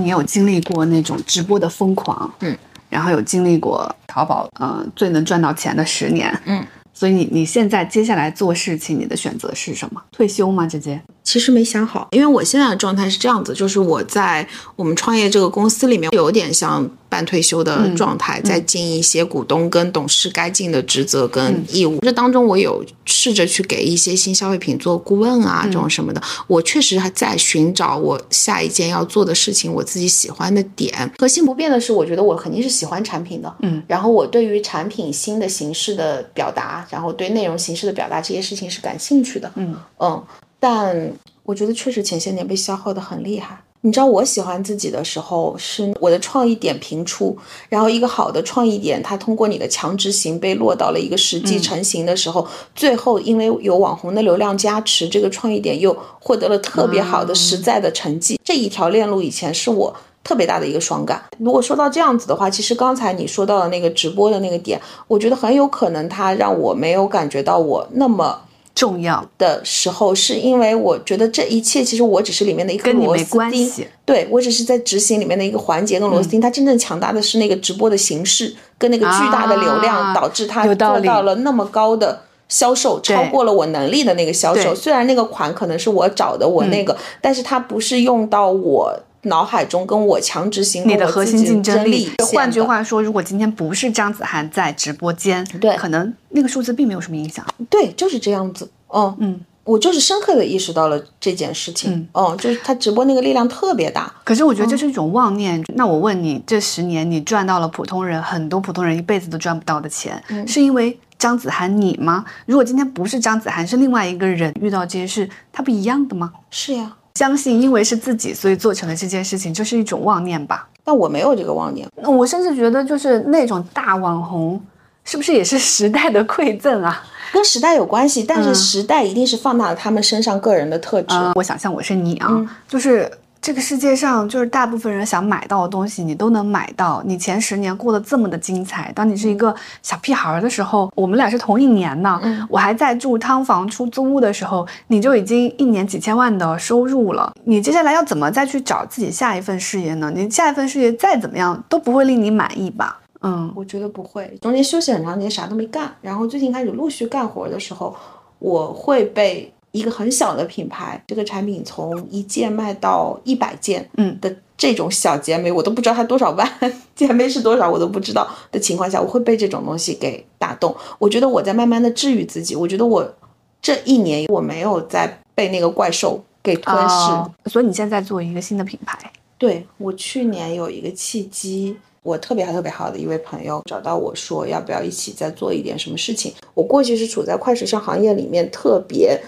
你有经历过那种直播的疯狂，嗯，然后有经历过淘宝，呃，最能赚到钱的十年，嗯，所以你你现在接下来做事情，你的选择是什么？退休吗，姐姐？其实没想好，因为我现在的状态是这样子，就是我在我们创业这个公司里面，有点像半退休的状态，在尽一些股东跟董事该尽的职责跟义务。这当中，我有试着去给一些新消费品做顾问啊，这种什么的。我确实还在寻找我下一件要做的事情，我自己喜欢的点。核心不变的是，我觉得我肯定是喜欢产品的，嗯，然后我对于产品新的形式的表达，然后对内容形式的表达这些事情是感兴趣的，嗯嗯，但我觉得确实前些年被消耗的很厉害。你知道我喜欢自己的时候，是我的创意点频出，然后一个好的创意点，它通过你的强执行被落到了一个实际成型的时候，最后因为有网红的流量加持，这个创意点又获得了特别好的实在的成绩。这一条链路以前是我。特别大的一个爽感。如果说到这样子的话，其实刚才你说到的那个直播的那个点，我觉得很有可能它让我没有感觉到我那么重要，的时候，是因为我觉得这一切其实我只是里面的一颗螺丝钉，关系。对我只是在执行里面的一个环节跟螺丝钉。它真正强大的是那个直播的形式跟那个巨大的流量，啊导致它做到了那么高的。销售超过了我能力的那个销售，虽然那个款可能是我找的，我那个，但是它不是用到我脑海中跟我强执行你的核心竞争力力。换句，话说，如果今天不是张子涵在直播间，对可能那个数字并没有什么影响。对，就是这样子。哦嗯，我就是深刻的意识到了这件事情。嗯，哦就是他直播那个力量特别大。可是我觉得这是一种妄念。那我问你，这十年你赚到了普通人很多普通人一辈子都赚不到的钱，是因为张子涵你吗？如果今天不是张子涵，是另外一个人遇到这些事，他不一样的吗？是呀，相信因为是自己，所以做成了这件事情，就是一种妄念吧。但我没有这个妄念。那我甚至觉得，就是那种大网红，是不是也是时代的馈赠啊？跟时代有关系，但是时代一定是放大了他们身上个人的特质。嗯，我想象我是你啊，嗯就是这个世界上，就是大部分人想买到的东西，你都能买到。你前十年过得这么的精彩，当你是一个小屁孩儿的时候，我们俩是同一年呢，嗯我还在住汤房、出租屋的时候，你就已经一年几千万的收入了。你接下来要怎么再去找自己下一份事业呢？你下一份事业再怎么样都不会令你满意吧？嗯，我觉得不会，中间休息很长时间，啥都没干。然后最近开始陆续干活的时候，我会被一个很小的品牌，这个产品从一件卖到一百件，嗯的这种小姐妹，我都不知道它多少万 姐妹是多少，我都不知道的情况下，我会被这种东西给打动。我觉得我在慢慢的治愈自己，我觉得我这一年我没有在被那个怪兽给吞噬。哦所以你现在做一个新的品牌，对我去年有一个契机，我特别特别好的一位朋友找到我说，要不要一起再做一点什么事情？我过去是处在快时尚行业里面特别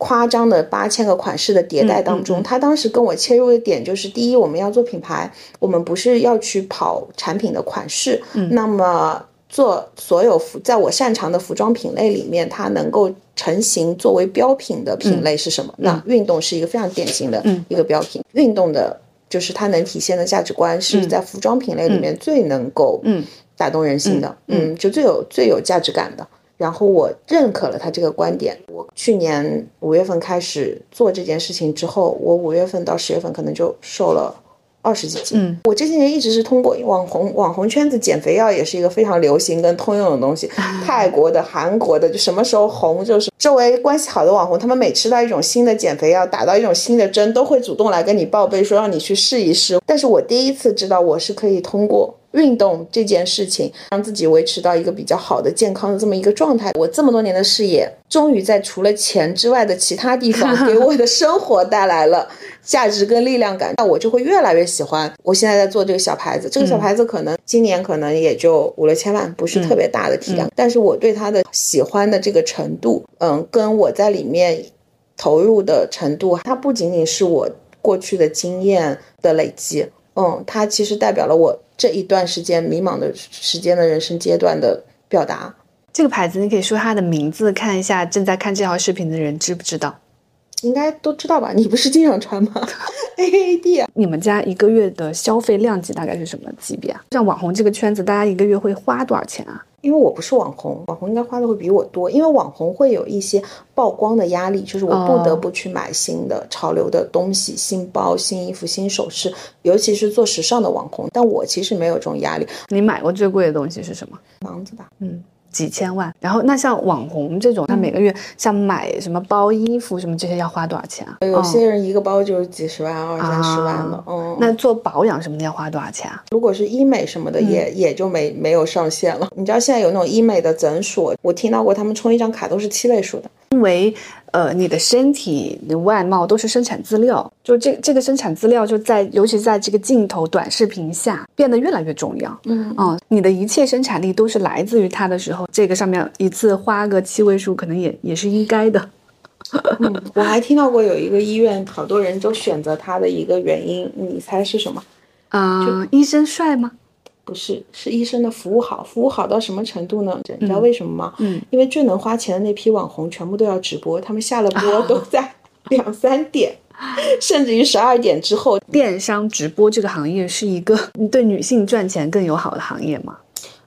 夸张的八千个款式的迭代当中，他当时跟我切入的点就是：第一，我们要做品牌，我们不是要去跑产品的款式，嗯那么。做所有服，在我擅长的服装品类里面，它能够成型作为标品的品类是什么？那运动是一个非常典型的嗯一个标品。运动的，就是它能体现的价值观是在服装品类里面最能够嗯打动人心的，嗯嗯，就最有最有价值感的。然后我认可了他这个观点。我去年五月份开始做这件事情之后，我五月份到十月份可能就瘦了二十几斤。嗯，我这些年一直是通过网红网红圈子减肥药，也是一个非常流行跟通用的东西。泰国的、韩国的，就什么时候红，就是周围关系好的网红，他们每吃到一种新的减肥药，打到一种新的针，都会主动来跟你报备，说让你去试一试。但是我第一次知道，我是可以通过。运动这件事情，让自己维持到一个比较好的、健康的这么一个状态。我这么多年的事业，终于在除了钱之外的其他地方，给我的生活带来了 价值跟力量感。那我就会越来越喜欢。我现在在做这个小牌子，这个小牌子可能今年可能也就五六千万，不是特别大的体量，但是我对它的喜欢的这个程度，嗯，跟我在里面投入的程度，它不仅仅是我过去的经验的累积。嗯，它其实代表了我这一段时间迷茫的时间的人生阶段的表达。这个牌子你可以说它的名字，看一下正在看这条视频的人知不知道？应该都知道吧？你不是经常穿吗？A A D 啊。你们家一个月的消费量级大概是什么级别啊？像网红这个圈子，大家一个月会花多少钱啊？因为我不是网红，网红应该花的会比我多。因为网红会有一些曝光的压力，就是我不得不去买新的潮流的东西、新包、新衣服、新首饰，尤其是做时尚的网红。但我其实没有这种压力。你买过最贵的东西是什么？房子吧。嗯。几千万，然后那像网红这种，他每个月像买什么包、衣服什么这些要花多少钱啊？有些人一个包就是几十万、二三十万的。嗯，那做保养什么的要花多少钱啊？如果是医美什么的，也也就没没有上限了。你知道现在有那种医美的诊所，我听到过他们充一张卡都是七位数的，因为。呃，你的身体、你的外貌都是生产资料，就这这个生产资料就在，尤其在这个镜头短视频下变得越来越重要。嗯嗯，你的一切生产力都是来自于它的时候，这个上面一次花个七位数，可能也也是应该的。嗯，我还听到过有一个医院，好多人都选择他的一个原因，你猜是什么？啊，医生帅吗？不是，是医生的服务好，服务好到什么程度呢？你知道为什么吗？嗯，因为最能花钱的那批网红全部都要直播，他们下了播都在两三点，甚至于十二点之后。电商直播这个行业是一个 对女性赚钱更友好的行业吗？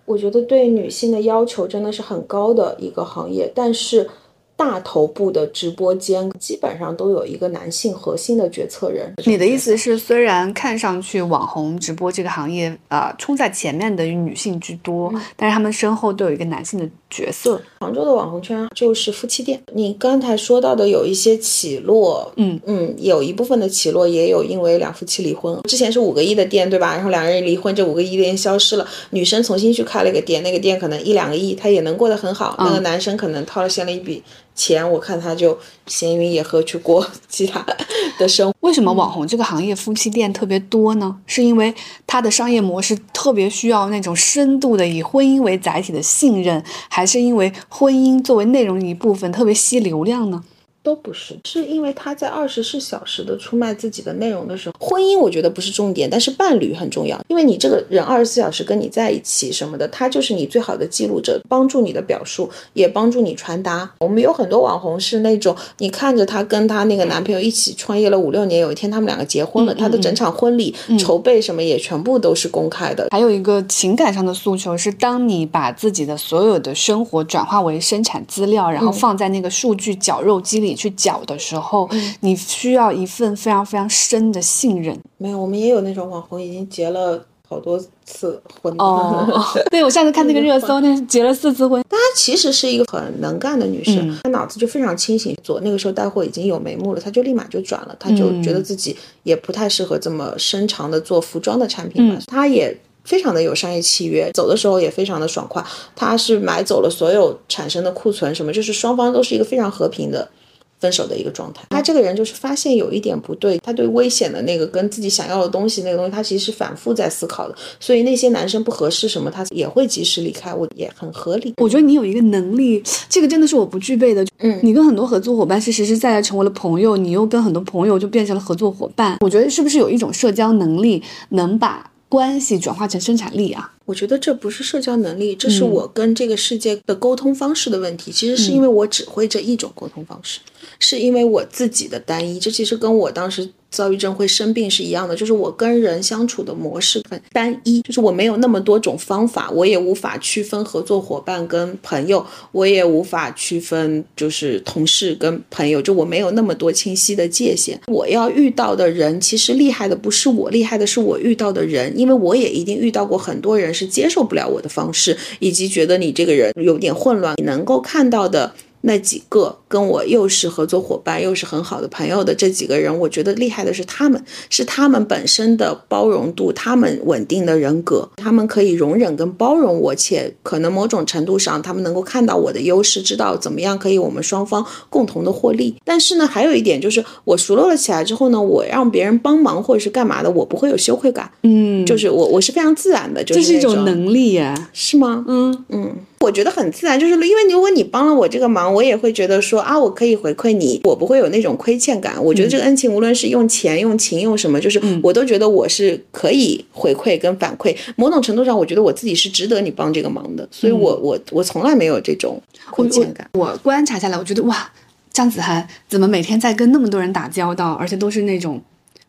我觉得对女性的要求真的是很高的一个行业，但是。大头部的直播间基本上都有一个男性核心的决策人。你的意思是，虽然看上去网红直播这个行业啊，冲在前面的女性居多，但是他们身后都有一个男性的角色。杭州的网红圈就是夫妻店。你刚才说到的有一些起落，嗯嗯，有一部分的起落也有因为两夫妻离婚。之前是五个亿的店，对吧？然后两个人离婚，这五个亿店消失了，女生重新去开了一个店，那个店可能一两个亿，她也能过得很好。那个男生可能掏了现了一笔。钱我看他就闲云野鹤去过 其他的生活。为什么网红这个行业夫妻店特别多呢？是因为它的商业模式特别需要那种深度的以婚姻为载体的信任，还是因为婚姻作为内容的一部分特别吸流量呢？都不是，是因为他在二十四小时的出卖自己的内容的时候，婚姻我觉得不是重点，但是伴侣很重要。因为你这个人二十四小时跟你在一起什么的，他就是你最好的记录者，帮助你的表述，也帮助你传达。我们有很多网红是那种，你看着她跟她那个男朋友一起创业了五六年，有一天他们两个结婚了，她的整场婚礼筹备什么也全部都是公开的。还有一个情感上的诉求是，当你把自己的所有的生活转化为生产资料，然后放在那个数据绞肉机里。去搅的时候，你需要一份非常非常深的信任。没有，我们也有那种网红已经结了好多次婚。哦，对，我上次看那个热搜，那是结了四次婚。她其实是一个很能干的女生，她脑子就非常清醒。做那个时候带货已经有眉目了，她就立马就转了，她就觉得自己也不太适合这么深长的做服装的产品了。她也。非常的有商业契约，走的时候也非常的爽快。她是买走了所有产生的库存，什么就是双方都是一个非常和平的分手的一个状态。他这个人就是发现有一点不对，他对危险的那个跟自己想要的东西那个东西，他其实是反复在思考的。所以那些男生不合适什么，他也会及时离开，我也很合理。我觉得你有一个能力，这个真的是我不具备的。嗯，你跟很多合作伙伴是实实在在成为了朋友，你又跟很多朋友就变成了合作伙伴。我觉得是不是有一种社交能力，能把。关系转化成生产力啊！我觉得这不是社交能力，这是我跟这个世界的沟通方式的问题。其实是因为我只会这一种沟通方式，是因为我自己的单一。这其实跟我当时。躁郁症会生病是一样的，就是我跟人相处的模式很单一，就是我没有那么多种方法，我也无法区分合作伙伴跟朋友，我也无法区分就是同事跟朋友，就我没有那么多清晰的界限。我要遇到的人，其实厉害的不是我，厉害的是我遇到的人，因为我也一定遇到过很多人是接受不了我的方式，以及觉得你这个人有点混乱。你能够看到的。那几个跟我又是合作伙伴又是很好的朋友的这几个人，我觉得厉害的是他们，是他们本身的包容度，他们稳定的人格，他们可以容忍跟包容我，且可能某种程度上他们能够看到我的优势，知道怎么样可以我们双方共同的获利。但是呢，还有一点就是我熟络了起来之后呢，我让别人帮忙或者是干嘛的，我不会有羞愧感。嗯，就是我我是非常自然的，这是一种能力呀，是吗？嗯嗯。我觉得很自然，就是因为如果你帮了我这个忙，我也会觉得说啊，我可以回馈你，我不会有那种亏欠感。我觉得这个恩情，无论是用钱、用情、用什么，就是我都觉得我是可以回馈跟反馈。某种程度上，我觉得我自己是值得你帮这个忙的，所以我我我从来没有这种亏欠感。我观察下来，我觉得哇。张子涵怎么每天在跟那么多人打交道，而且都是那种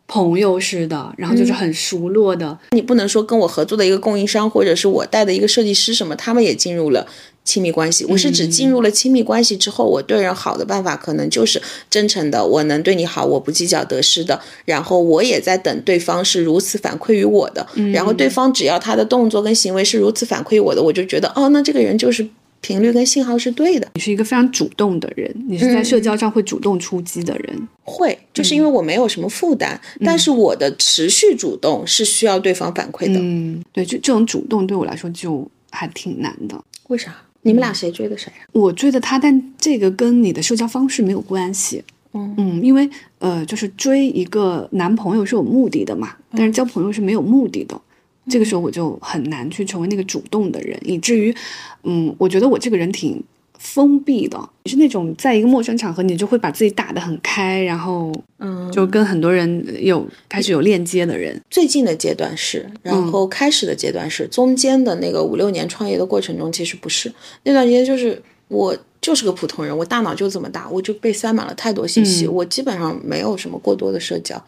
朋友似的，然后就是很熟络的。你不能说跟我合作的一个供应商，或者是我带的一个设计师什么，他们也进入了亲密关系。我是指进入了亲密关系之后，我对人好的办法可能就是真诚的，我能对你好，我不计较得失的。然后我也在等对方是如此反馈于我的。然后对方只要他的动作跟行为是如此反馈于我的，我就觉得哦，那这个人就是频率跟信号是对的。你是一个非常主动的人，你是在社交上会主动出击的人。会，就是因为我没有什么负担，但是我的持续主动是需要对方反馈的。嗯，对，就这种主动对我来说就还挺难的。为啥？你们俩谁追的谁啊？我追的他，但这个跟你的社交方式没有关系。嗯嗯，因为呃，就是追一个男朋友是有目的的嘛，但是交朋友是没有目的的。这个时候我就很难去成为那个主动的人，以至于，嗯，我觉得我这个人挺封闭的。你是那种在一个陌生场合，你就会把自己打得很开，然后嗯，就跟很多人有开始有链接的人。最近的阶段是，然后开始的阶段是，中间的那个五六年创业的过程中，其实不是那段时间，就是我就是个普通人，我大脑就这么大，我就被塞满了太多信息，我基本上没有什么过多的社交。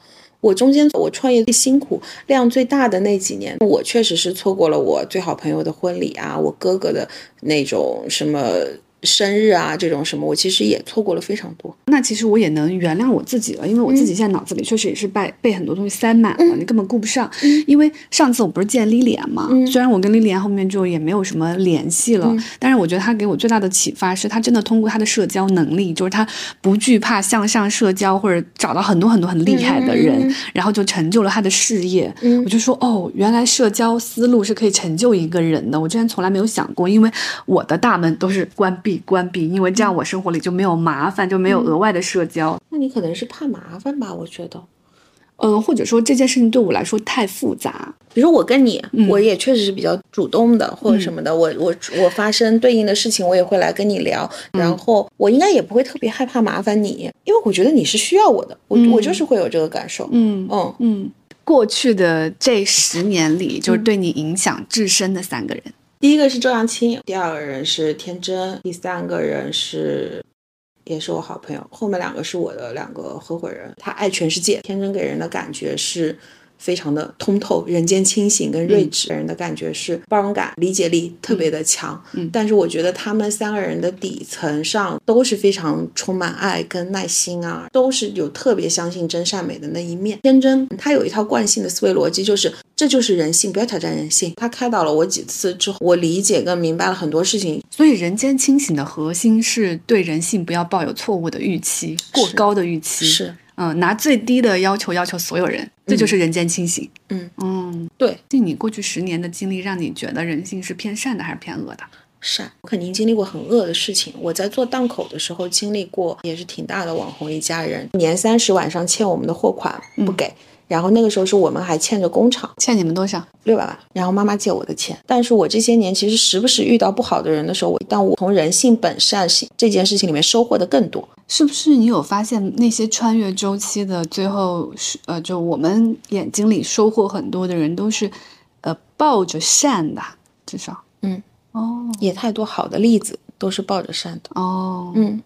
我中间我创业最辛苦、量最大的那几年，我确实是错过了我最好朋友的婚礼啊，我哥哥的那种什么生日啊，这种什么，我其实也错过了非常多。那其实我也能原谅我自己了，因为我自己现在脑子里确实也是被被很多东西塞满了，你根本顾不上。因为上次我不是见莉莉安嘛，虽然我跟莉莉安后面就也没有什么联系了，但是我觉得她给我最大的启发是，她真的通过她的社交能力，就是她不惧怕向上社交，或者找到很多很多很厉害的人，然后就成就了她的事业。我就说哦，原来社交思路是可以成就一个人的，我之前从来没有想过，因为我的大门都是关闭关闭，因为这样我生活里就没有麻烦，就没有额外的社交。那你可能是怕麻烦吧？我觉得，嗯，或者说这件事情对我来说太复杂。比如说我跟你，我也确实是比较主动的，或者什么的。我我我发生对应的事情，我也会来跟你聊。然后我应该也不会特别害怕麻烦你，因为我觉得你是需要我的。我我就是会有这个感受。嗯嗯嗯，过去的这十年里，就是对你影响至深的三个人。第一个是周扬青，第二个人是天真，第三个人是也是我好朋友。后面两个是我的两个合伙人。他爱全世界，天真给人的感觉是非常的通透、人间清醒跟睿智，给人的感觉是包容感、理解力特别的强。嗯但是我觉得他们三个人的底层上都是非常充满爱跟耐心啊，都是有特别相信真善美的那一面。天真他有一套惯性的思维逻辑，就是这就是人性，不要挑战人性。他开导了我几次之后，我理解跟明白了很多事情。所以，人间清醒的核心是对人性不要抱有错误的预期、过高的预期。是，嗯，拿最低的要求要求所有人，这就是人间清醒。嗯。嗯，对，就你过去十年的经历，让你觉得人性是偏善的还是偏恶的？善，我肯定经历过很恶的事情。我在做档口的时候经历过，也是挺大的网红一家人，年三十晚上欠我们的货款不给，然后那个时候是我们还欠着工厂欠你们多少？六百万，然后妈妈借我的钱。但是我这些年其实时不时遇到不好的人的时候，我但我从人性本善性这件事情里面收获的更多。是不是你有发现那些穿越周期的最后是呃，就我们眼睛里收获很多的人都是，呃，抱着善的，至少，嗯，哦也太多好的例子都是抱着善的。哦，嗯，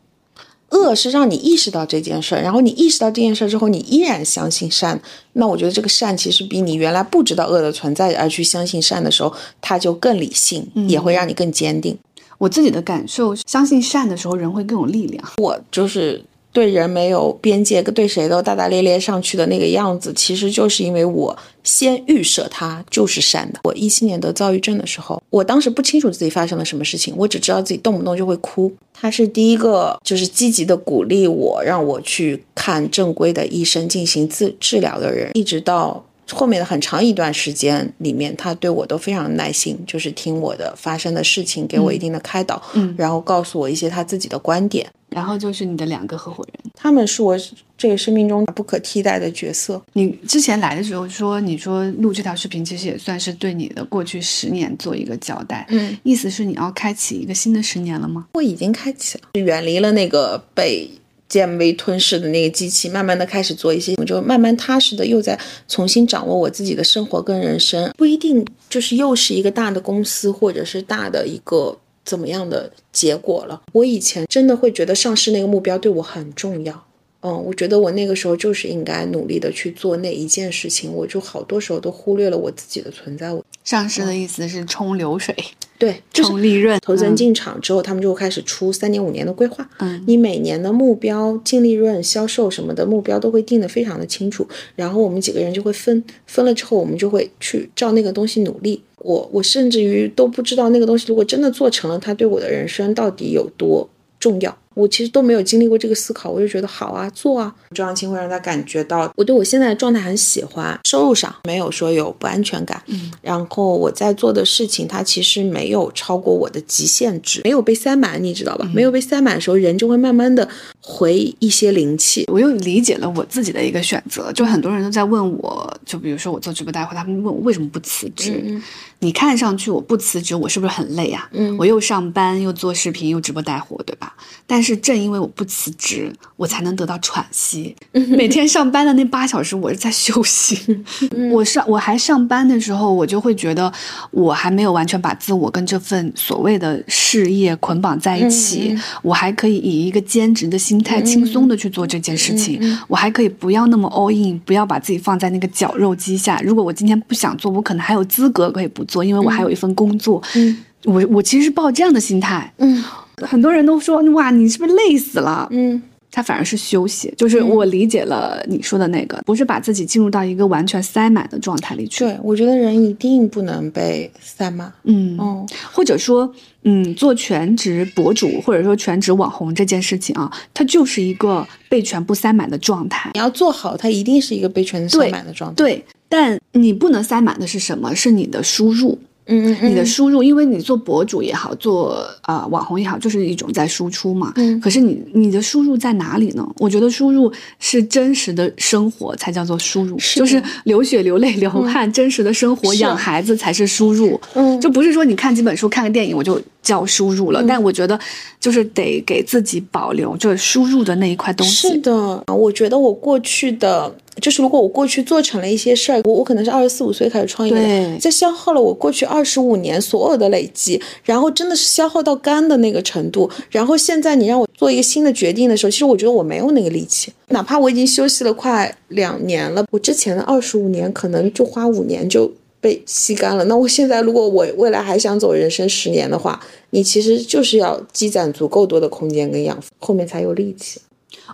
恶是让你意识到这件事儿，然后你意识到这件事儿之后，你依然相信善。那我觉得这个善其实比你原来不知道恶的存在而去相信善的时候，它就更理性，也会让你更坚定。我自己的感受，相信善的时候，人会更有力量。我就是对人没有边界，对谁都大大咧咧上去的那个样子，其实就是因为我先预设他就是善的。我一七年得躁郁症的时候，我当时不清楚自己发生了什么事情，我只知道自己动不动就会哭。他是第一个就是积极的鼓励我，让我去看正规的医生进行治治疗的人，一直到。后面的很长一段时间里面，他对我都非常耐心，就是听我的发生的事情，给我一定的开导，嗯然后告诉我一些他自己的观点。然后就是你的两个合伙人，他们是我这个生命中不可替代的角色。你之前来的时候说，你说录这条视频其实也算是对你的过去十年做一个交代，嗯，意思是你要开启一个新的十年了吗？我已经开启了，远离了那个被剑威吞噬的那个机器，慢慢的开始做一些，我就慢慢踏实的又在重新掌握我自己的生活跟人生，不一定就是又是一个大的公司或者是大的一个怎么样的结果了。我以前真的会觉得上市那个目标对我很重要。嗯，我觉得我那个时候就是应该努力的去做那一件事情，我就好多时候都忽略了我自己的存在。我上市的意思是冲流水，对，从利润。投资人进场之后，他们就会开始出三年、五年的规划。嗯，你每年的目标、净利润、销售什么的目标都会定的非常的清楚。然后我们几个人就会分，分了之后我们就会去照那个东西努力。我我甚至于都不知道那个东西如果真的做成了，它对我的人生到底有多重要。我其实都没有经历过这个思考，我就觉得好啊，做啊。周扬青会让他感觉到我对我现在的状态很喜欢，收入上没有说有不安全感，嗯，然后我在做的事情，它其实没有超过我的极限值，没有被塞满，你知道吧？没有被塞满的时候，人就会慢慢的回一些灵气。我又理解了我自己的一个选择，就很多人都在问我，就比如说我做直播带货，他们问我为什么不辞职？你看上去我不辞职，我是不是很累啊？嗯，我又上班又做视频又直播带货，对吧？但是正因为我不辞职，我才能得到喘息。每天上班的那八小时，我是在休息。我上我还上班的时候，我就会觉得我还没有完全把自我跟这份所谓的事业捆绑在一起。我还可以以一个兼职的心态，轻松的去做这件事情。我还可以不要那么 all in，不要把自己放在那个绞肉机下。如果我今天不想做，我可能还有资格可以不做，因为我还有一份工作。嗯，我我其实是抱这样的心态。嗯。很多人都说哇，你是不是累死了？嗯，他反而是休息，就是我理解了你说的那个，不是把自己进入到一个完全塞满的状态里去。对，我觉得人一定不能被塞满。嗯哦，或者说，嗯，做全职博主或者说全职网红这件事情啊，它就是一个被全部塞满的状态。你要做好，它一定是一个被全塞满的状态。对，但你不能塞满的是什么？是你的输入。嗯嗯，你的输入，因为你做博主也好，做啊网红也好，就是一种在输出嘛。嗯。可是你你的输入在哪里呢？我觉得输入是真实的生活才叫做输入，就是流血流泪流汗，真实的生活养孩子才是输入。嗯。就不是说你看几本书看个电影我就叫输入了，但我觉得就是得给自己保留就是输入的那一块东西。是的，我觉得我过去的。就是如果我过去做成了一些事儿，我我可能是二十四五岁开始创业的，在消耗了我过去二十五年所有的累积，然后真的是消耗到干的那个程度，然后现在你让我做一个新的决定的时候，其实我觉得我没有那个力气，哪怕我已经休息了快两年了，我之前的二十五年可能就花五年就被吸干了，那我现在如果我未来还想走人生十年的话，你其实就是要积攒足够多的空间跟养分，后面才有力气。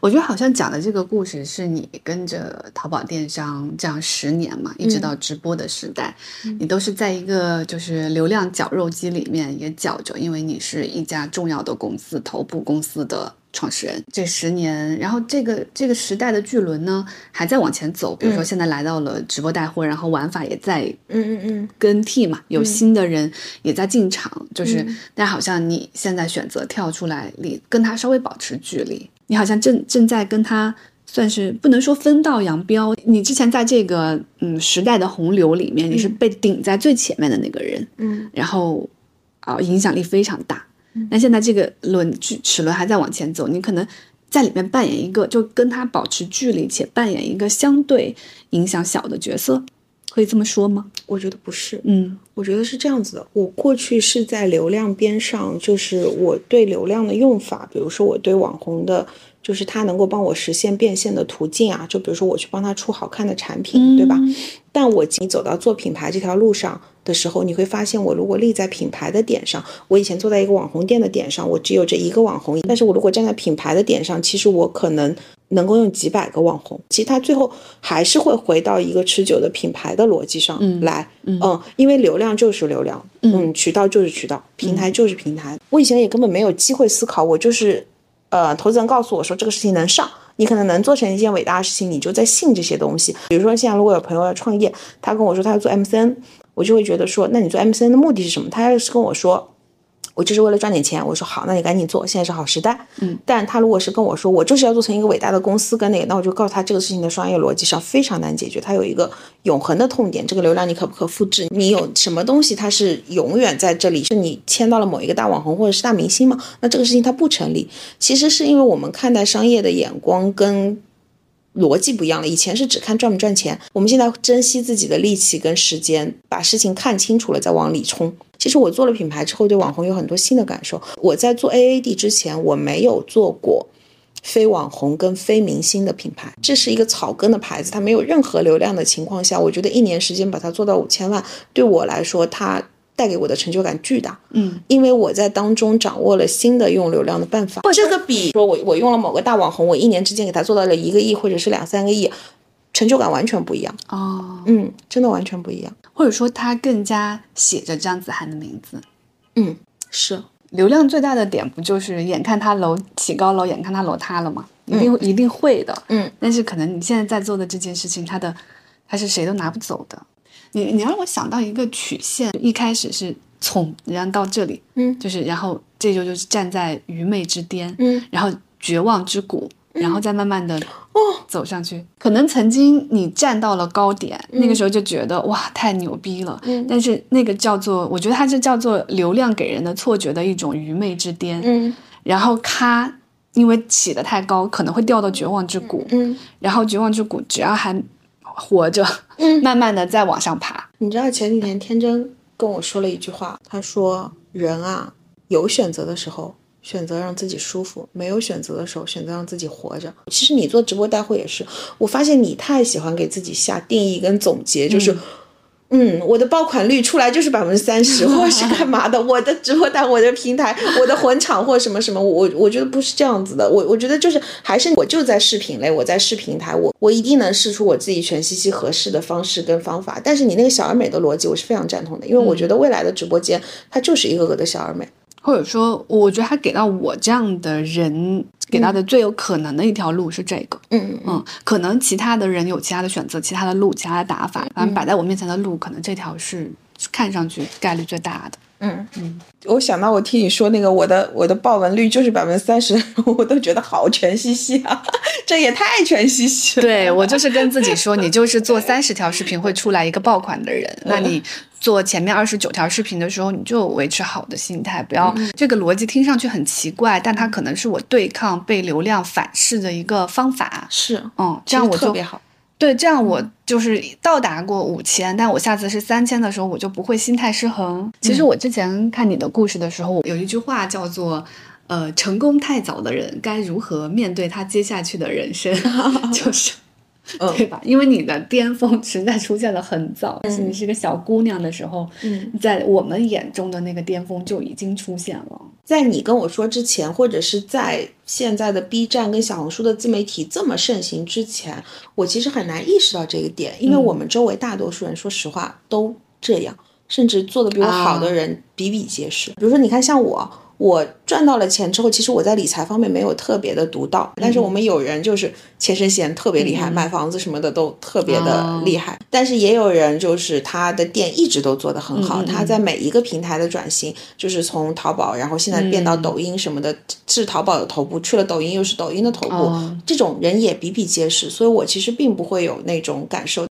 我觉得好像讲的这个故事是你跟着淘宝电商这样十年嘛，一直到直播的时代，你都是在一个就是流量绞肉机里面也绞着，因为你是一家重要的公司头部公司的创始人。这十年，然后这个这个时代的巨轮呢还在往前走，比如说现在来到了直播带货，然后玩法也在嗯嗯嗯。更替嘛，有新的人也在进场，就是但好像你现在选择跳出来，离跟他稍微保持距离。你好像正正在跟他算是不能说分道扬镳。你之前在这个嗯时代的洪流里面，你是被顶在最前面的那个人，嗯，然后啊影响力非常大。那现在这个轮齿轮还在往前走，你可能在里面扮演一个，就跟他保持距离，且扮演一个相对影响小的角色，可以这么说吗？我觉得不是，嗯，我觉得是这样子的。我过去是在流量边上，就是我对流量的用法，比如说我对网红的，就是他能够帮我实现变现的途径啊，就比如说我去帮他出好看的产品，对吧？但我你走到做品牌这条路上的时候，你会发现，我如果立在品牌的点上，我以前坐在一个网红店的点上，我只有这一个网红；但是我如果站在品牌的点上，其实我可能能够用几百个网红。其实它最后还是会回到一个持久的品牌的逻辑上来，嗯，因为流量就是流量，嗯，渠道就是渠道，平台就是平台。我以前也根本没有机会思考，我就是呃，投资人告诉我说这个事情能上。你可能能做成一件伟大的事情，你就在信这些东西。比如说，现在如果有朋友要创业，他跟我说他要做 MCN，我就会觉得说，那你做 MCN 的目的是什么？他要是跟我说，我就是为了赚点钱，我说好，那你赶紧做，现在是好时代。嗯，但他如果是跟我说，我就是要做成一个伟大的公司跟那个，那我就告诉他这个事情的商业逻辑上非常难解决，它有一个永恒的痛点，这个流量你可不可复制？你有什么东西它是永远在这里？是你签到了某一个大网红或者是大明星吗？那这个事情它不成立。其实是因为我们看待商业的眼光跟逻辑不一样了。以前是只看赚不赚钱，我们现在珍惜自己的力气跟时间，把事情看清楚了再往里冲。其实我做了品牌之后，对网红有很多新的感受。我在做 AAD 之前，我没有做过非网红跟非明星的品牌，这是一个草根的牌子，它没有任何流量的情况下，我觉得一年时间把它做到五千万，对我来说，它带给我的成就感巨大。嗯，因为我在当中掌握了新的用流量的办法。这个比说我我用了某个大网红，我一年之间给他做到了一个亿或者是两三个亿，成就感完全不一样。哦，嗯，真的完全不一样。或者说他更加写着张子涵的名字。嗯，是。流量最大的点不就是眼看他楼起高楼，眼看他楼塌了吗？一定、一定会的。嗯，但是可能你现在在做的这件事情，他的他是谁都拿不走的。你你让我想到一个曲线，一开始是从，然后到这里，嗯就是然后这就就是站在愚昧之巅，嗯然后绝望之谷，然后再慢慢的哦。走上去。可能曾经你站到了高点，那个时候就觉得哇太牛逼了，嗯。但是那个叫做，我觉得它是叫做流量给人的错觉的一种愚昧之巅，嗯。然后咔，因为起得太高，可能会掉到绝望之谷，嗯，然后绝望之谷只要还活着，嗯。慢慢的再往上爬。你知道前几天天真跟我说了一句话，他说人啊有选择的时候。选择让自己舒服，没有选择的时候，选择让自己活着。其实你做直播带货也是，我发现你太喜欢给自己下定义跟总结，就是，嗯，我的爆款率出来就是百分之三十，或者是干嘛的？我的直播带，我的平台，我的混场或什么什么，我我觉得不是这样子的。我我觉得就是还是我就在视频类，我在视平台，我我一定能试出我自己全息息合适的方式跟方法。但是你那个小而美的逻辑，我是非常赞同的，因为我觉得未来的直播间它就是一个个的小而美。或者说，我觉得他给到我这样的人给到的最有可能的一条路是这个，嗯嗯，可能其他的人有其他的选择，其他的路，其他的打法，反正摆在我面前的路，可能这条是看上去概率最大的。嗯嗯，我想到我听你说那个我的我的爆文率就是百分之三十，我都觉得好全兮兮啊，这也太全兮兮了。对我就是跟自己 说，你就是做三十条视频会出来一个爆款的人，那你做前面二十九条视频的时候，你就维持好的心态，不要这个逻辑听上去很奇怪，但它可能是我对抗被流量反噬的一个方法。是，嗯，这样我就特别好。对，这样我就是到达过五千，但我下次是三千的时候，我就不会心态失衡。其实我之前看你的故事的时候，有一句话叫做。呃，成功太早的人该如何面对他接下去的人生？就是，嗯 对吧？因为你的巅峰实在出现的很早，是你是个小姑娘的时候，嗯，在我们眼中的那个巅峰就已经出现了。在你跟我说之前，或者是在现在的 B 站跟小红书的自媒体这么盛行之前，我其实很难意识到这个点，因为我们周围大多数人，说实话都这样，甚至做的比我好的人比比皆是。比如说，你看像我。我赚到了钱之后，其实我在理财方面没有特别的独到，但是我们有人就是钱生闲特别厉害，买房子什么的都特别的厉害。但是也有人就是他的店一直都做得很好，他在每一个平台的转型，就是从淘宝，然后现在变到抖音什么的，是淘宝的头部，去了抖音又是抖音的头部，这种人也比比皆是。所以我其实并不会有那种感受。